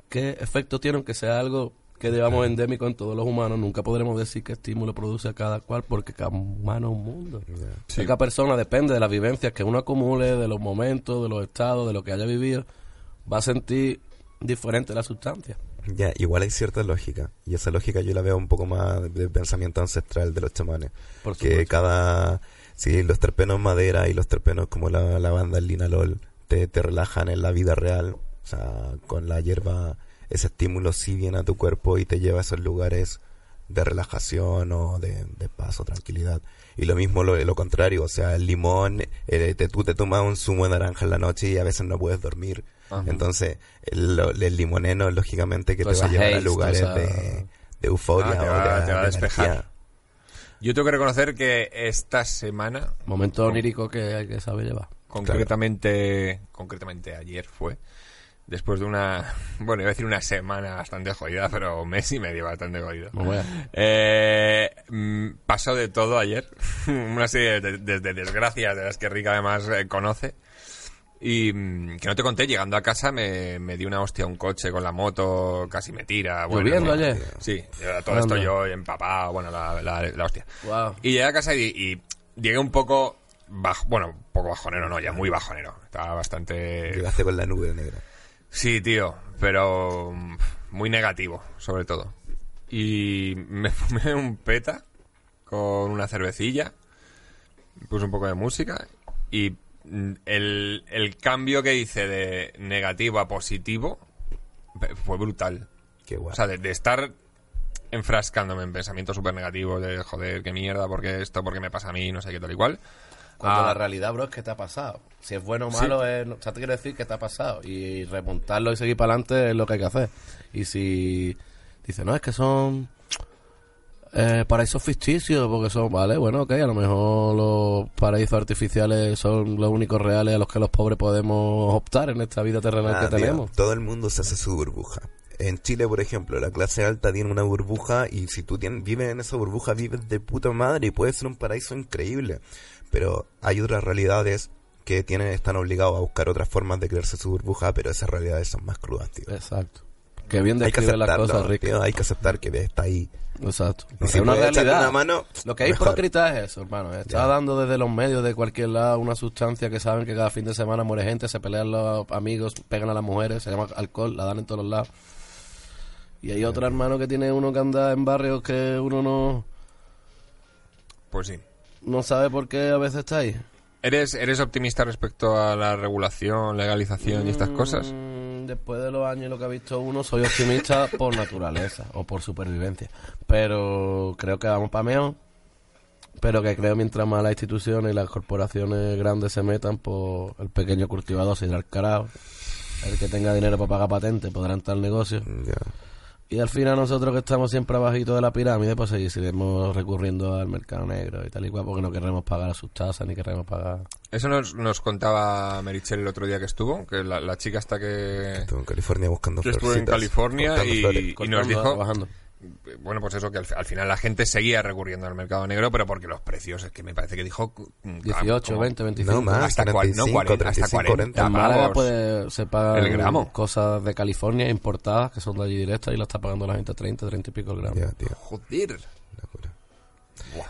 qué efecto tiene, aunque sea algo que digamos endémico en todos los humanos, nunca podremos decir qué estímulo produce a cada cual, porque cada humano es un mundo. Sí. Cada persona depende de las vivencias que uno acumule, de los momentos, de los estados, de lo que haya vivido, va a sentir diferente la sustancia. Ya, igual hay cierta lógica. Y esa lógica yo la veo un poco más del pensamiento ancestral de los chamanes. Por que supuesto. cada... Sí, los terpenos madera y los terpenos como la, la banda el linalol te, te relajan en la vida real. O sea, con la hierba ese estímulo sí viene a tu cuerpo y te lleva a esos lugares de relajación o de, de paz o tranquilidad. Y lo mismo lo, lo contrario, o sea, el limón, eh, te, tú te tomas un zumo de naranja en la noche y a veces no puedes dormir. Ajá. Entonces, el, lo- el limoneno, lógicamente, que te va a llevar a lugares de, de euforia Ah, te o va- de, te va a de despejar. energía. Yo tengo que reconocer que esta semana, Momento onírico que que saber llevar. concretamente, concretamente ayer fue, después de una, [laughs] bueno, iba a decir una semana bastante jodida, pero un mes y medio bastante jodido. Bueno. Eh, mm, pasó de todo ayer, [laughs] una serie de, de- de desgracias de las que Rick además eh, conoce. Y mm, que no te conté, llegando a casa me, me di una hostia a un coche con la moto, casi me tira. Bueno, ¿Lloviendo no, ayer? Sí, todo esto yo empapado, bueno, la, la, la hostia. Wow. Y llegué a casa y, y llegué un poco bajo, bueno, un poco bajonero, no, ya muy bajonero. Estaba bastante... Llegaste con la nube negra. Sí, tío, pero mm, muy negativo, sobre todo. Y me [laughs] fumé un peta con una cervecilla, puse un poco de música y mm, el, el cambio que hice de negativo a positivo fue brutal. Qué guay. O sea, de, de estar enfrascándome en pensamientos súper negativos de joder, qué mierda, porque esto, porque me pasa a mí, no sé qué tal igual. Cuando Ah, la realidad, bro, es que te ha pasado. Si es bueno o malo, es, o sea, te quiero decir que te ha pasado. Y remontarlo y seguir para adelante es lo que hay que hacer. Y si dice, no, es que son eh, paraísos ficticios, porque son, vale, bueno, ok, a lo mejor los paraísos artificiales son los únicos reales a los que los pobres podemos optar en esta vida terrenal Ah, que tío, tenemos. todo el mundo se hace su burbuja. En Chile, por ejemplo, la clase alta tiene una burbuja y si tú tienes, vives en esa burbuja, vives de puta madre y puede ser un paraíso increíble. Pero hay otras realidades que tienen, están obligados a buscar otras formas de crearse su burbuja, pero esas realidades son más crudas, tío. Exacto. Que bien Hay que describe las cosas, tío, hay que aceptar que está ahí. Exacto. Y Es si una puedes echarle realidad. una mano, Lo que hay mejor. hipócrita es eso, hermano. Está Ya. dando desde los medios de cualquier lado una sustancia que saben que cada fin de semana muere gente, se pelean los amigos, pegan a las mujeres, se llama alcohol, la dan en todos los lados. Y hay otro hermano que tiene uno que anda en barrios que uno no, Pues sí. No sabe por qué a veces está ahí. ¿Eres, ¿Eres optimista respecto a la regulación, legalización y estas cosas? Mm, Después de los años y lo que ha visto uno, soy optimista [laughs] por naturaleza o por supervivencia. Pero creo que vamos para mejor. Pero que creo mientras más las instituciones y las corporaciones grandes se metan, pues el pequeño cultivador se irá al carajo. El que tenga dinero para pagar patente podrá entrar al negocio. Y al final nosotros que estamos siempre abajito de la pirámide, pues ahí seguiremos recurriendo al mercado negro y tal y cual, porque no queremos pagar sus tasas ni queremos pagar... Eso nos, nos contaba Merichel el otro día que estuvo, que la, la chica hasta que, Estuve en California buscando que estuvo en California y, nos dijo, trabajando. Bueno, pues eso, que al, al final la gente seguía recurriendo al mercado negro, pero porque los precios, es que me parece que dijo... mm, 18, como- 20, 25. No más, Hasta cua- no, 35, 40, hasta 35, 40. 40. En Málaga pavos. pues, se pagan El gramo. cosas de California importadas que son de allí directas y las está pagando la gente a 30, 30 y pico el gramo. Ya, tío. Joder. Locura.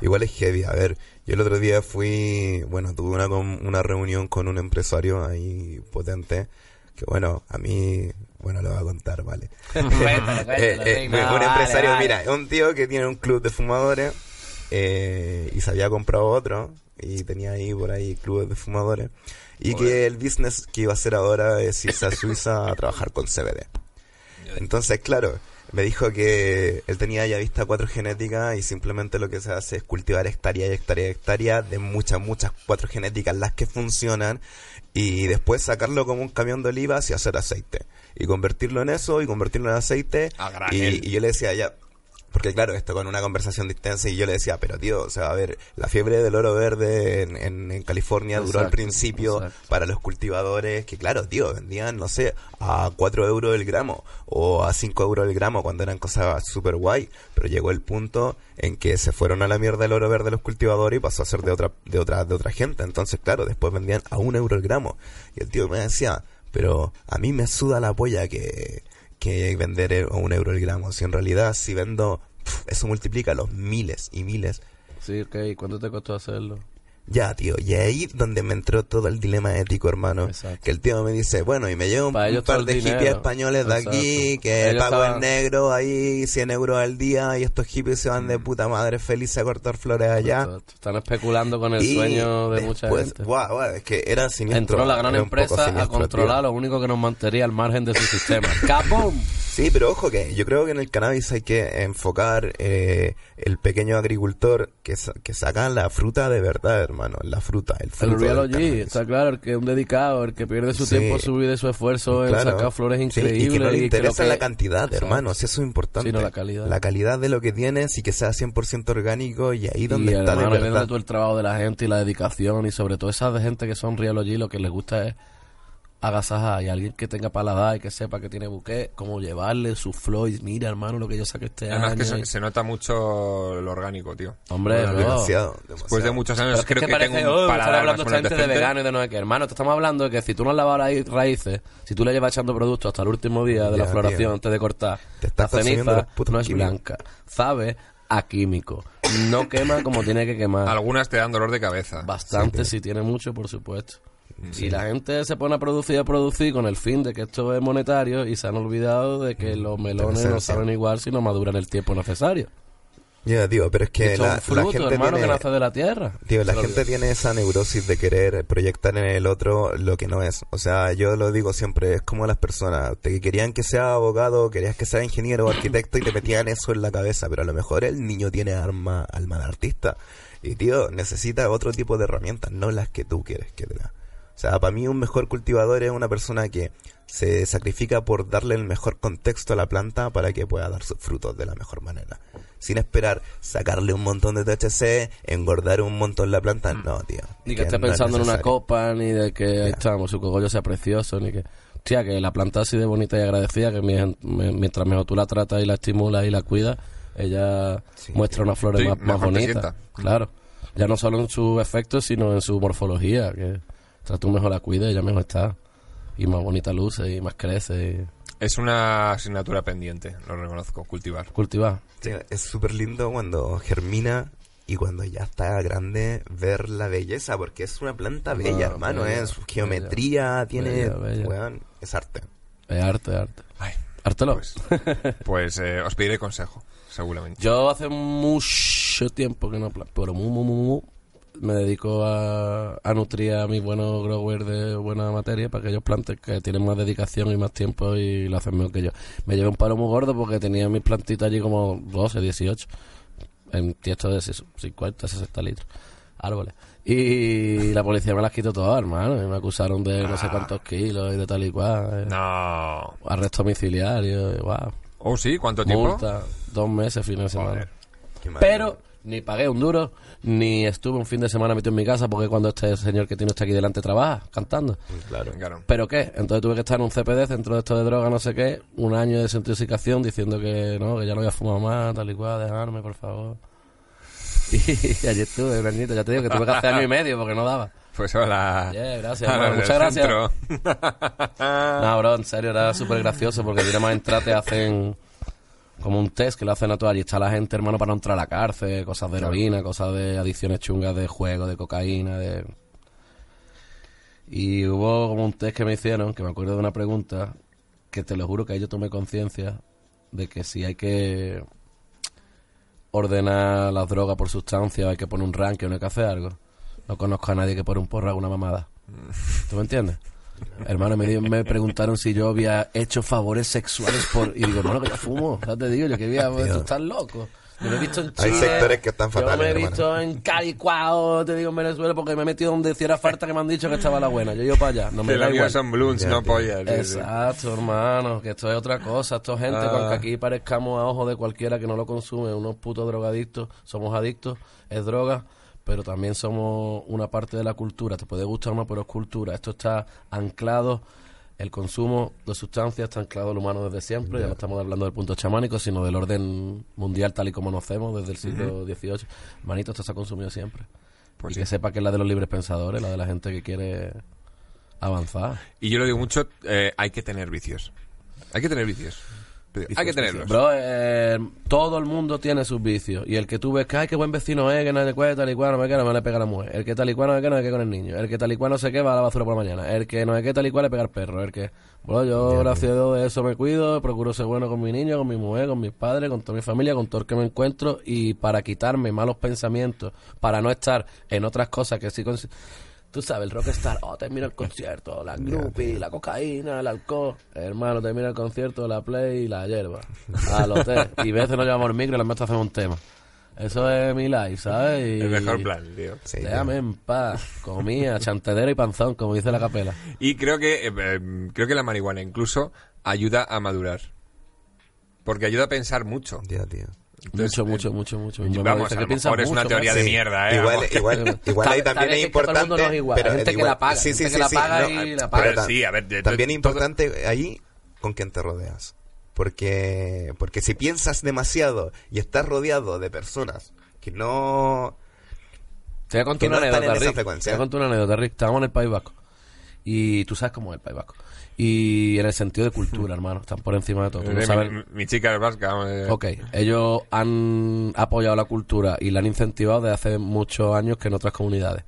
Igual es heavy. A ver, yo el otro día fui, bueno, tuve una, una reunión con un empresario ahí potente, que bueno, a mí, bueno, lo voy a contar, vale. [laughs] Eh, eh, un empresario, mira, un tío que tiene un club de fumadores eh, y se había comprado otro y tenía ahí por ahí clubes de fumadores y que el business que iba a hacer ahora es irse a Suiza a trabajar con CBD. Entonces, claro, me dijo que él tenía ya vista cuatro genéticas y simplemente lo que se hace es cultivar hectárea y hectárea y hectárea de muchas, muchas cuatro genéticas, las que funcionan, y después sacarlo como un camión de olivas y hacer aceite. Y convertirlo en eso y convertirlo en aceite. A granel. Y, y yo le decía, ya, porque claro, esto con una conversación distensa y yo le decía, pero tío, o sea, a ver, la fiebre del oro verde en, en, en California duró al principio exacto. para los cultivadores que claro, tío, vendían, no sé, a 4 euros el gramo o a 5 euros el gramo cuando eran cosas súper guay, pero llegó el punto en que se fueron a la mierda el oro verde los cultivadores y pasó a ser de otra, de otra, de otra gente, entonces claro, después vendían a un euro el gramo y el tío me decía, pero a mí me suda la polla que, que vender a un euro el gramo, si en realidad si vendo, eso multiplica los miles y miles Sí, ok. ¿Cuánto te costó hacerlo? Ya, tío, y ahí donde me entró todo el dilema ético, hermano. Exacto. Que el tío me dice, bueno, y me llevo un, un par el de dinero. hippies españoles de aquí, Exacto. que Ellos pago estaban- negro ahí 100 euros al día, y estos hippies se van de puta madre felices a cortar flores allá. Exacto. Están especulando con el Y sueño de mucha después, gente. guau, guau, es que era siniestro. Entró la gran empresa a controlar tío. lo único que nos mantendría al margen de su sistema. [laughs] ¡Capum! Sí, pero ojo que yo creo que en el cannabis hay que enfocar eh, el pequeño agricultor que, sa- que saca la fruta de verdad, hermano. La fruta, el fruto. El Real OG, está claro, el que es un dedicado, el que pierde su Sí. tiempo, su vida y su esfuerzo en Claro. sacar flores Sí, increíbles. y que no le interesa que- la cantidad, Exacto. hermano, si eso es importante. La calidad. La calidad de lo que tienes y que sea 100% orgánico y ahí donde y está hermano, de verdad. el trabajo de la gente y la dedicación y sobre todo esas de gente que son Real OG, lo que les gusta es agasajar y alguien que tenga paladar y que sepa que tiene buque, como llevarle su flow y mira hermano lo que yo saqué este Además que año. se, y- se nota mucho lo orgánico, tío. Hombre, demasiado, Después de muchos años creo es que, que parece, tengo oh, un me están paladar hablando más o esta menos gente de vegano y de no sé qué. Hermano, te estamos hablando de que si tú no has lavado las raíces, si tú le llevas echando productos hasta el último día de la floración tío. antes de cortar, Te la estás ceniza no es blanca, sabe a químico, no quema como tiene que quemar. Algunas te dan dolor de cabeza. Bastante si tiene mucho, por supuesto. Y la gente se pone a producir a producir con el fin de que esto es monetario y se han olvidado de que los melones no saben igual si no maduran el tiempo necesario. Ya, tío, pero es que la, gente hermano, tiene... que nace de la tierra. Tío, la gente tiene esa neurosis de querer proyectar en el otro lo que no es. O sea, yo lo digo siempre, es como las personas. Te querían que sea abogado, querías que sea ingeniero o [coughs] arquitecto y te metían eso en la cabeza. Pero a lo mejor el niño tiene arma, alma de artista. Y tío, necesita otro tipo de herramientas, no las que tú quieres que tenga. O sea, para mí un mejor cultivador es una persona que se sacrifica por darle el mejor contexto a la planta para que pueda dar sus frutos de la mejor manera. Sin esperar sacarle un montón de THC, engordar un montón la planta. No, tío. Ni que esté no es pensando en una copa, ni de que ahí estamos, su cogollo sea precioso, ni que. Hostia, que la planta así de bonita y agradecida, que mi- me- mientras mejor tú la tratas y la estimulas y la cuidas, ella Sí. muestra unas flores Sí, más, más bonitas. Claro. Ya no solo en su efecto, sino en su morfología, que tras tú mejor la cuidas, ella mejor está. Y más bonita luce y más crece. Y Es una asignatura pendiente, lo reconozco, cultivar. cultivar. Tío, es súper lindo cuando germina y cuando ya está grande ver la belleza, porque es una planta bella, Ah, hermano. bella, es su geometría, tiene. bella, bella. weón, es arte. Es arte, es arte. Ay, Ártelo. pues, pues eh, os pediré consejo, seguramente. Yo hace mucho tiempo que no, pla- pero mu, mu, mu, mu, me dedico a, a nutrir a mis buenos growers de buena materia para que ellos planten que tienen más dedicación y más tiempo y lo hacen mejor que yo. Me llevé un palo muy gordo porque tenía mis plantitas allí como 12, 18 en tiestos de 50, 60 litros árboles. Y la policía me las quitó todas, hermano, y me acusaron de no sé cuántos kilos y de tal y cual. eh, No. Arresto domiciliario, y guau. Oh, sí, ¿cuánto tiempo? Multa, dos meses, fin de semana. Pero ni pagué un duro, ni estuve un fin de semana metido en mi casa porque cuando este señor que tiene usted aquí delante trabaja cantando. Claro. Claro. ¿Pero qué? Entonces tuve que estar en un CPD, centro de esto de droga, no sé qué, un año de desintoxicación diciendo que no, que ya no había fumado más, tal y cual, dejarme, por favor. [laughs] Y, allí estuve, Bernito, ya te digo que tuve que hacer año y medio porque no daba. Pues hola. Yeah, gracias, muchas gracias. [laughs] No, bro, en serio, era súper gracioso porque tiene más entrar te hacen como un test que lo hacen a todas y está la gente, hermano, para no entrar a la cárcel, cosas de heroína, cosas de adicciones chungas de juego, de cocaína, de... Y hubo como un test que me hicieron, que me acuerdo de una pregunta, que te lo juro que ahí yo tomé conciencia de que si hay que ordenar las drogas por sustancia, hay que poner un ranking, no hay que hacer algo. No conozco a nadie que pone un porro a una mamada. ¿Tú me entiendes? Hermano, me, me preguntaron si yo había hecho favores sexuales por... Y digo, hermano, que yo fumo. Ya te digo, yo que había... Tío. Tú estás loco. Yo me he visto en Hay Chile. sectores que están Yo fatales, me he hermano. visto en Calicuao, te digo, en Venezuela, porque me he metido donde hiciera falta que me han dicho que estaba la buena. Yo iba para allá. No me los igual. son blunts, Ya, no sí. Exacto, hermano, que esto es otra cosa. Esto es gente, Ah. aunque aquí parezcamos a ojos de cualquiera que no lo consume, unos putos drogadictos, somos adictos, es droga, pero también somos una parte de la cultura. Te puede gustar o no, pero es cultura. Esto está anclado, el consumo de sustancias está anclado al humano desde siempre. Ya no estamos hablando del punto chamánico, sino del orden mundial tal y como conocemos desde el siglo XVIII. Hermanito, esto se ha consumido siempre. Pues y sí. que sepa que es la de los libres pensadores, la de la gente que quiere avanzar. Y yo lo digo mucho, eh, hay que tener vicios. Hay que tener vicios. Hay que tenerlos. Bro, eh, todo el mundo tiene sus vicios. Y el que tú ves que, ay, qué buen vecino es, que no sé qué, tal y cual, no me queda, me le pega a la mujer. El que tal y cual, no sé qué, no sé qué con el niño. El que tal y cual, no sé qué, va a la basura por la mañana. El que no sé qué, tal y cual, le pega al perro. El que, bueno, yo, gracias a Dios, de eso me cuido, procuro ser bueno con mi niño, con mi mujer, con mis padres, con toda mi familia, con todo el que me encuentro. Y para quitarme malos pensamientos, para no estar en otras cosas que sí... cons- Tú sabes, el rockstar, oh, termina el concierto, la groupie, la cocaína, el alcohol. Hermano, termina el concierto, la play y la hierba. Al hotel. Y veces nos llevamos el micro y les meto a hacer un tema. Eso es mi life, ¿sabes? Y El mejor plan, tío. Sí, Déjame en paz. Comía, chantedero y panzón, como dice la capela. Y creo que eh, eh, creo que la marihuana incluso ayuda a madurar. Porque ayuda a pensar mucho. Ya, tío. Entonces, mucho, eh, mucho, mucho, mucho. Mamá Vamos, a lo mejor es una mucho, teoría de mierda, ¿eh? Igual, igual, [laughs] igual ahí también es importante. mundo no es igual. Hay pero gente que la paga, sí, sí, sí, que la sí, paga no, y la pero paga. Pero ta- sí, a ver, también es importante ahí con quién te rodeas. Porque, porque si piensas demasiado y estás rodeado de personas que no... Te voy a contar una anécdota, Rick. Te voy a contar una anécdota, Rick. Estábamos en el País Vasco. Y tú sabes cómo es el País Vasco. Y en el sentido de cultura, hermano. Están por encima de todo. Eh, mi, mi- mi chica es vasca. eh, Ok, ellos han apoyado la cultura y la han incentivado desde hace muchos años que en otras comunidades.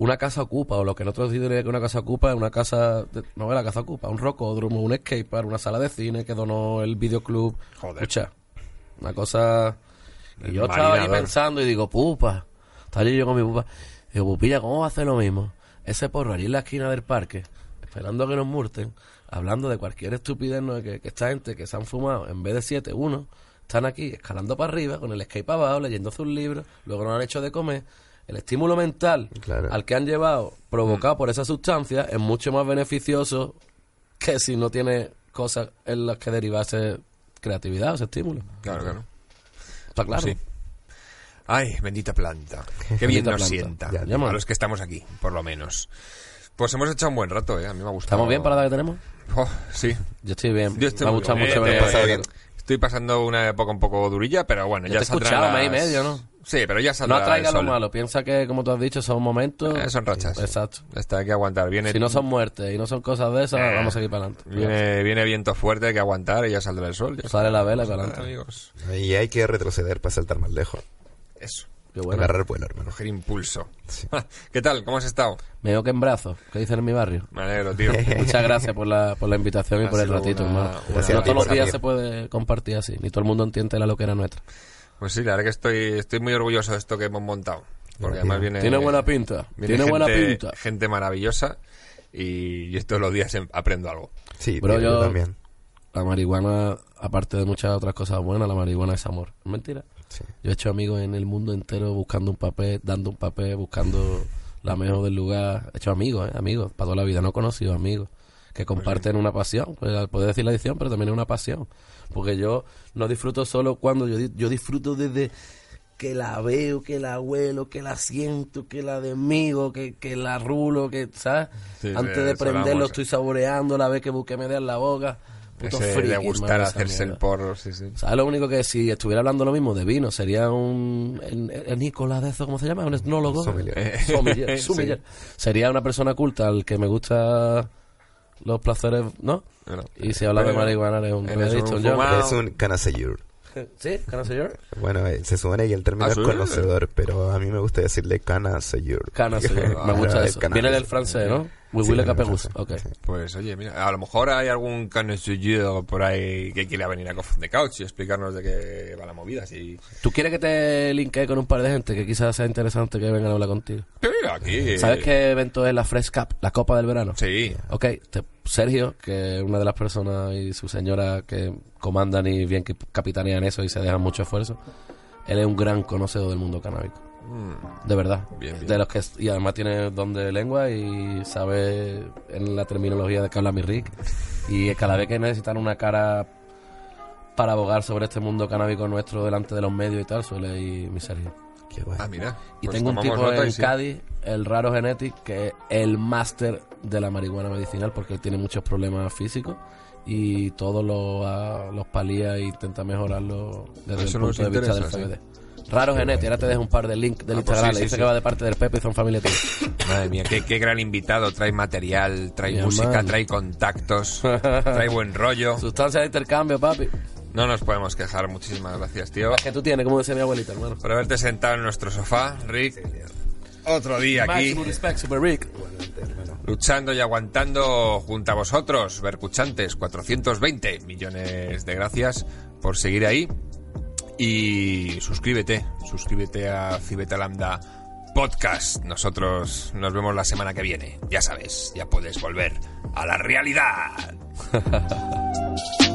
Una casa ocupa, o lo que nosotros diríamos que una casa ocupa es una casa, de- no es la casa ocupa, un rocódromo, un skatepark, una sala de cine que donó el videoclub. Joder. Escucha, una cosa... Y yo estaba allí marinador. pensando y digo, pupa, estaba allí yo con mi pupa, digo, pupilla, ¿cómo va a hacer lo mismo? Ese porro allí en la esquina del parque, esperando a que nos multen, hablando de cualquier estupidez, ¿no? que, que esta gente que se han fumado, en vez de siete, uno, están aquí escalando para arriba, con el skate para abajo, leyéndose un libro, luego nos han hecho de comer. El estímulo mental Claro. al que han llevado, provocado por esa sustancia, es mucho más beneficioso que si no tiene cosas en las que derivarse creatividad o ese estímulo. Claro, claro. Está claro. Sí. Ay, bendita planta. Qué bien Bendita nos planta. sienta. Ya, ya, a los que estamos aquí, por lo menos. Pues hemos echado un buen rato, ¿eh? A mí me ha gustado. ¿Estamos bien para la edad que tenemos? Oh, sí. Yo estoy bien. Yo estoy Me ha muy gustado bien. mucho Eh, bien. Estoy pasando una época un poco durilla, pero bueno, Yo ya te he saldrán escuchado las- mes y medio, ¿no? Sí, pero ya saldrá No traiga lo malo. Piensa que, como tú has dicho, son momentos. Eh, son rachas. Exacto. Está, hay que aguantar. Viene, Si no son muertes y no son cosas de esas, Eh, vamos a seguir para adelante. viene, viene viento fuerte, hay que aguantar y ya saldrá el sol. Ya Sale la vela y para adelante. amigos. Y hay que retroceder para saltar más lejos. Eso. Qué bueno. Agarrar vuelo, hermano. Coger impulso. Sí. [laughs] ¿Qué tal? ¿Cómo has estado? Me veo que en brazos, que dicen en mi barrio. Me alegro, tío. [laughs] Muchas gracias por la, por la invitación y Ha por el ratito, una- hermano. una no todos los días se puede compartir así, ni todo el mundo entiende la loquera nuestra. Pues sí, la verdad que estoy, estoy muy orgulloso de esto que hemos montado. Porque además viene... Tiene buena pinta, viene tiene buena gente- pinta. Gente maravillosa y yo todos los días em- aprendo algo. Sí, tío, yo yo- también. La marihuana, aparte de muchas otras cosas buenas, la marihuana es amor. ¿Es mentira? Sí. Yo he hecho amigos en el mundo entero buscando un papel, dando un papel, buscando la mejor del lugar. He hecho amigos, ¿eh? amigos, para toda la vida. No he conocido amigos que comparten una pasión. Pues, Puede decir la adicción, pero también es una pasión. Porque yo no disfruto solo cuando yo, yo disfruto desde que la veo, que la huelo, que la siento, que la desmigo, que, que la rulo, que, ¿sabes? Sí, Antes de prenderlo estoy saboreando la vez que busqué me en la boca. Puto Ese friki, de gustar hacerse el porro, sí, sí. ¿Sabes lo único que si estuviera hablando lo mismo de vino sería un el, el Nicolás de eso, ¿cómo se llama? Un etnólogo. Sommelier. [laughs] Eh, [laughs] sommelier, Sí. sommelier. Sería una persona culta al que me gusta los placeres, ¿no? Y si habla de marihuana eres un fumado. Es un canaseyur. [laughs] ¿Sí? ¿Can I say your? Bueno, eh, se supone que el término Ah, es conocedor, pero a mí me gusta decirle canaseyur. Can I say your? Me Ah, gusta el eso. Viene del francés, ¿no? We Sí, will Ok. sí. Pues oye, mira, a lo mejor hay algún conocido por ahí que quiera venir a Coffin the Couch y explicarnos de qué va la movida. Si... ¿Tú quieres que te linkee con un par de gente que quizás sea interesante que vengan a hablar contigo? Mira, aquí... ¿Sabes qué evento es la Fresh Cup, la Copa del Verano? Sí. Ok, te- Sergio, que es una de las personas y su señora que comandan y bien que capitanean eso y se dejan mucho esfuerzo, él es un gran conocedor del mundo canábico. De verdad. Bien, bien. De los que, y además tiene don de lengua y sabe en la terminología de que habla mi Rick. Y cada vez que necesitan una cara para abogar sobre este mundo canábico nuestro delante de los medios y tal, suele ir mi Sergio. Qué guay. Ah, mira. Y Pues tengo un tipo en sí. Cádiz, el Raro Genetic, que es el máster de la marihuana medicinal porque él tiene muchos problemas físicos y todos los, los palía e intenta mejorarlo desde Eso el punto de vista del. CBD. Raro Genetic, ahora te dejo un par de links del Ah, pues Instagram, sí, le sí, dice sí. que va de parte del Pepe y son familia tuya. Madre mía, qué, qué gran invitado. Trae material, trae música, man. trae contactos, trae buen rollo. Sustancia de intercambio, papi. No nos podemos quejar. Muchísimas gracias, tío. Las que tú tienes, como decía mi abuelita, hermano. Por haberte sentado en nuestro sofá, Rick. Otro día aquí, Máximo respect, Super Rick. luchando y aguantando junto a vosotros, Bercuchantes. 420 millones de gracias por seguir ahí. Y suscríbete, suscríbete a Cibeta Lambda Podcast. Nosotros nos vemos la semana que viene. Ya sabes, ya puedes volver a la realidad. [laughs]